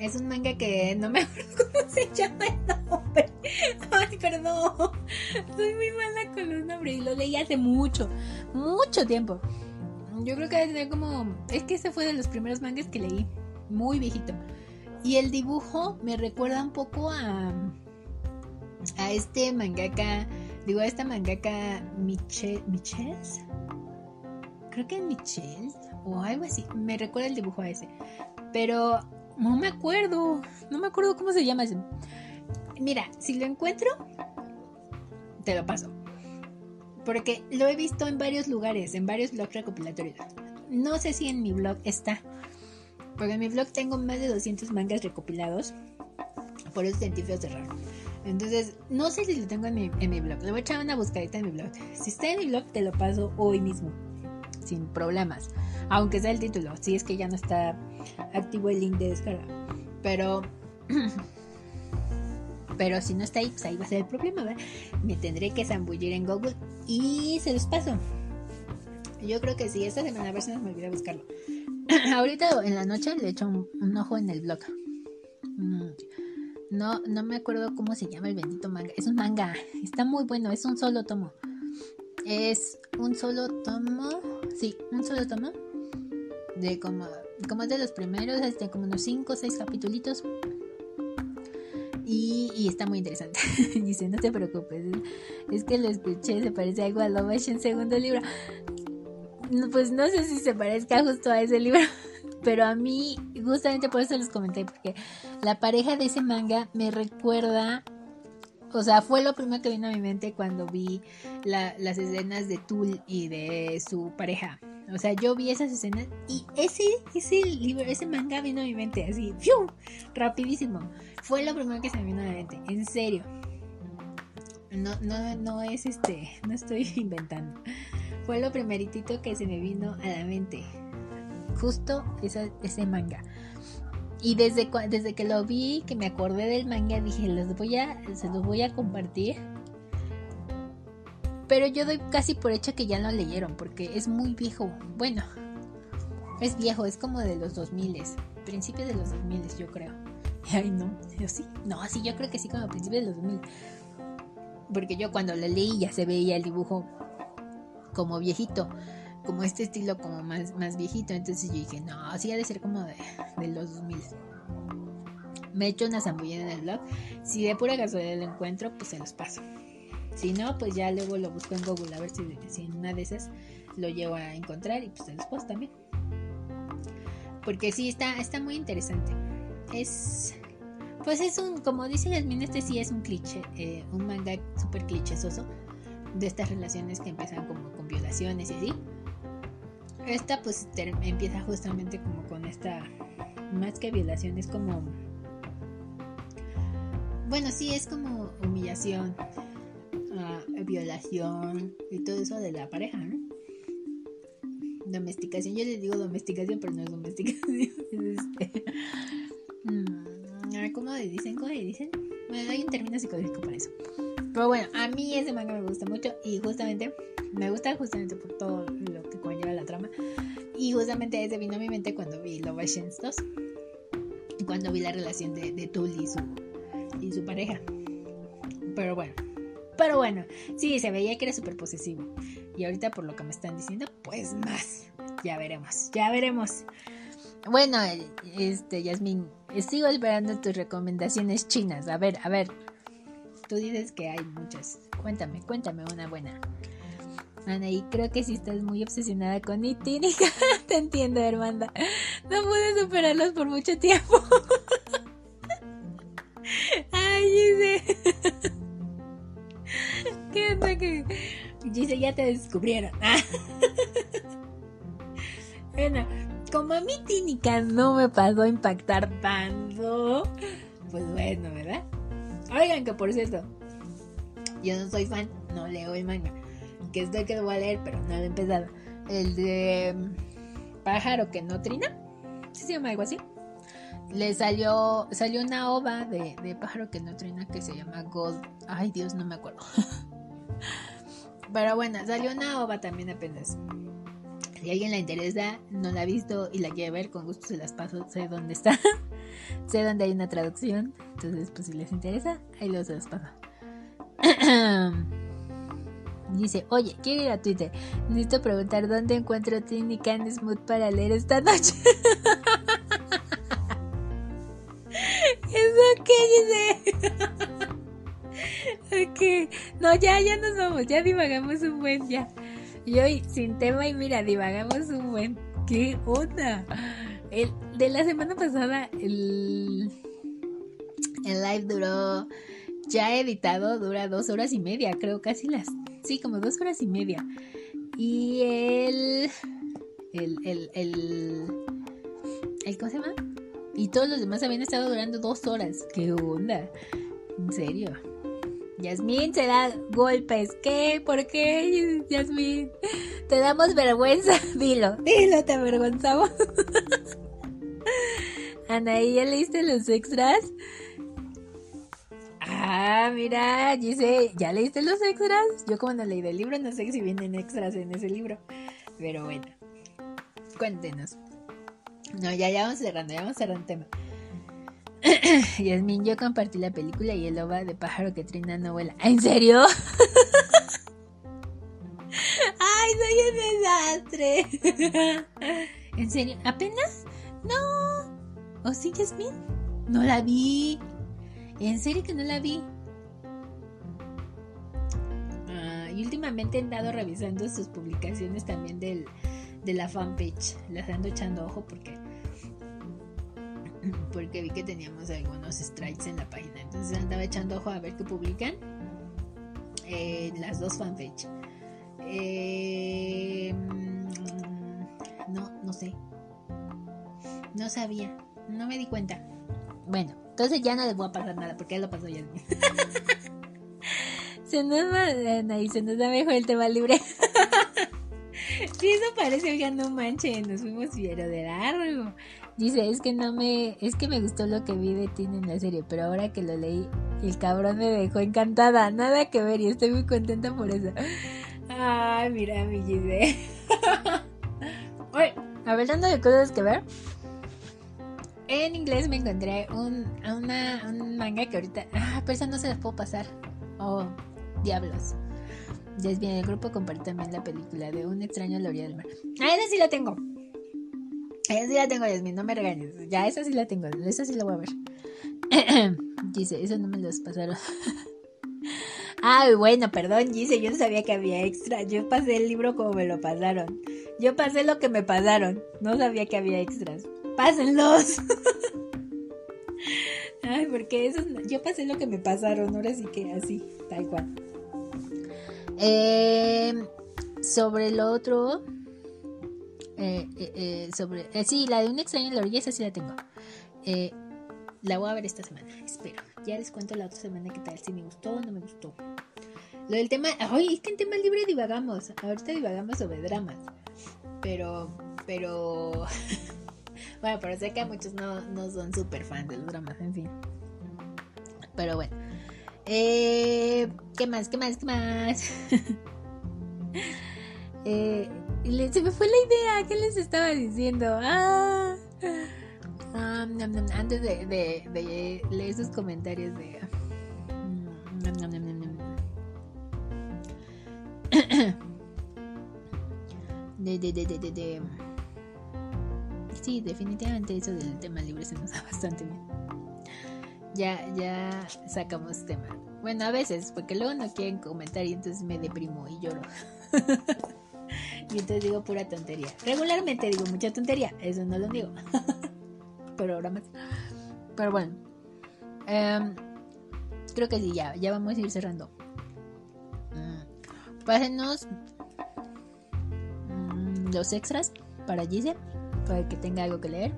Es un manga que no me acuerdo cómo se llama el nombre. Ay, perdón. Soy muy mala con los nombres y lo leí hace mucho, mucho tiempo. Yo creo que debe como. Es que ese fue de los primeros mangas que leí. Muy viejito. Y el dibujo me recuerda un poco a. A este mangaka. Digo, a esta mangaka Michelle. ¿Michelle? Creo que es Michelle. O algo así. Me recuerda el dibujo a ese. Pero no me acuerdo. No me acuerdo cómo se llama. Mira, si lo encuentro, te lo paso. Porque lo he visto en varios lugares, en varios blogs recopilatorios. No sé si en mi blog está. Porque en mi blog tengo más de 200 mangas recopilados. Por eso sentí feo cerrar. Entonces, no sé si lo tengo en mi, en mi blog. Le voy a echar una buscadita en mi blog. Si está en mi blog, te lo paso hoy mismo. Sin problemas aunque sea el título, si es que ya no está activo el link de descarga. Pero pero si no está ahí, pues ahí va a ser el problema, ¿verdad? Me tendré que zambullir en Google y se los paso. Yo creo que sí, esta semana a ver si me olvida buscarlo. Ahorita en la noche le echo un, un, ojo en el blog. Mm, no, no me acuerdo cómo se llama el bendito manga. Es un manga. Está muy bueno. Es un solo tomo. Es un solo tomo. Sí, un solo tomo de como, como es de los primeros, este, como unos 5 o 6 capítulos. Y, y, está muy interesante. Dice, no te preocupes, es que lo escuché, se parece algo a Love en segundo libro. Pues no sé si se parezca justo a ese libro, pero a mí justamente por eso les comenté, porque la pareja de ese manga me recuerda, o sea, fue lo primero que vino a mi mente cuando vi las escenas de Tul y de su pareja. O sea, yo vi esas escenas y ese, ese libro, ese manga vino a mi mente así, ¡fium! rapidísimo. Fue lo primero que se me vino a la mente, en serio. No, no, no es este, no estoy inventando. Fue lo primeritito que se me vino a la mente. Justo ese manga. Y desde, desde que lo vi, que me acordé del manga, dije, se los voy a compartir pero yo doy casi por hecho que ya lo leyeron porque es muy viejo. Bueno, es viejo, es como de los 2000, principios de los 2000 yo creo. Ay, no, yo sí. No, sí, yo creo que sí, como principios de los 2000. Porque yo cuando lo leí ya se veía el dibujo como viejito, como este estilo como más, más viejito. Entonces yo dije, no, sí ha de ser como de, de los 2000. Me he hecho una zambullida en el blog. Si de pura casualidad lo encuentro, pues se los paso. Si no, pues ya luego lo busco en Google a ver si, si en una de esas lo llevo a encontrar y pues se los paso también. Porque sí, está, está muy interesante. Es. Pues es un, como dice Yasmin, este sí es un cliché, eh, un manga súper clichésoso de estas relaciones que empiezan como con violaciones y así. Esta pues empieza justamente como con esta, más que violación, es como, bueno, sí, es como humillación, uh, violación y todo eso de la pareja. Domesticación, yo les digo domesticación, pero no es domesticación, es este... ¿Cómo le dicen? ¿Cómo le dicen? Bueno, hay un término psicológico para eso. Pero bueno, a mí ese manga me gusta mucho y justamente me gusta justamente por todo lo que conlleva. Y justamente ese vino a mi mente cuando vi Love Ashes 2. Cuando vi la relación de, de Tully y su, y su pareja. Pero bueno. Pero bueno, sí, se veía que era súper posesivo. Y ahorita por lo que me están diciendo, pues más. Ya veremos, ya veremos. Bueno, este, Yasmin, sigo esperando tus recomendaciones chinas. A ver, a ver. Tú dices que hay muchas. Cuéntame, cuéntame una buena. Y creo que sí estás muy obsesionada con Itínica. Te entiendo, hermana. No pude superarlos por mucho tiempo. Ay, dice. ¿Qué onda que.? Dice, ya te descubrieron. bueno, como a mí Tínica no me pasó a impactar tanto, pues bueno, ¿verdad? Oigan, que por cierto, yo no soy fan, no leo el manga. Que estoy que lo voy a leer, pero no he empezado. El de mm, Pájaro que no trina. ¿Sí se llama algo así? Le salió, salió una ova de, Pájaro que no trina que se llama Gold. Ay, Dios, no me acuerdo. pero bueno, salió una ova también apenas. Si alguien la interesa, no la ha visto y la quiere ver, con gusto se las paso, sé dónde está. sé dónde hay una traducción. Entonces, pues si les interesa, ahí los se los paso. Dice, oye, quiero ir a Twitter. Necesito preguntar dónde encuentro Tiny Can Smooth para leer esta noche. ¿Eso qué dice? ok. No, ya, ya nos vamos. Ya divagamos un buen ya. Y hoy sin tema y mira, divagamos un buen. ¿Qué onda? El, de la semana pasada el, el live duró, ya editado, dura dos horas y media, creo, casi las, sí, como dos horas y media. Y el, el, el, el, ¿cómo se llama? Y todos los demás habían estado durando dos horas. ¿Qué onda? ¿En serio? Yasmín se da golpes. ¿Qué? ¿Por qué, Yasmín? Te damos vergüenza. Dilo, dilo, te avergonzamos. Anaí, ¿ya leíste los extras? Ah, mira, dice, ¿ya leíste los extras? Yo como no leí el libro, no sé si vienen extras en ese libro. Pero bueno, cuéntenos. No, ya, ya vamos cerrando, ya vamos cerrando el tema. Yasmin, yo compartí la película y el loba de pájaro que trina no vuela. ¿En serio? ¡Ay, soy un desastre! ¿En serio? ¿Apenas? No. ¿O sí, Yasmin? No la vi. ¿En serio que no la vi? Ah, y últimamente he andado revisando sus publicaciones también del, de la fanpage. Las ando echando ojo porque porque vi que teníamos algunos strikes en la página. Entonces andaba echando ojo a ver qué publican. Eh, las dos fanpage. Eh, no, no sé. No sabía. No me di cuenta. Bueno, entonces ya no les voy a pasar nada porque ya lo pasó ya. se nos va, ahí se nos da mejor el tema libre. Si eso parece, oiga, no manche, nos fuimos fiero de largo. Dice, es que no me, es que me gustó lo que vi de Tina en la serie, pero ahora que lo leí, el cabrón me dejó encantada, nada que ver y estoy muy contenta por eso. Ay, mira mi Gise. Oye, hablando de cosas que ver, en inglés me encontré un, una, un manga que ahorita. Ah, pero esa no se las puedo pasar. Oh, diablos. Desviene el grupo comparte también la película de Un extraño a la orilla del mar. Ah, esa sí la tengo. Esa sí la tengo, Yasmin, no me regañes. Ya, esa sí la tengo. Esa sí la voy a ver. Dice, eso no me los pasaron. Ay, bueno, perdón, dice, yo no sabía que había extra. Yo pasé el libro como me lo pasaron. Yo pasé lo que me pasaron. No sabía que había extras. Pásenlos. Ay, porque eso yo pasé lo que me pasaron, ahora sí que así, tal cual. Eh, sobre lo otro, eh, eh, sobre, sí, la de un extraño en la orilla, esa sí la tengo. la voy a ver esta semana, espero. Ya les cuento la otra semana qué tal, si me gustó o no me gustó. Lo del tema, ay, es que en tema libre divagamos. Ahorita divagamos sobre dramas. Pero, pero. bueno, pero sé que a muchos no, no son súper fans de los dramas, en fin. Pero bueno. Eh, ¿Qué más? ¿Qué más? ¿Qué más? eh, se me fue la idea. ¿Qué les estaba diciendo? Ah, ah antes de, de, leer sus comentarios de. de, de, de, de, de, Sí, definitivamente eso del tema libre se nos da bastante bien. Ya, ya sacamos tema. Bueno, a veces, porque luego no quieren comentar y entonces me deprimo y lloro. y entonces digo pura tontería. Regularmente digo mucha tontería, eso no lo digo. Pero ahora más. Pero bueno. Em, creo que sí, ya, ya vamos a ir cerrando. Mm, pásenos los extras para Gise, para que tenga algo que leer.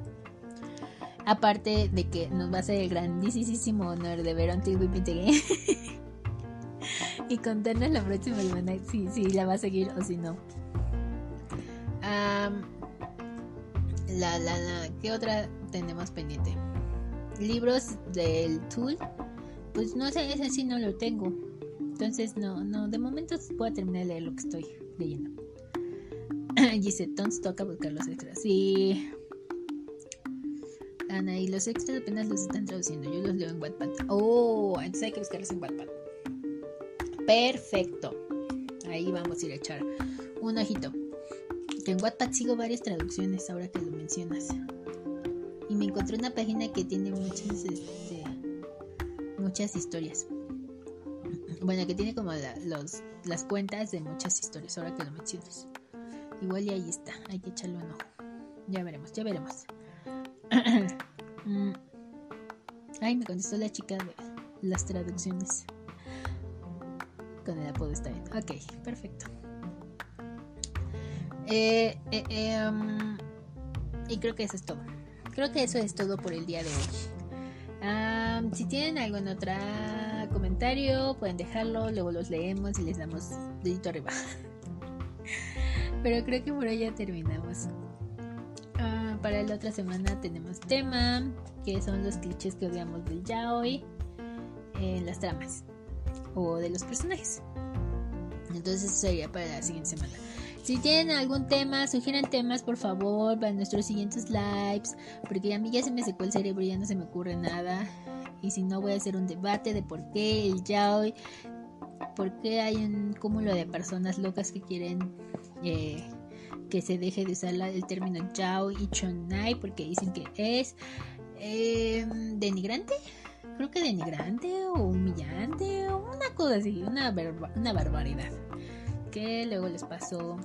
Aparte de que nos va a ser el grandísimo honor de ver Until We Meet Again. y contarnos la próxima semana si, si la va a seguir o si no. la, la, la, ¿qué otra tenemos pendiente? Libros del Tool. Pues no sé, ese sí no lo tengo. Entonces no, no, de momento voy a terminar de leer lo que estoy leyendo. Dice, Tons toca buscar los extras. Sí. Ana, y los extras apenas los están traduciendo. Yo los leo en Wattpad. Oh, entonces hay que buscarlos en Wattpad. Perfecto. Ahí vamos a ir a echar un ojito. en Wattpad sigo varias traducciones ahora que lo mencionas. Y me encontré una página que tiene muchas, este, muchas historias. Bueno, que tiene como los, las cuentas de muchas historias, ahora que lo mencionas. Igual y ahí está, hay que echarle un ojo. Ya veremos, ya veremos. Mm. Ay, me contestó la chica de las traducciones. Con el apodo está bien. Ok, perfecto. Eh, eh, eh, y creo que eso es todo. Creo que eso es todo por el día de hoy. si tienen algún otro comentario, pueden dejarlo, luego los leemos y les damos dedito arriba. Pero creo que por hoy ya terminamos. Ah, para la otra semana tenemos tema, que son los clichés que odiamos del yaoi en las tramas o de los personajes. Entonces eso sería para la siguiente semana. Si tienen algún tema, sugieran temas por favor para nuestros siguientes lives, porque a mí ya se me secó el cerebro y ya no se me ocurre nada. Y si no voy a hacer un debate de por qué el yaoi, por qué hay un cúmulo de personas locas que quieren que se deje de usar el término Yao y Chonai porque dicen que es em, denigrante, creo que denigrante o humillante o una cosa así, una, una barbaridad. Que luego les pasó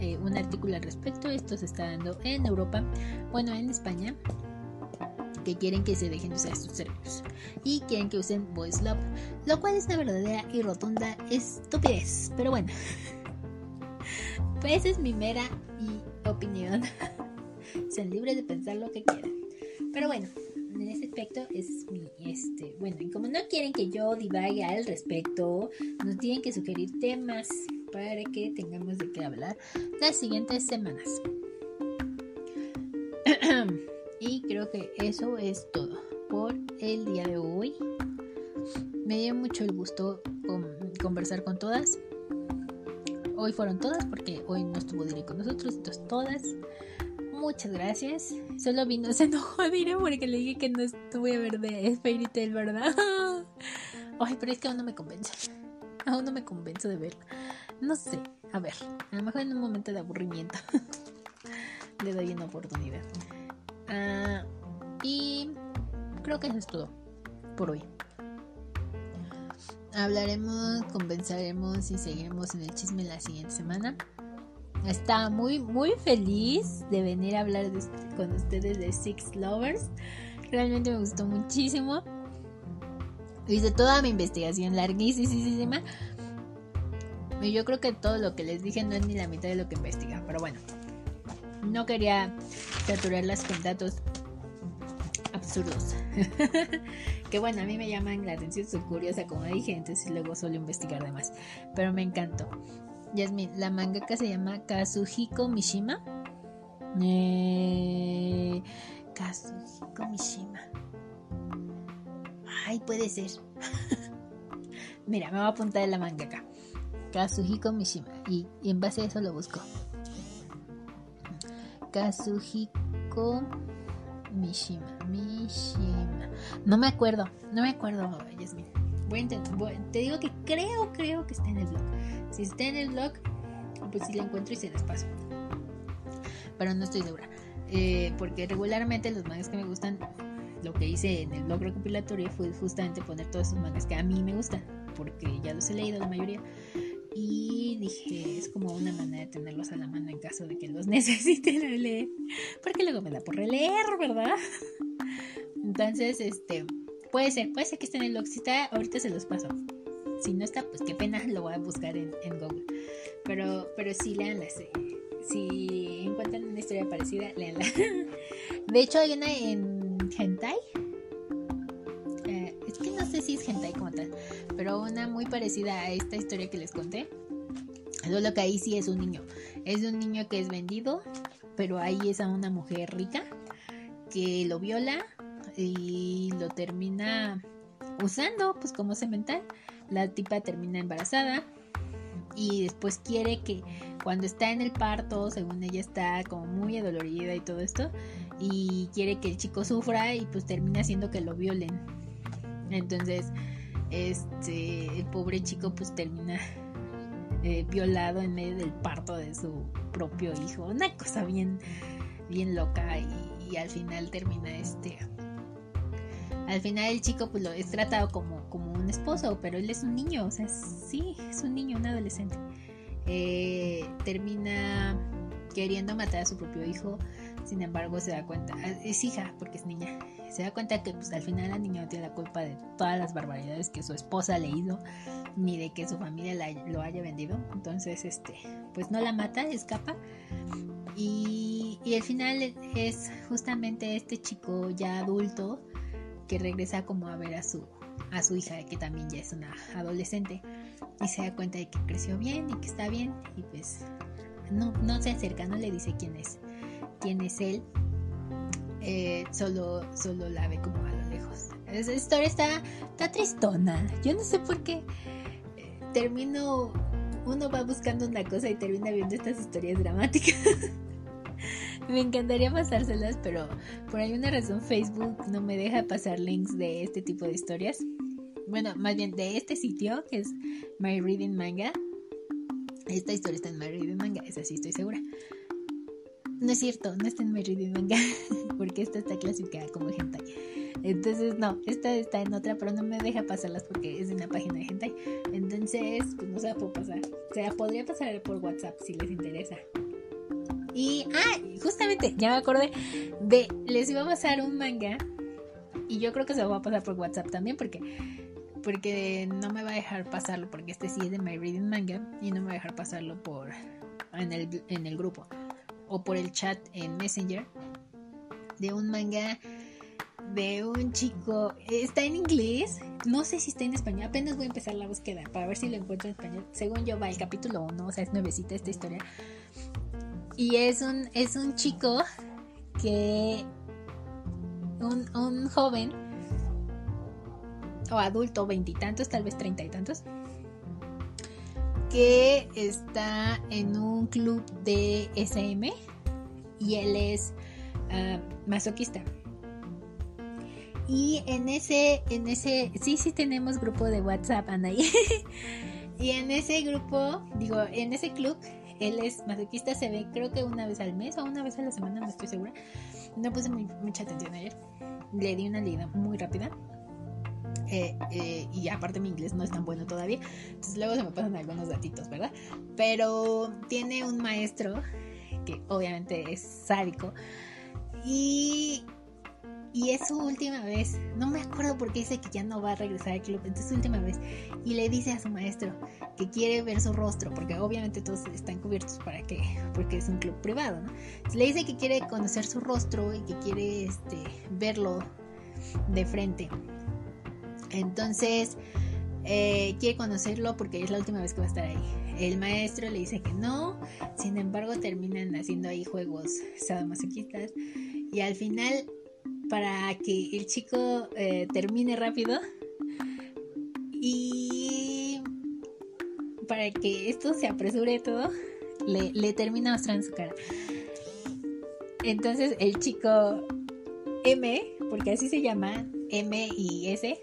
eh, un artículo al respecto. Esto se está dando en Europa, bueno, en España, que quieren que se dejen de usar estos términos y quieren que usen voice love, lo cual es una verdadera y rotunda estupidez. Pero bueno. Pues esa es mi mera opinión. Sean libres de pensar lo que quieran. Pero bueno, en ese aspecto es mi, este, bueno, y como no quieren que yo divague al respecto, nos tienen que sugerir temas para que tengamos de qué hablar las siguientes semanas. y creo que eso es todo por el día de hoy. Me dio mucho el gusto conversar con todas. Hoy fueron todas porque hoy no estuvo Diri con nosotros, entonces todas. muchas gracias. Solo vino, se enojó Dire porque le dije que no estuve a ver de Fairy Tail, ¿verdad? Ay, pero es que aún no me convence. Aún no me convenzo de verla. No sé, a ver, a lo mejor en un momento de aburrimiento le doy una oportunidad. Ah, y creo que eso es todo por hoy. Hablaremos, conversaremos y seguiremos en el chisme la siguiente semana. Estaba muy, muy feliz de venir a hablar con ustedes de Six Lovers. Realmente me gustó muchísimo. Hice toda mi investigación larguísima. Y yo creo que todo lo que les dije no es ni la mitad de lo que investiga. Pero bueno, no quería saturarlas con datos que bueno, a mí me llaman la atención, soy curiosa como dije, entonces luego suelo investigar de más. Pero me encantó. Yasmin, la mangaka se llama Kazuhiko Mishima. Eh, Kazuhiko Mishima. Ay, puede ser. Mira, me voy a apuntar en la mangaka. Kazuhiko Mishima. Y, en base a eso lo busco. Kazuhiko Mishima. Mishima. No me acuerdo. No me acuerdo, Yasmin. Voy a intentar. te digo que creo, creo que está en el blog. Si está en el blog, pues si la encuentro y se les paso. Pero no estoy segura. Eh, porque regularmente los mangas que me gustan, lo que hice en el blog recopilatorio fue justamente poner todos esos mangas que a mí me gustan. Porque ya los he leído la mayoría. Y dije, es como una manera de tenerlos a la mano en caso de que los necesiten leer. Porque luego me da por releer, ¿verdad? Entonces, este, puede ser, puede ser que esté en el está, ahorita se los paso. Si no está, pues qué pena, lo voy a buscar en, Google. Pero, pero sí, leanla. Si encuentran una historia parecida, leanla. De hecho, hay una en Hentai. Eh, es que no sé si es Hentai pero una muy parecida a esta historia que les conté. Solo que ahí sí es un niño. Es un niño que es vendido, pero ahí es a una mujer rica que lo viola y lo termina usando pues como semental. La tipa termina embarazada y después quiere que cuando está en el parto, según ella está como muy adolorida y todo esto, y quiere que el chico sufra y pues termina haciendo que lo violen. Entonces, este, el pobre chico pues termina eh, violado en medio del parto de su propio hijo. Una cosa bien, bien loca y, al final termina este al final el chico pues lo es tratado como, como un esposo, pero él es un niño, o sea, sí, es un niño, un adolescente. Eh, termina queriendo matar a su propio hijo, sin embargo se da cuenta, es hija porque es niña, se da cuenta que pues al final la niña no tiene la culpa de todas las barbaridades que su esposa le hizo, ni de que su familia lo haya vendido, entonces este, pues no la mata, escapa. Y, y al final es justamente este chico ya adulto que regresa como a ver a su, a su hija, que también ya es una adolescente, y se da cuenta de que creció bien y que está bien, y pues no, no se acerca, no le dice quién es, quién es él, eh, solo, solo la ve como a lo lejos. Esa historia está, está tristona, yo no sé por qué eh, termino, uno va buscando una cosa y termina viendo estas historias dramáticas. Me encantaría pasárselas, pero por alguna razón Facebook no me deja pasar links de este tipo de historias. Bueno, más bien de este sitio que es My Reading Manga. Esta historia está en My Reading Manga, esa sí estoy segura. No es cierto, no está en My Reading Manga, porque esta está clasificada como hentai. Entonces, no, esta está en otra, pero no me deja pasarlas porque es de una página de hentai. Entonces, pues no se la puedo pasar. O sea, podría pasar por WhatsApp si les interesa. Y, ah, justamente, ya me acordé de, les iba a pasar un manga y yo creo que se lo voy a pasar por WhatsApp también porque porque no me va a dejar pasarlo porque este sí es de My Reading Manga y no me va a dejar pasarlo por en el, en el grupo o por el chat en Messenger de un manga de un chico está en inglés no sé si está en español apenas voy a empezar la búsqueda para ver si lo encuentro en español según yo va el capítulo 1 o sea es nuevecita esta historia y es un, es un chico que. Un, un joven. O adulto, veintitantos, tal vez treinta y tantos. Que está en un club de SM. y él es ah, masoquista. Y en ese, en ese, sí, sí tenemos grupo de WhatsApp, Anaí. y en ese grupo, digo, en ese club, él es masoquista, se ve creo que una vez al mes o una vez a la semana, no estoy segura. No puse mucha atención a él. Le di una leída muy rápida. Eh, eh, y aparte mi inglés no es tan bueno todavía. Entonces luego se me pasan algunos datitos, ¿verdad? Pero tiene un maestro que obviamente es sádico. Y y es su última vez. No me acuerdo por qué dice que ya no va a regresar al club. Entonces es su última vez. Y le dice a su maestro que quiere ver su rostro. Porque obviamente todos están cubiertos para que. Porque es un club privado, ¿no? le dice que quiere conocer su rostro y que quiere este, verlo de frente. Entonces. Eh, quiere conocerlo porque es la última vez que va a estar ahí. El maestro le dice que no, sin embargo terminan haciendo ahí juegos sadomasoquistas y al final para que el chico eh, termine rápido y para que esto se apresure todo, le, le termina mostrando su cara. Entonces el chico M, porque así se llama, M y S,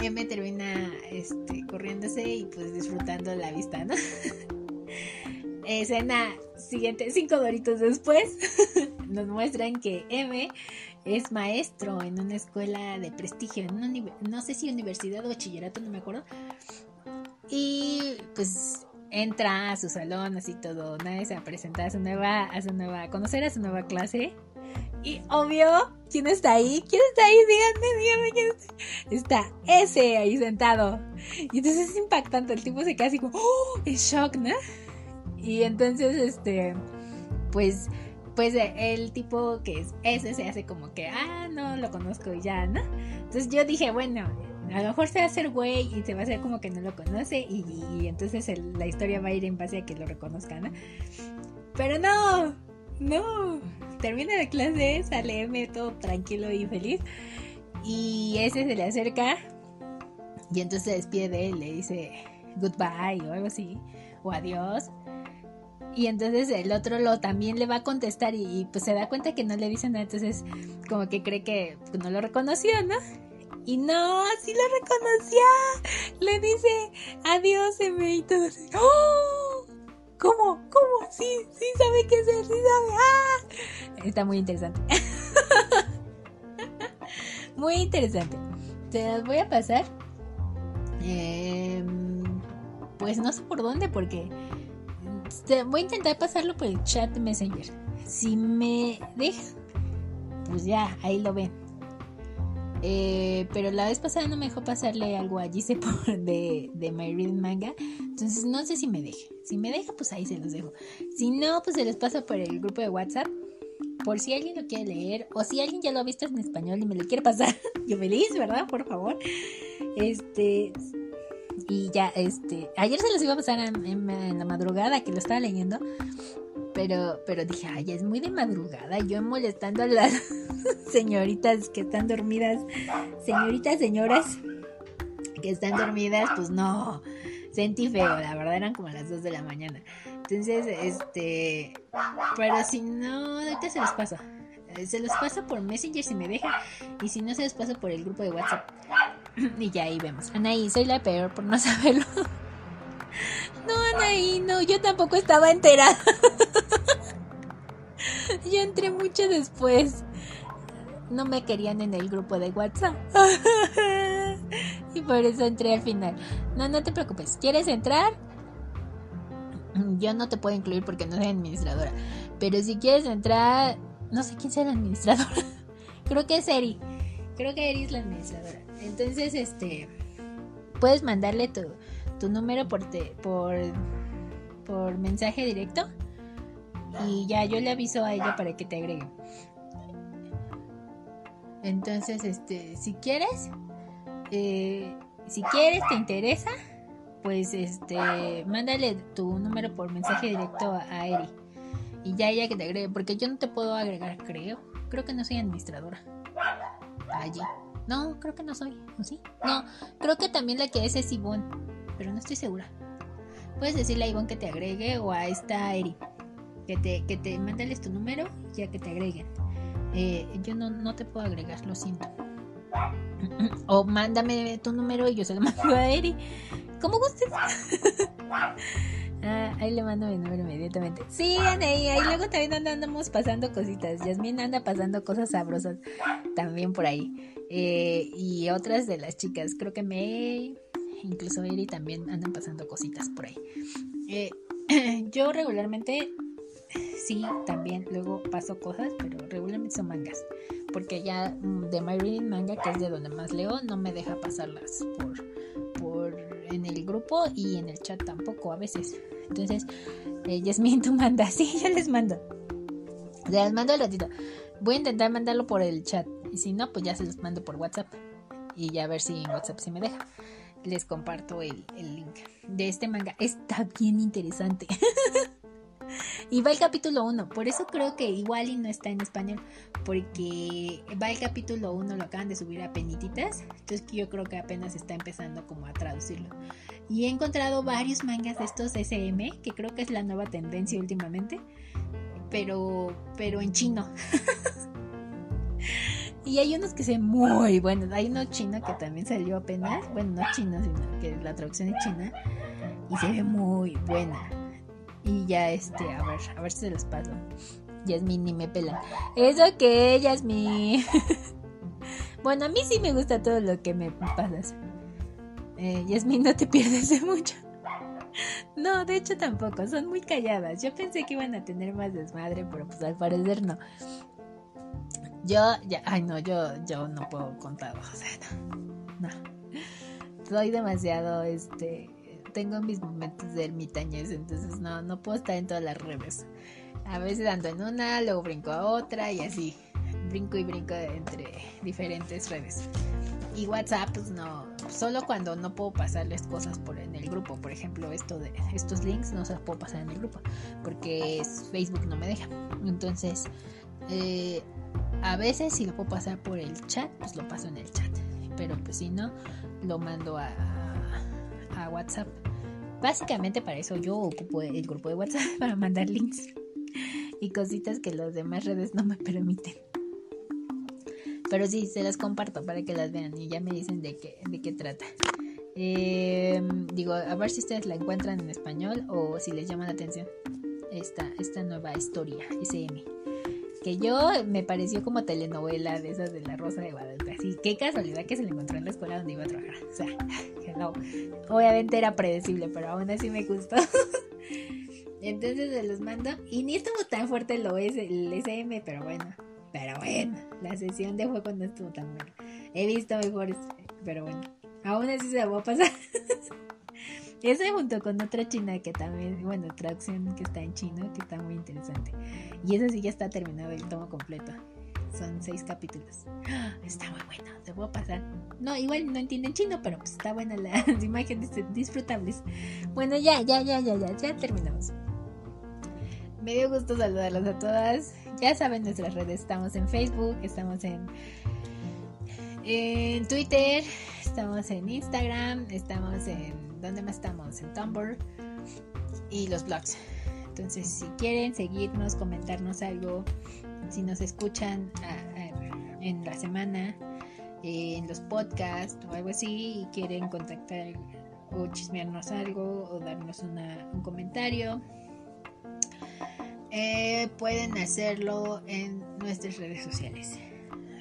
M termina este, corriéndose y pues disfrutando la vista, ¿no? Escena siguiente, cinco doritos después, nos muestran que M es maestro en una escuela de prestigio, en no sé si universidad o bachillerato, no me acuerdo. Y pues entra a su salón, así todo, nadie se presenta a su nueva, a su nueva, a conocer a su nueva clase. Y obvio, ¿quién está ahí? ¿Quién está ahí? Díganme, díganme quién está. Está ese ahí sentado. Y entonces es impactante, el tipo se queda así como, ¡oh! Es shock, ¿no? Y entonces, este, pues pues el tipo que es ese se hace como que, ah, no, lo conozco y ya, ¿no? Entonces yo dije, bueno, a lo mejor se va a hacer güey y se va a hacer como que no lo conoce y, entonces la historia va a ir en base a que lo reconozca, ¿no? Pero no, no, termina de clase, sale M todo tranquilo y feliz y ese se le acerca y entonces se despide de él, le dice goodbye o algo así, o adiós. Y entonces el otro lo también le va a contestar y, pues se da cuenta que no le dice nada, entonces como que cree que pues, no lo reconoció, ¿no? Y no, sí lo reconoció. Le dice adiós, M y todo. ¡Oh! ¿Cómo? ¿Cómo? Sí, sí sabe qué él, sí sabe. ¡Ah! Está muy interesante. muy interesante. Te las voy a pasar. Em, pues no sé por dónde, porque voy a intentar pasarlo por el chat Messenger. Si me deja, pues ya, ahí lo ven. Eh, pero la vez pasada no me dejó pasarle algo a Gise de, de My Reading Manga. Entonces no sé si me deje. Si me deja, pues ahí se los dejo. Si no, pues se les pasa por el grupo de WhatsApp. Por si alguien lo quiere leer. O si alguien ya lo ha visto en español y me lo quiere pasar. Yo feliz, ¿verdad? Por favor. Este. Y ya, este, ayer se los iba a pasar en, la madrugada que lo estaba leyendo. Pero, pero dije, ay, es muy de madrugada. Yo molestando a las señoritas que están dormidas. Señoritas, señoras que están dormidas, pues no. Sentí feo, la verdad eran como las 2 de la mañana. Entonces, este. Pero si no, ahorita se los paso. Se los paso por Messenger si me deja. Y si no, se los paso por el grupo de WhatsApp. y ya ahí vemos. Anaí, soy la peor por no saberlo. No, Anaí, no, yo tampoco estaba enterada. yo entré mucho después. No me querían en el grupo de WhatsApp. y por eso entré al final. No, no te preocupes. ¿Quieres entrar? Yo no te puedo incluir porque no soy administradora. Pero si quieres entrar, no sé quién sea la administradora. Creo que es Eri. Creo que Eri es la administradora. Entonces, este, puedes mandarle tu, tu número por, por, por mensaje directo y ya yo le aviso a ella para que te agregue. Entonces, este, si quieres, eh, si quieres, te interesa, pues este, mándale tu número por mensaje directo a, a Eri. Y ya ella que te agregue, porque yo no te puedo agregar, creo. Creo que no soy administradora. Allí. No, creo que no soy. ¿O sí? No, creo que también la que es es Ivonne. Pero no estoy segura. Puedes decirle a Ivonne que te agregue o a esta Eri. Que te, que te tu número ya que te agreguen. Eh, yo no, no te puedo agregar, lo siento. O mándame tu número y yo se lo mando a Eri. ¿Cómo gustes? Ah, ahí le mando mi número inmediatamente. Sí, ahí, ahí luego también andamos pasando cositas. Yasmin anda pasando cosas sabrosas también por ahí. Eh, y otras de las chicas, creo que me incluso Eri también andan pasando cositas por ahí. Eh, yo regularmente sí, también luego paso cosas, pero regularmente son mangas. Porque ya mm, de My Reading Manga, que es de donde más leo, no me deja pasarlas por, por en el grupo y en el chat tampoco a veces. Entonces, eh, Yasmin, tú mandas. Sí, yo les mando. Las mando al ratito. Voy a intentar mandarlo por el chat. Y si no, pues ya se los mando por WhatsApp. Y ya a ver si en WhatsApp sí me deja. Les comparto el, el link de este manga. Está bien interesante. Y va el capítulo 1, por eso creo que igual y no está en español, porque va el capítulo 1, lo acaban de subir a penititas, entonces yo creo que apenas está empezando como a traducirlo. Y he encontrado varios mangas de estos SM, que creo que es la nueva tendencia últimamente, pero, pero en chino. y hay unos que se muy buenos, hay uno chino que también salió apenas, bueno, no chino, sino que la traducción es china, y se ve muy buena. Y ya este, a ver, a ver si se los paso. Yasmin ni me pela. Eso que, Yasmin. bueno, a mí sí me gusta todo lo que me pasas. Eh, Yasmin, no te pierdes de mucho. No, de hecho tampoco, son muy calladas. Yo pensé que iban a tener más desmadre, pero pues al parecer no. Yo, ya, ay no, yo, yo no puedo contar, o sea, no, no. Soy demasiado, este, tengo mis momentos de ermitañez, entonces no, no puedo estar en todas las redes. A veces ando en una, luego brinco a otra y así. Brinco y brinco entre diferentes redes. Y WhatsApp, pues no, solo cuando no puedo pasarles cosas por en el grupo. Por ejemplo, esto de estos links no se los puedo pasar en el grupo porque Facebook no me deja. Entonces, eh, a veces si lo puedo pasar por el chat, pues lo paso en el chat. Pero pues si no, lo mando a, WhatsApp. Básicamente para eso yo ocupo el grupo de WhatsApp para mandar links y cositas que las demás redes no me permiten. Pero sí, se las comparto para que las vean y ya me dicen de qué, de qué trata. Em, digo, a ver si ustedes la encuentran en español o si les llama la atención esta, esta nueva historia, SM. Que yo me pareció como telenovela de esas de la Rosa de Guadalupe. Así, qué casualidad que se la encontró en la escuela donde iba a trabajar. O sea, no, obviamente era predecible, pero aún así me gustó. Entonces se los mando. Y ni estuvo tan fuerte lo es el SM, pero bueno. Pero bueno, la sesión de juego no estuvo tan buena. He visto mejores, pero bueno. Aún así se la voy a pasar. Ese junto con otra china que también, bueno, traducción que está en chino, que está muy interesante. Y ese sí ya está terminado el tomo completo. Son seis capítulos. Está muy bueno, a pasar. No, igual no entienden chino, pero pues está buena las imágenes disfrutables. Bueno, ya, ya, ya, ya, ya, ya terminamos. Me dio gusto saludarlos a todas. Ya saben nuestras redes, estamos en Facebook, estamos en, en Twitter, estamos en Instagram, estamos en... ¿Dónde más estamos? En Tumblr y los blogs. Entonces, si quieren seguirnos, comentarnos algo, si nos escuchan en la semana, en los podcasts o algo así, y quieren contactar o chismearnos algo o darnos un comentario, eh, pueden hacerlo en nuestras redes sociales.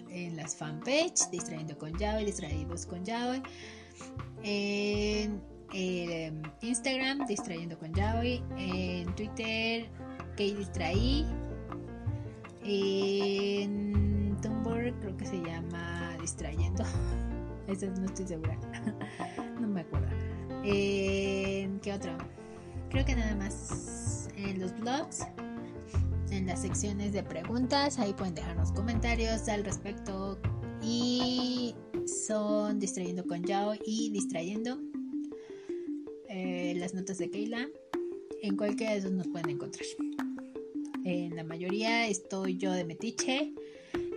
En las fanpage, Distrayendo con Yahweh, Distraídos con Yahweh. Instagram, Distrayendo con Yahweh. En Twitter, que distraí. En Tumblr, creo que se llama Distrayendo. Eso no estoy segura. no me acuerdo. En, ¿Qué otro? Creo que nada más en los blogs en las secciones de preguntas. Ahí pueden dejarnos comentarios al respecto. Y son Distrayendo con Yao y Distrayendo. Eh, las notas de Keila. En cualquiera de esos nos pueden encontrar. En la mayoría estoy yo de Metiche.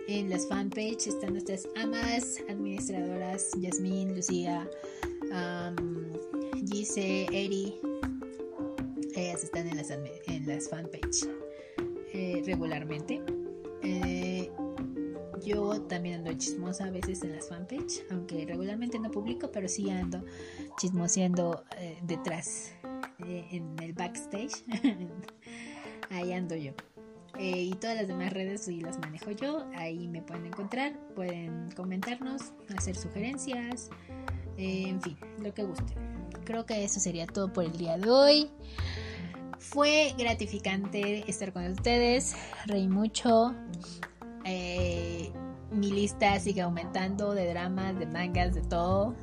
En las fanpage están nuestras amas administradoras, Yasmín, Lucía, Gise, Eri. Ellas están en las, en las fanpage. eh, regularmente. Eh, yo también ando chismosa a veces en las fanpage, aunque regularmente no publico, pero sí ando chismoseando eh, detrás, en el backstage. Ahí ando yo. y todas las demás redes sí las manejo yo. Ahí me pueden encontrar, pueden comentarnos, hacer sugerencias, en fin, lo que guste Creo que eso sería todo por el día de hoy. Fue gratificante estar con ustedes, reí mucho. Eh, mi lista sigue aumentando de dramas, de mangas, de todo.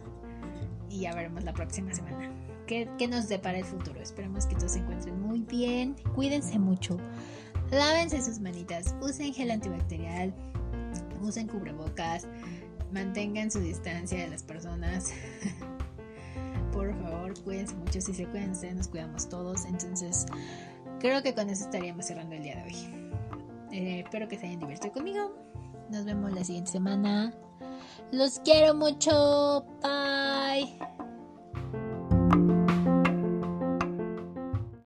Y ya veremos la próxima semana. ¿Qué, qué nos depara el futuro? Esperemos que todos se encuentren muy bien. Cuídense mucho. Lávense sus manitas. Usen gel antibacterial. Usen cubrebocas. Mantengan su distancia de las personas. por favor, cuídense mucho. Si se cuidan ustedes, nos cuidamos todos. Entonces, creo que con eso estaríamos cerrando el día de hoy. Eh, espero que se hayan divertido conmigo. Nos vemos la siguiente semana. Los quiero mucho. Bye.